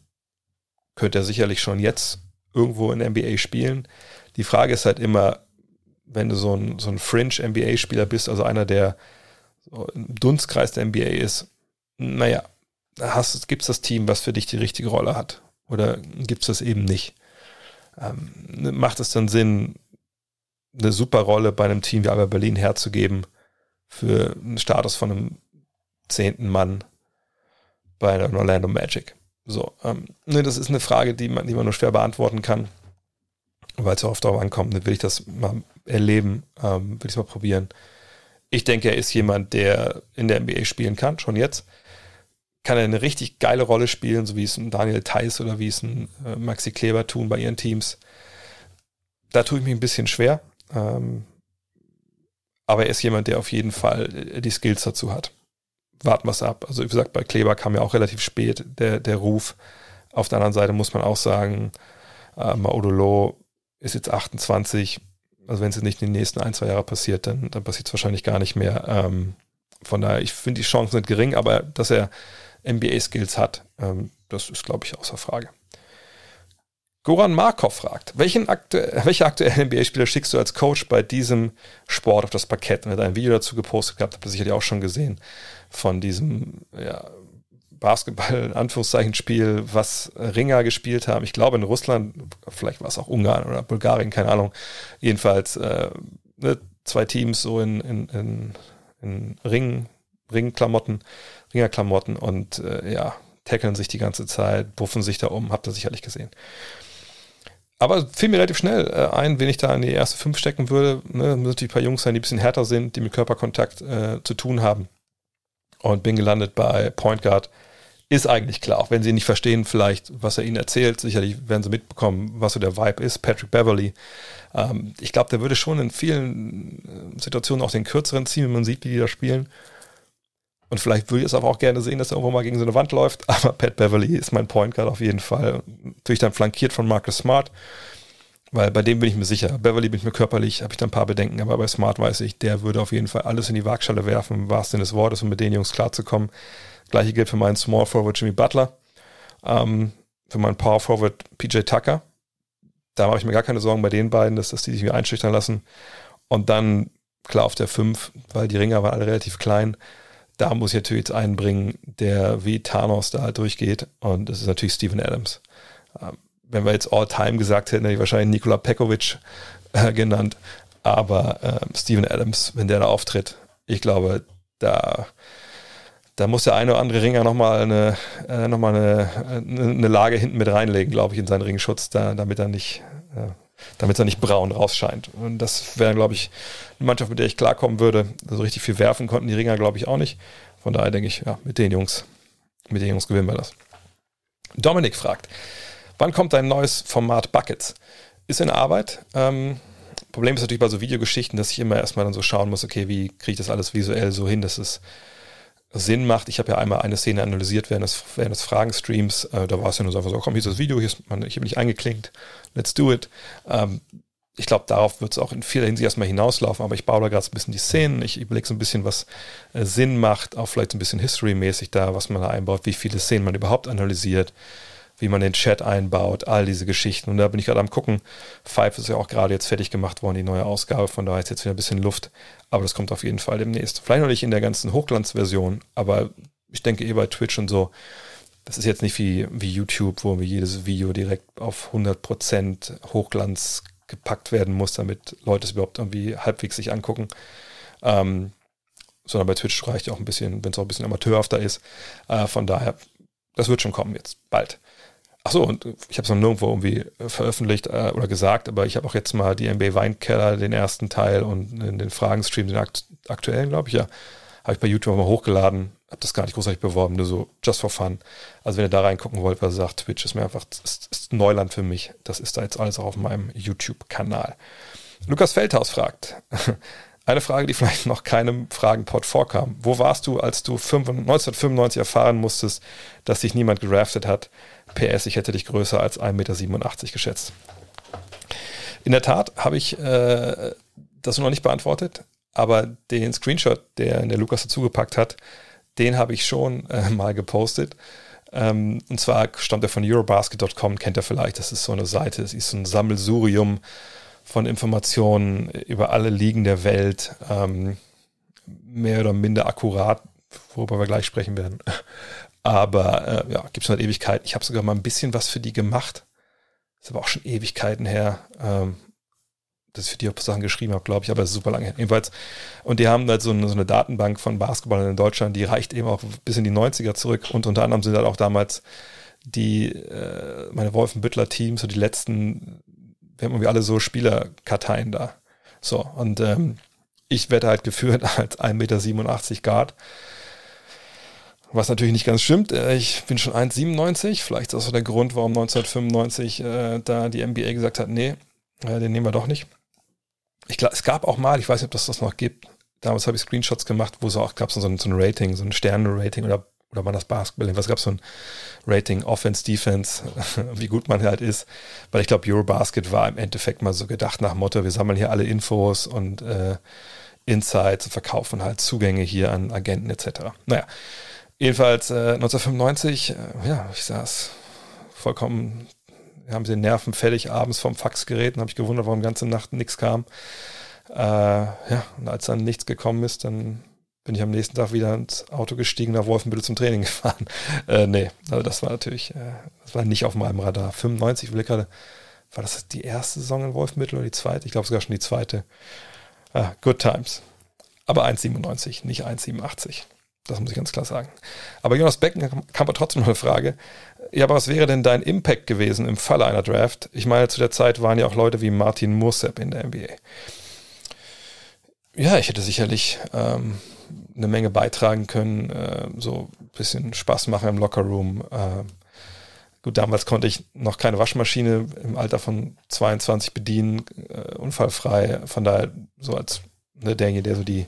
könnte er sicherlich schon jetzt irgendwo in NBA spielen. Die Frage ist halt immer, wenn du so ein, so ein Fringe-NBA-Spieler bist, also einer, der so im Dunstkreis der NBA ist, naja, gibt es das Team, was für dich die richtige Rolle hat? Oder gibt es das eben nicht? Ähm, macht es dann Sinn, eine super Rolle bei einem Team wie Alba Berlin herzugeben, für einen Status von einem zehnten Mann bei der Orlando Magic. So, ähm, ne, das ist eine Frage, die man, die man nur schwer beantworten kann, weil es ja oft darauf ankommt, ne, will ich das mal erleben, ähm, will ich es mal probieren. Ich denke, er ist jemand, der in der NBA spielen kann, schon jetzt. Kann er eine richtig geile Rolle spielen, so wie es ein Daniel Theiss oder wie es ein äh, Maxi Kleber tun bei ihren Teams. Da tue ich mich ein bisschen schwer. Ähm, aber er ist jemand, der auf jeden Fall äh, die Skills dazu hat. Warten wir es ab. Also wie gesagt, bei Kleber kam ja auch relativ spät der, der Ruf. Auf der anderen Seite muss man auch sagen, äh, Maudolo ist jetzt 28. Also wenn es nicht in den nächsten ein, zwei Jahren passiert, dann, dann passiert es wahrscheinlich gar nicht mehr. Ähm, von daher, ich finde die Chancen sind gering, aber dass er NBA-Skills hat, ähm, das ist, glaube ich, außer Frage. Goran Markov fragt, welchen aktu welche aktuellen NBA-Spieler schickst du als Coach bei diesem Sport auf das Parkett? Und er hat ein Video dazu gepostet gehabt, habt ihr sicherlich auch schon gesehen, von diesem ja, Basketball, Anführungszeichen, Spiel, was Ringer gespielt haben. Ich glaube in Russland, vielleicht war es auch Ungarn oder Bulgarien, keine Ahnung. Jedenfalls äh, ne, zwei Teams so in, in, in, in Ringen Ringklamotten, Ringerklamotten und äh, ja, tackeln sich die ganze Zeit, buffen sich da um, habt ihr sicherlich gesehen. Aber fiel mir relativ schnell äh, ein, wen ich da in die erste fünf stecken würde. Ne, müssen natürlich ein paar Jungs sein, die ein bisschen härter sind, die mit Körperkontakt äh, zu tun haben. Und bin gelandet bei Point Guard. Ist eigentlich klar, auch wenn sie nicht verstehen, vielleicht, was er ihnen erzählt. Sicherlich werden sie mitbekommen, was so der Vibe ist. Patrick Beverly. Ähm, ich glaube, der würde schon in vielen äh, Situationen auch den kürzeren ziehen, wenn man sieht, wie die da spielen. Und vielleicht würde ich es aber auch gerne sehen, dass er irgendwo mal gegen so eine Wand läuft. Aber Pat Beverly ist mein Point Guard auf jeden Fall. Natürlich dann flankiert von Marcus Smart. Weil bei dem bin ich mir sicher. Beverly bin ich mir körperlich, habe ich da ein paar Bedenken, aber bei Smart weiß ich, der würde auf jeden Fall alles in die Waagschale werfen, im wahrsten Sinne des Wortes, um mit den Jungs klarzukommen. Gleiche gilt für meinen Small Forward Jimmy Butler, ähm, für meinen Power Forward PJ Tucker. Da mache ich mir gar keine Sorgen bei den beiden, dass, dass die sich wieder einschüchtern lassen. Und dann, klar, auf der 5, weil die Ringer waren alle relativ klein, da muss ich natürlich jetzt einbringen, der wie Thanos da halt durchgeht. Und das ist natürlich Steven Adams. Ähm, wenn wir jetzt All-Time gesagt hätten, hätte ich wahrscheinlich Nikola Pekovic äh, genannt. Aber äh, Steven Adams, wenn der da auftritt, ich glaube, da, da muss der eine oder andere Ringer nochmal eine, äh, noch eine, eine Lage hinten mit reinlegen, glaube ich, in seinen Ringschutz, da, damit er nicht, damit er nicht braun rausscheint. Und das wäre, glaube ich, eine Mannschaft, mit der ich klarkommen würde. So also richtig viel werfen konnten die Ringer, glaube ich, auch nicht. Von daher denke ich, ja, mit den Jungs, mit den Jungs gewinnen wir das. Dominik fragt, wann kommt dein neues Format Buckets? Ist in Arbeit. Ähm, Problem ist natürlich bei so Videogeschichten, dass ich immer erstmal dann so schauen muss, okay, wie kriege ich das alles visuell so hin, dass es Sinn macht. Ich habe ja einmal eine Szene analysiert während des, während des Fragenstreams. Äh, da war es ja nur so einfach so, komm, hier ist das Video, hier, ist man, hier bin ich eingeklinkt, let's do it. Ähm, ich glaube, darauf wird es auch in vieler Hinsicht erstmal hinauslaufen, aber ich baue da gerade ein bisschen die Szenen. Ich überlege so ein bisschen, was äh, Sinn macht, auch vielleicht ein bisschen History-mäßig da, was man da einbaut, wie viele Szenen man überhaupt analysiert, wie man den Chat einbaut, all diese Geschichten. Und da bin ich gerade am gucken. Five ist ja auch gerade jetzt fertig gemacht worden, die neue Ausgabe, von daher ist jetzt wieder ein bisschen Luft. Aber das kommt auf jeden Fall demnächst. Vielleicht noch nicht in der ganzen Hochglanzversion, aber ich denke eh bei Twitch und so. Das ist jetzt nicht wie, wie YouTube, wo jedes Video direkt auf 100% Hochglanz gepackt werden muss, damit Leute es überhaupt irgendwie halbwegs sich angucken. Ähm, sondern bei Twitch reicht ja auch ein bisschen, wenn es auch ein bisschen amateurhafter ist. Äh, von daher, das wird schon kommen jetzt, bald. Achso, und ich habe es noch nirgendwo irgendwie veröffentlicht äh, oder gesagt, aber ich habe auch jetzt mal die NBA Weinkeller, den ersten Teil und den Fragenstream, den akt aktuellen, glaube ich, ja, habe ich bei YouTube mal hochgeladen. Habe das gar nicht großartig beworben, nur so just for fun. Also wenn ihr da reingucken wollt, was sagt, Twitch ist mir einfach ist, ist Neuland für mich. Das ist da jetzt alles auch auf meinem YouTube-Kanal. Lukas Feldhaus fragt. Eine Frage, die vielleicht noch keinem Fragenpot vorkam. Wo warst du, als du 1995 erfahren musstest, dass dich niemand geraftet hat? PS, ich hätte dich größer als 1,87 Meter geschätzt. In der Tat habe ich äh, das noch nicht beantwortet. Aber den Screenshot, der der Lukas dazugepackt hat, den habe ich schon äh, mal gepostet. Ähm, und zwar stammt er von Eurobasket.com, kennt er vielleicht. Das ist so eine Seite, es ist so ein Sammelsurium von Informationen über alle Ligen der Welt. Ähm, mehr oder minder akkurat, worüber wir gleich sprechen werden. Aber äh, ja, gibt es schon Ewigkeiten. Ich habe sogar mal ein bisschen was für die gemacht. Ist aber auch schon Ewigkeiten her. Ähm, dass ich für die Sachen geschrieben habe, glaube ich, aber das ist super lange her. Jedenfalls. Und die haben halt so eine, so eine Datenbank von Basketballern in Deutschland, die reicht eben auch bis in die 90er zurück. Und unter anderem sind halt auch damals die, äh, meine Wolfenbüttler-Teams, so die letzten, wir haben irgendwie alle so Spielerkarteien da. So, und ähm, ich werde halt geführt als 1,87 Meter Guard. Was natürlich nicht ganz stimmt. Äh, ich bin schon 1,97. Vielleicht ist das so der Grund, warum 1995 äh, da die NBA gesagt hat, nee, äh, den nehmen wir doch nicht ich glaube, es gab auch mal, ich weiß nicht, ob das das noch gibt, damals habe ich Screenshots gemacht, wo es auch gab so ein, so ein Rating, so ein Sterne-Rating oder, oder war das Basketball, was gab es so ein Rating, Offense, Defense, wie gut man halt ist, weil ich glaube, Eurobasket war im Endeffekt mal so gedacht nach Motto, wir sammeln hier alle Infos und äh, Insights und verkaufen halt Zugänge hier an Agenten etc. Naja, jedenfalls äh, 1995, äh, ja, ich saß vollkommen haben sie den Nerven fertig abends vom Faxgerät und habe ich gewundert, warum ganze Nacht nichts kam. Äh, ja, und als dann nichts gekommen ist, dann bin ich am nächsten Tag wieder ins Auto gestiegen, nach Wolfenbüttel zum Training gefahren. Äh, nee, also das war natürlich, äh, das war nicht auf meinem Radar. 95, ich will gerade, war das die erste Saison in Wolfenbüttel oder die zweite? Ich glaube sogar schon die zweite. Ah, good times. Aber 1,97, nicht 1,87. Das muss ich ganz klar sagen. Aber Jonas Becken kam aber trotzdem noch eine Frage. Ja, aber was wäre denn dein Impact gewesen im Falle einer Draft? Ich meine, zu der Zeit waren ja auch Leute wie Martin Mursep in der NBA. Ja, ich hätte sicherlich ähm, eine Menge beitragen können, äh, so ein bisschen Spaß machen im Lockerroom. Äh, gut, damals konnte ich noch keine Waschmaschine im Alter von 22 bedienen, äh, unfallfrei. Von daher so als ne, derjenige, der so die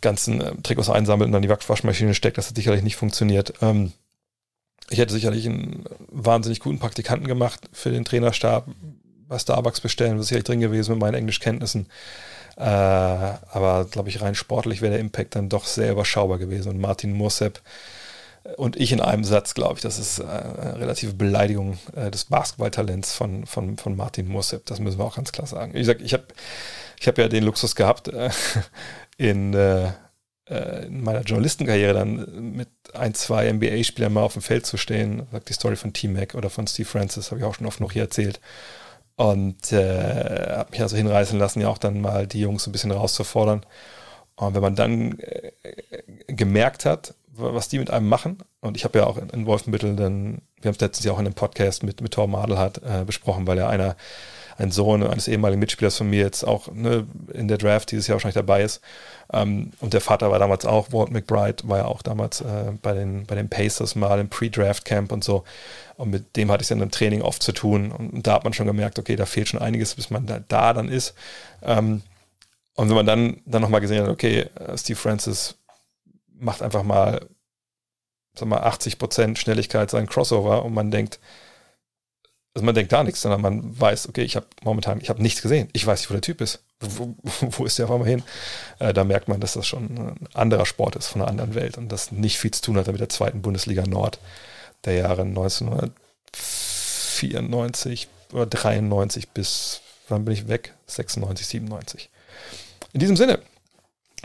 ganzen äh, Trikots einsammelt und dann die Waschmaschine steckt, das hat sicherlich nicht funktioniert. Ähm, ich hätte sicherlich einen wahnsinnig guten Praktikanten gemacht für den Trainerstab. Bei Starbucks bestellen, wäre sicherlich drin gewesen mit meinen Englischkenntnissen. Äh, aber glaube ich, rein sportlich wäre der Impact dann doch sehr überschaubar gewesen. Und Martin Mursep und ich in einem Satz, glaube ich, das ist äh, eine relative Beleidigung äh, des Basketballtalents von, von, von Martin Mursep. Das müssen wir auch ganz klar sagen. Ich, ich habe ich hab ja den Luxus gehabt, äh, in, äh, äh, in meiner Journalistenkarriere dann mit ein, zwei NBA-Spielern mal auf dem Feld zu stehen. Die Story von T-Mac oder von Steve Francis habe ich auch schon oft noch hier erzählt. Und äh, habe mich also hinreißen lassen, ja auch dann mal die Jungs ein bisschen rauszufordern. Und wenn man dann äh, gemerkt hat, was die mit einem machen, und ich habe ja auch in, in Wolfenbüttel dann, wir haben es letztens ja auch in einem Podcast mit, mit Torben Adelhardt äh, besprochen, weil er einer, ein Sohn eines ehemaligen Mitspielers von mir jetzt auch ne, in der Draft dieses Jahr wahrscheinlich dabei ist. Ähm, und der Vater war damals auch, Walt McBride war ja auch damals äh, bei, den, bei den Pacers mal im Pre-Draft-Camp und so. Und mit dem hatte ich dann im Training oft zu tun. Und, und, da hat man schon gemerkt, okay, da fehlt schon einiges, bis man da, da dann ist. Ähm, und wenn man dann, dann nochmal gesehen hat, okay, äh, Steve Francis macht einfach mal, sag mal, 80% Schnelligkeit seinen Crossover und man denkt, also man denkt gar nichts, sondern man weiß, okay, ich habe momentan, ich habe nichts gesehen. Ich weiß nicht, wo der Typ ist. Wo, wo ist der auf einmal hin? Äh, da merkt man, dass das schon ein anderer Sport ist von einer anderen Welt und das nicht viel zu tun hat mit der zweiten Bundesliga Nord der Jahre 1994 oder 93 bis, wann bin ich weg? 96, 97. In diesem Sinne,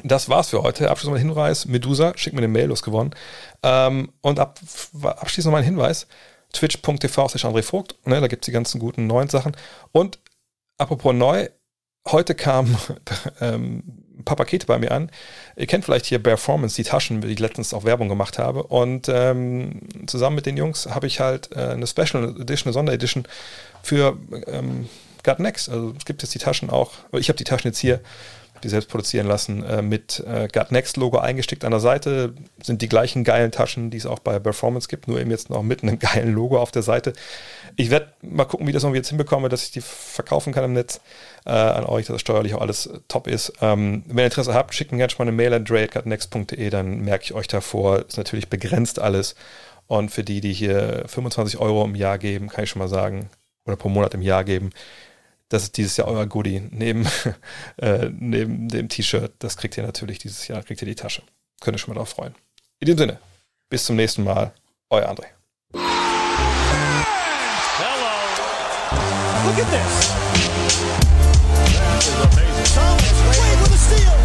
das war's für heute. Abschließend noch ein Hinweis. Medusa, schick mir eine Mail, losgewonnen. Ähm, und ab, abschließend noch mal ein Hinweis. Twitch.tv ist André Vogt. Ne, da gibt's die ganzen guten neuen Sachen. Und apropos neu, heute kam ähm, ein paar Pakete bei mir an. Ihr kennt vielleicht hier Performance, die Taschen, die ich letztens auch Werbung gemacht habe. Und ähm, zusammen mit den Jungs habe ich halt äh, eine Special Edition, eine Sonderedition für ähm, Gut Next. Also es gibt jetzt die Taschen auch. Ich habe die Taschen jetzt hier die selbst produzieren lassen, äh, mit äh, Gut Next Logo eingestickt an der Seite. Sind die gleichen geilen Taschen, die es auch bei Performance gibt, nur eben jetzt noch mit einem geilen Logo auf der Seite. Ich werde mal gucken, wie das irgendwie jetzt hinbekomme, dass ich die verkaufen kann im Netz äh, an euch, dass das steuerlich auch alles top ist. Ähm, wenn ihr Interesse habt, schickt mir schon mal eine Mail an dre.gutnext.de, dann merke ich euch davor. Ist natürlich begrenzt alles. Und für die, die hier 25 Euro im Jahr geben, kann ich schon mal sagen, oder pro Monat im Jahr geben, das ist dieses Jahr euer Goodie. Neben, äh, neben dem T-Shirt, das kriegt ihr natürlich dieses Jahr, kriegt ihr die Tasche. Könnt ihr schon mal drauf freuen. In dem Sinne, bis zum nächsten Mal. Euer André. Hello. Look at this. That is amazing. Thomas Wade with a steal.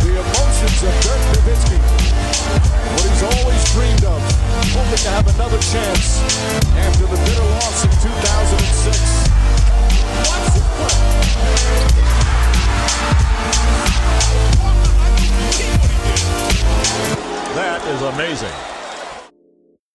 The emotions of Dirk Nowitzki. What he's always dreamed of. Hoping to have another chance after the bitter loss in 2006. That is amazing.